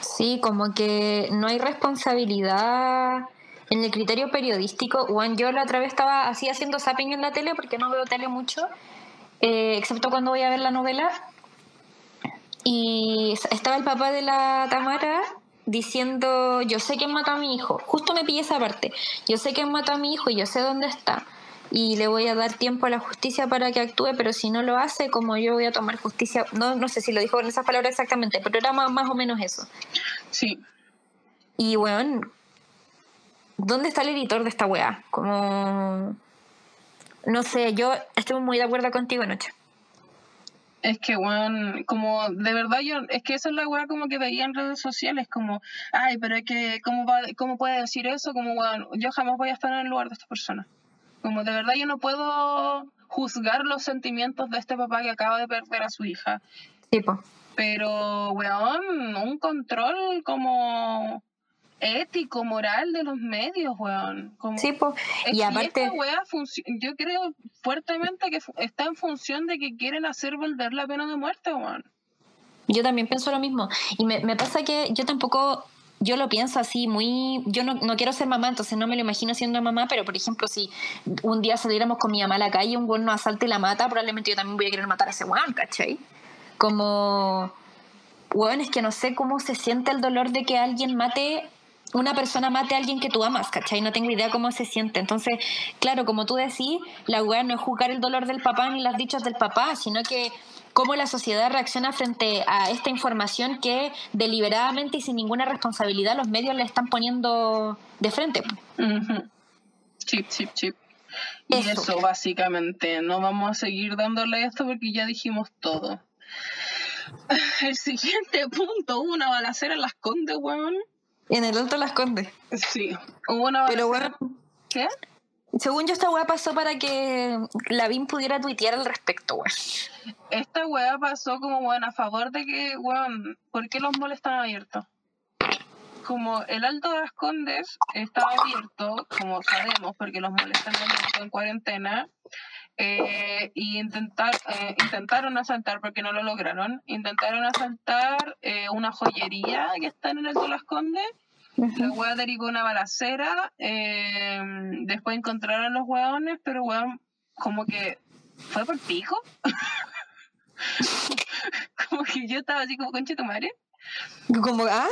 Sí, como que no hay responsabilidad en el criterio periodístico. Juan, yo la otra vez estaba así haciendo zapping en la tele porque no veo tele mucho, eh, excepto cuando voy a ver la novela. Y estaba el papá de la Tamara diciendo, yo sé quién mató a mi hijo. Justo me pillé esa parte. Yo sé quién mató a mi hijo y yo sé dónde está. Y le voy a dar tiempo a la justicia para que actúe, pero si no lo hace, como yo voy a tomar justicia, no, no sé si lo dijo con esas palabras exactamente, pero era más, más o menos eso. Sí. Y bueno, ¿dónde está el editor de esta weá? Como... No sé, yo estoy muy de acuerdo contigo, Noche. Es que, weón, como de verdad yo, es que esa es la weá como que veía en redes sociales, como, ay, pero es que, ¿cómo, va, cómo puede decir eso? Como, weón, yo jamás voy a estar en el lugar de esta persona. Como de verdad yo no puedo juzgar los sentimientos de este papá que acaba de perder a su hija. Tipo. Pero, weón, un control como ético, moral de los medios, weón. Como, sí, pues. Y aparte. yo creo fuertemente que está en función de que quieren hacer volver la pena de muerte, weón. Yo también pienso lo mismo. Y me, me pasa que yo tampoco yo lo pienso así, muy. Yo no, no, quiero ser mamá, entonces no me lo imagino siendo mamá, pero por ejemplo, si un día saliéramos con mi mamá a la calle y un weón nos asalta y la mata, probablemente yo también voy a querer matar a ese weón, ¿cachai? Como. Weón, es que no sé cómo se siente el dolor de que alguien mate una persona mate a alguien que tú amas, ¿cachai? No tengo idea cómo se siente. Entonces, claro, como tú decís, la weá no es juzgar el dolor del papá ni las dichas del papá, sino que cómo la sociedad reacciona frente a esta información que deliberadamente y sin ninguna responsabilidad los medios le están poniendo de frente. Chip, chip, chip. Y eso. básicamente, no vamos a seguir dándole esto porque ya dijimos todo. (sighs) El siguiente punto, una balacera en las condes, weón. En el Alto Las Condes. Sí. Hubo una Pero bueno. ¿Qué? Según yo, esta weá pasó para que Lavín pudiera tuitear al respecto, weón. Esta weá pasó como, weón, a favor de que, weón, ¿por qué los malls están abiertos? Como el Alto de las Condes estaba abierto, como sabemos, porque los malls están en cuarentena, eh, y intentar, eh, intentaron asaltar, porque no lo lograron, intentaron asaltar eh, una joyería que está en el de las Condes. La hueá derivó una balacera. después encontraron los hueones, pero weón, como que fue por pico. (laughs) como que yo estaba así como concha tu madre. Como, ah.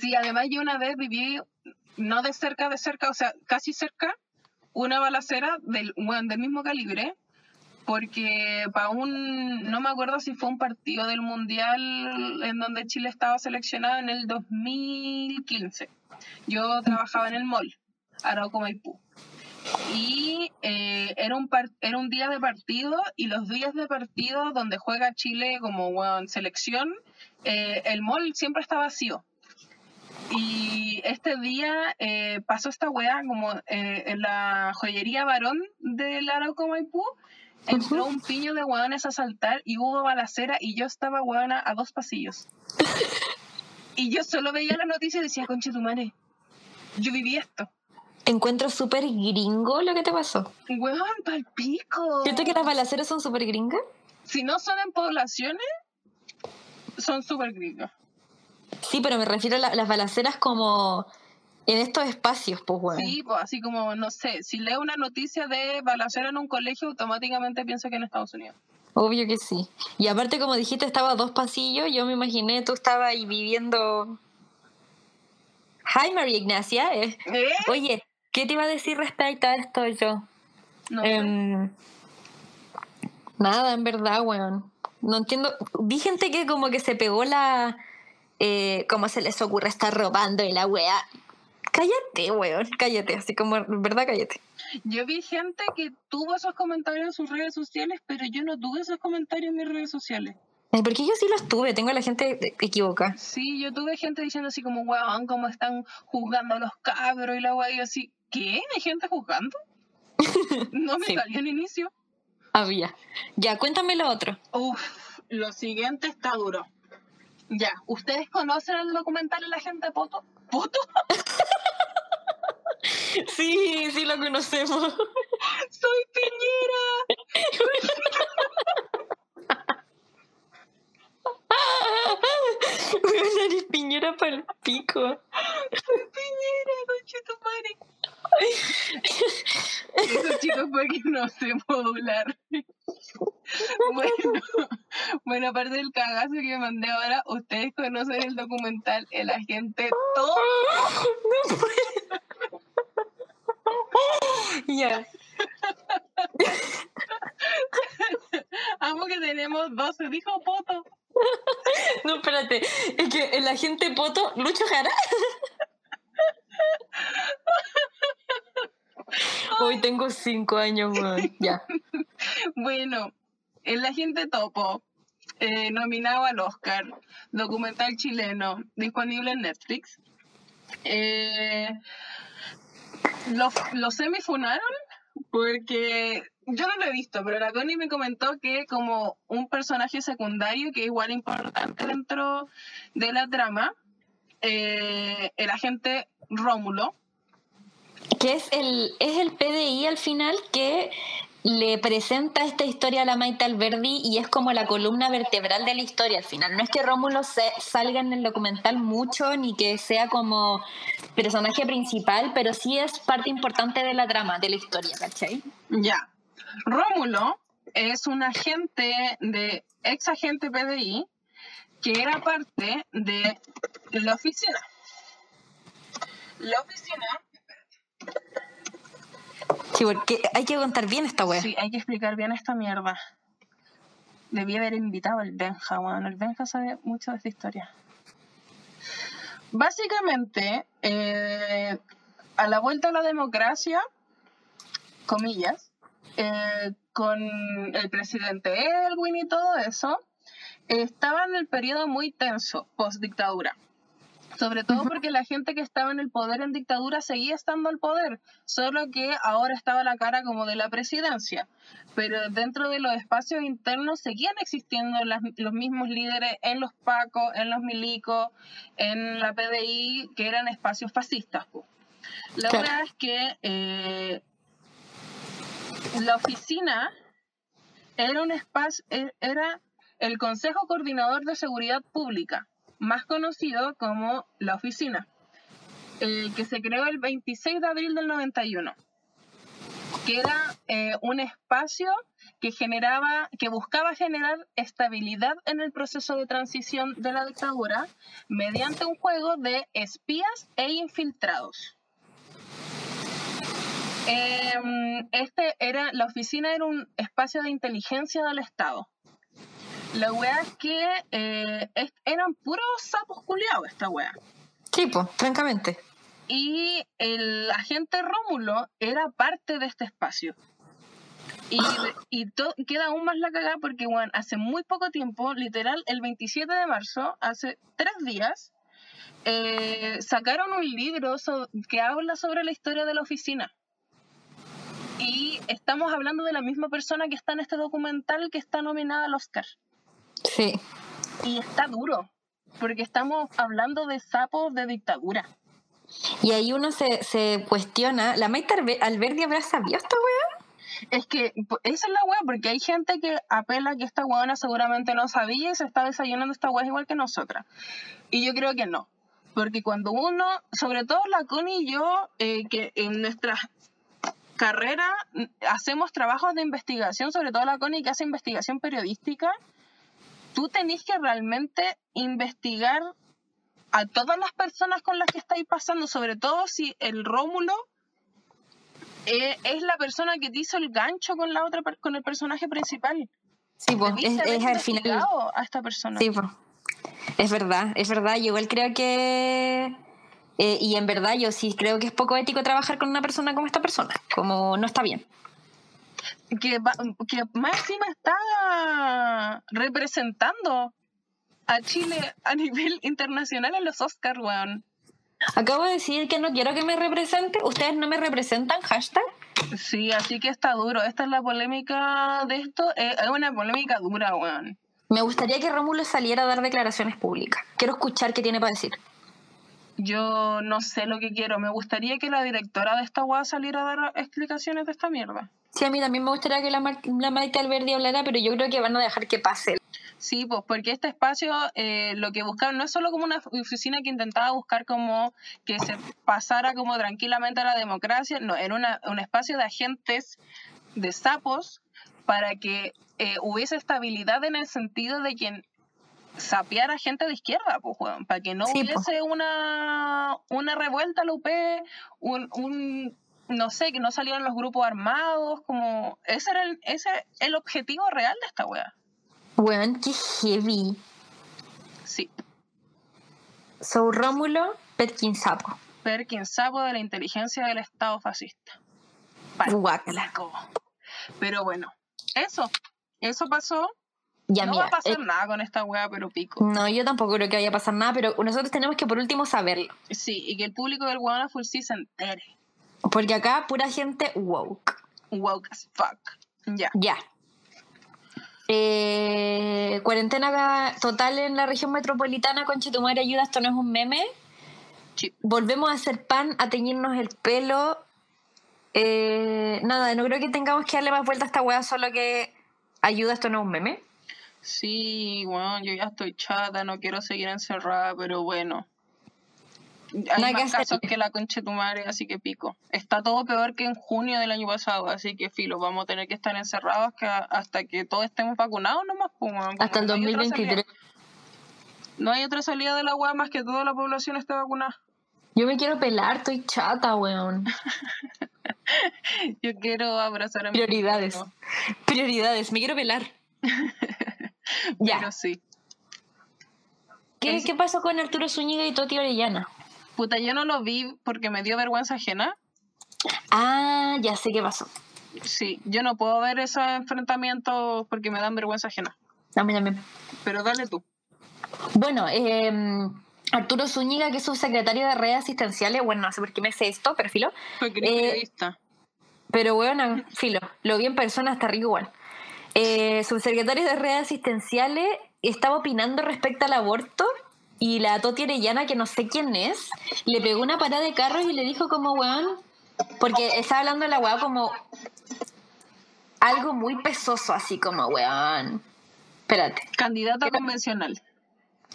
sí, además yo una vez viví, no de cerca, de cerca, o sea, casi cerca, una balacera del, del mismo calibre, porque para un, no me acuerdo si fue un partido del Mundial en donde Chile estaba seleccionado en el 2015. Yo trabajaba en el mall, Arauco Maipú. Y eh, era, un era un día de partido y los días de partido donde juega Chile como selección, eh, el mall siempre está vacío. Y este día eh, pasó esta weá como eh, en la joyería varón del Arauco Maipú. Entró un piño de hueones a saltar y hubo balacera y yo estaba hueona a dos pasillos. y yo solo veía la noticia y decía, conche tu madre, yo viví esto. Encuentro súper gringo lo que te pasó. Hueón, palpico. ¿Cierto que las balaceras son súper gringas? Si no son en poblaciones, son súper gringas. Sí, pero me refiero a las balaceras como en estos espacios, pues bueno. Sí, pues así como, no sé, si leo una noticia de balacera en un colegio, automáticamente pienso que en Estados Unidos. Obvio que sí. Y aparte, como dijiste, estaba a dos pasillos, yo me imaginé, tú estabas ahí viviendo... Hi, María Ignacia. Eh. ¿Eh? Oye, ¿qué te iba a decir respecto a esto yo? No em, Nada, en verdad, weón. No entiendo. Vi gente que como que se pegó la eh, ¿cómo se les ocurre estar robando y la wea? Cállate, weón, cállate, así como, ¿verdad? Cállate. Yo vi gente que tuvo esos comentarios en sus redes sociales, pero yo no tuve esos comentarios en mis redes sociales. Porque yo sí los tuve, tengo a la gente equivocada. Sí, yo tuve gente diciendo así como, weón, cómo están juzgando a los cabros y la weá, y así, ¿qué? ¿Hay gente juzgando? (laughs) no me salió en inicio. Había. Ya, cuéntame lo otro. Uf, lo siguiente está duro. Ya, ¿ustedes conocen el documental de la gente Poto? ¿Poto? (laughs) Sí, sí lo conocemos. (laughs) ¡Soy Piñera! (laughs) Una (laughs) nariz piñera para el pico. ¡Soy Piñera, conchetumare! (laughs) Eso, chicos, porque no sé modular. (laughs) Bueno, bueno, aparte del cagazo que me mandé ahora, ustedes conocen el documental El Agente Todo. No puedo. Ya. Amo que tenemos 12, dijo Poto. No, espérate. Es que el agente Poto, Lucho Jara. Hoy tengo cinco años, weón. Ya. Bueno, El Agente Topo, eh, nominado al Oscar, documental chileno, disponible en Netflix. Eh, lo, lo semifunaron porque yo no lo he visto, pero la Connie me comentó que como un personaje secundario que es igual importante dentro de la trama, eh, el agente Rómulo, Que es el, es el PDI al final que le presenta esta historia a la Maite Alberdi y es como la columna vertebral de la historia al final. No es que Rómulo se, salga en el documental mucho ni que sea como personaje principal, pero sí es parte importante de la trama, de la historia, ¿cachai? Ya. Rómulo es un agente de ex agente PDI que era parte de la oficina. La oficina, Sí, porque hay que contar bien esta wea. sí, hay que explicar bien esta mierda. Debí haber invitado al Benja, weón. El Benja sabe mucho de esta historia. Básicamente, eh, a la vuelta a la democracia, comillas, eh, con el presidente Elwin y todo eso, estaba en el periodo muy tenso, post dictadura. Sobre todo porque la gente que estaba en el poder en dictadura seguía estando al poder, solo que ahora estaba la cara como de la presidencia. Pero dentro de los espacios internos seguían existiendo las- los mismos líderes en los PACO, en los milicos, en la PDI, que eran espacios fascistas. La Claro. verdad es que eh, la oficina era un espacio, era el Consejo Coordinador de Seguridad Pública, más conocido como la oficina, eh, que se creó el 26 de abril del 91, que era eh, un espacio que generaba, que buscaba generar estabilidad en el proceso de transición de la dictadura mediante un juego de espías e infiltrados. Em, este era, la oficina era un espacio de inteligencia del Estado. La wea es que eh, es- eran puros sapos culiados esta wea. Sí, pues, francamente. Y el agente Rómulo era parte de este espacio. Y, (laughs) y to- queda aún más la cagada porque, bueno, hace muy poco tiempo, literal, el 27 de marzo, hace tres días, eh, sacaron un libro so- que habla sobre la historia de la oficina. Y estamos hablando de la misma persona que está en este documental que está nominada al Oscar. Sí. Y está duro, porque estamos hablando de sapos de dictadura. Y ahí uno se, se cuestiona, ¿la Maite Albe- Alberdi habrá sabido esta wea? Es que po- esa es la weá, porque hay gente que apela que esta weona seguramente no sabía y se está desayunando esta weá igual que nosotras. Y yo creo que no. Porque cuando uno, sobre todo la Connie y yo, eh, que en nuestras carreras mm, hacemos trabajos de investigación, sobre todo la Connie que hace investigación periodística, tú tenés que realmente investigar a todas las personas con las que estáis pasando, sobre todo si el Rómulo eh, es la persona que te hizo el gancho con la otra con el personaje principal. Sí, pues, es, al final. a esta persona. Sí, pues. Es verdad, es verdad. Yo igual creo que. eh, y en verdad, yo sí creo que es poco ético trabajar con una persona como esta persona. Como no está bien. Que, va- que más encima está representando a Chile a nivel internacional en los Oscars, weón. Acabo de decir que no quiero que me represente. Ustedes no me representan, hashtag. Sí, así que está duro. Esta es la polémica de esto. eh, Es una polémica dura, weón. Me gustaría que Rómulo saliera a dar declaraciones públicas. Quiero escuchar qué tiene para decir. Yo no sé lo que quiero. Me gustaría que la directora de esta weá saliera a dar explicaciones de esta mierda. Sí, a mí también me gustaría que la, Mar la Maite Alberdi hablara, pero yo creo que van a dejar que pase. Sí, pues porque este espacio eh, lo que buscaban no es solo como una oficina que intentaba buscar como que se pasara como tranquilamente a la democracia, no, era una, un espacio de agentes de sapos para que eh, hubiese estabilidad en el sentido de quien sapear a gente de izquierda, pues, para que no Sí, po. hubiese una, una revuelta a la UP, un, un, no sé, que no salieran los grupos armados, como, ese era el, ese el objetivo real de esta weá. Weón, qué heavy. Sí, So, Rómulo, Petkin Sapo. Perkin sapo de la inteligencia del Estado fascista. Guácala. Palpico. Pero bueno, eso, eso pasó. Ya, no mira. va a pasar eh, nada con esta weá, pero pico. no, yo tampoco creo que vaya a pasar nada, pero nosotros tenemos que por último saberlo. Sí, y que el público del Guadana Full se entere. Porque acá pura gente woke. Woke as fuck. Ya. Ya. Eh, cuarentena total en la región metropolitana con Chetumare ayuda, esto no es un meme. Sí. Volvemos a hacer pan, a teñirnos el pelo. Eh, nada, no creo que tengamos que darle más vuelta a esta weá, solo que ayuda, esto no es un meme. Sí, bueno, yo ya estoy chata, no quiero seguir encerrada, pero bueno. Hay Nada que más casos que la concha de tu madre, así que pico. Está todo peor que en junio del año pasado, así que filo, vamos a tener que estar encerrados que hasta que todos estemos vacunados nomás. pues, como Hasta el no hay otra 2023. salida. No hay otra salida de la web más que toda la población esté vacunada. Yo me quiero pelar, estoy chata, weón. (laughs) Yo quiero abrazar a mi Prioridades. hermano, Prioridades, me quiero pelar. (laughs) ya. Pero sí. ¿Qué, es- ¿Qué pasó con Arturo Zúñiga y Toti Orellana? Puta, yo no lo vi porque me dio vergüenza ajena. Ah, ya sé qué pasó. Sí, yo no puedo ver esos enfrentamientos porque me dan vergüenza ajena. A mí también. Pero dale tú. Bueno, eh, Arturo Zúñiga, que es subsecretario de redes asistenciales, bueno, no sé por qué me sé esto, pero filo. Porque Eh, periodista. Pero bueno, filo, lo vi en persona, está rico igual. Eh, subsecretario de redes asistenciales estaba opinando respecto al aborto y la Toti Orellana, que no sé quién es, le pegó una parada de carro y le dijo como, weón, porque estaba hablando de la weá como algo muy pesoso, así como, weón. Espérate. Candidata convencional.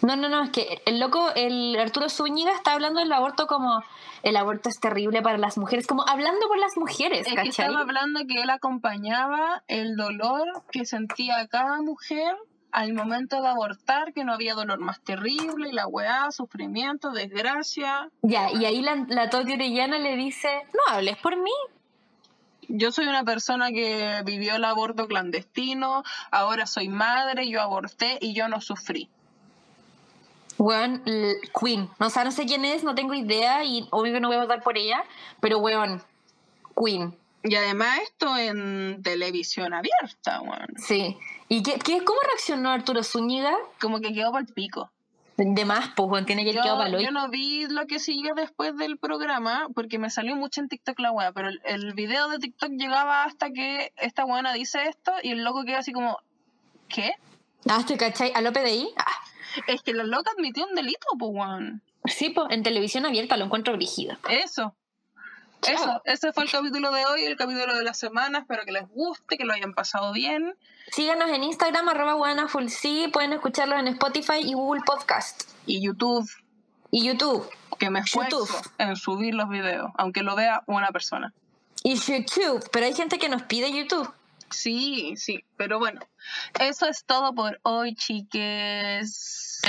No, no, no, es que el loco, el Arturo Zúñiga está hablando del aborto como el aborto es terrible para las mujeres, como hablando por las mujeres, Es que ¿cachai? estaba hablando que él acompañaba el dolor que sentía cada mujer al momento de abortar, que no había dolor más terrible, y la weá, sufrimiento, desgracia. Ya, y ahí la, la Toti Orellana le dice, no hables por mí. Yo soy una persona que vivió el aborto clandestino, ahora soy madre, yo aborté y yo no sufrí. Weón, Queen. No, o sea, no sé quién es, no tengo idea y obvio que no voy a votar por ella, pero weón, Queen. Y además esto en televisión abierta, weón. Sí. ¿Y qué, qué, cómo reaccionó Arturo Zúñiga? Como que quedó para el pico. De más, pues, tiene que ir Yo, quedado para yo no vi lo que siguió después del programa porque me salió mucho en TikTok la weá, pero el, el video de TikTok llegaba hasta que esta weona dice esto y el loco queda así como, ¿qué? Ah, estoy cachai, a López de ahí. Ah, Es que la loca admitió un delito, pues weón. sí, pues, en televisión abierta lo encuentro brígido. Eso. Eso, ese fue el capítulo de hoy, el capítulo de la semana. Espero que les guste, que lo hayan pasado bien. Síganos en Instagram, arroba guanafulsi, pueden escucharlos en Spotify y Google Podcast. Y YouTube, Y YouTube. que me esfuerzo YouTube. en subir los videos, aunque lo vea una persona. Y YouTube. Pero hay gente que nos pide YouTube. Sí, sí, pero bueno, eso es todo por hoy, chiques.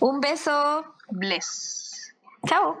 Un beso. Bless. Chao.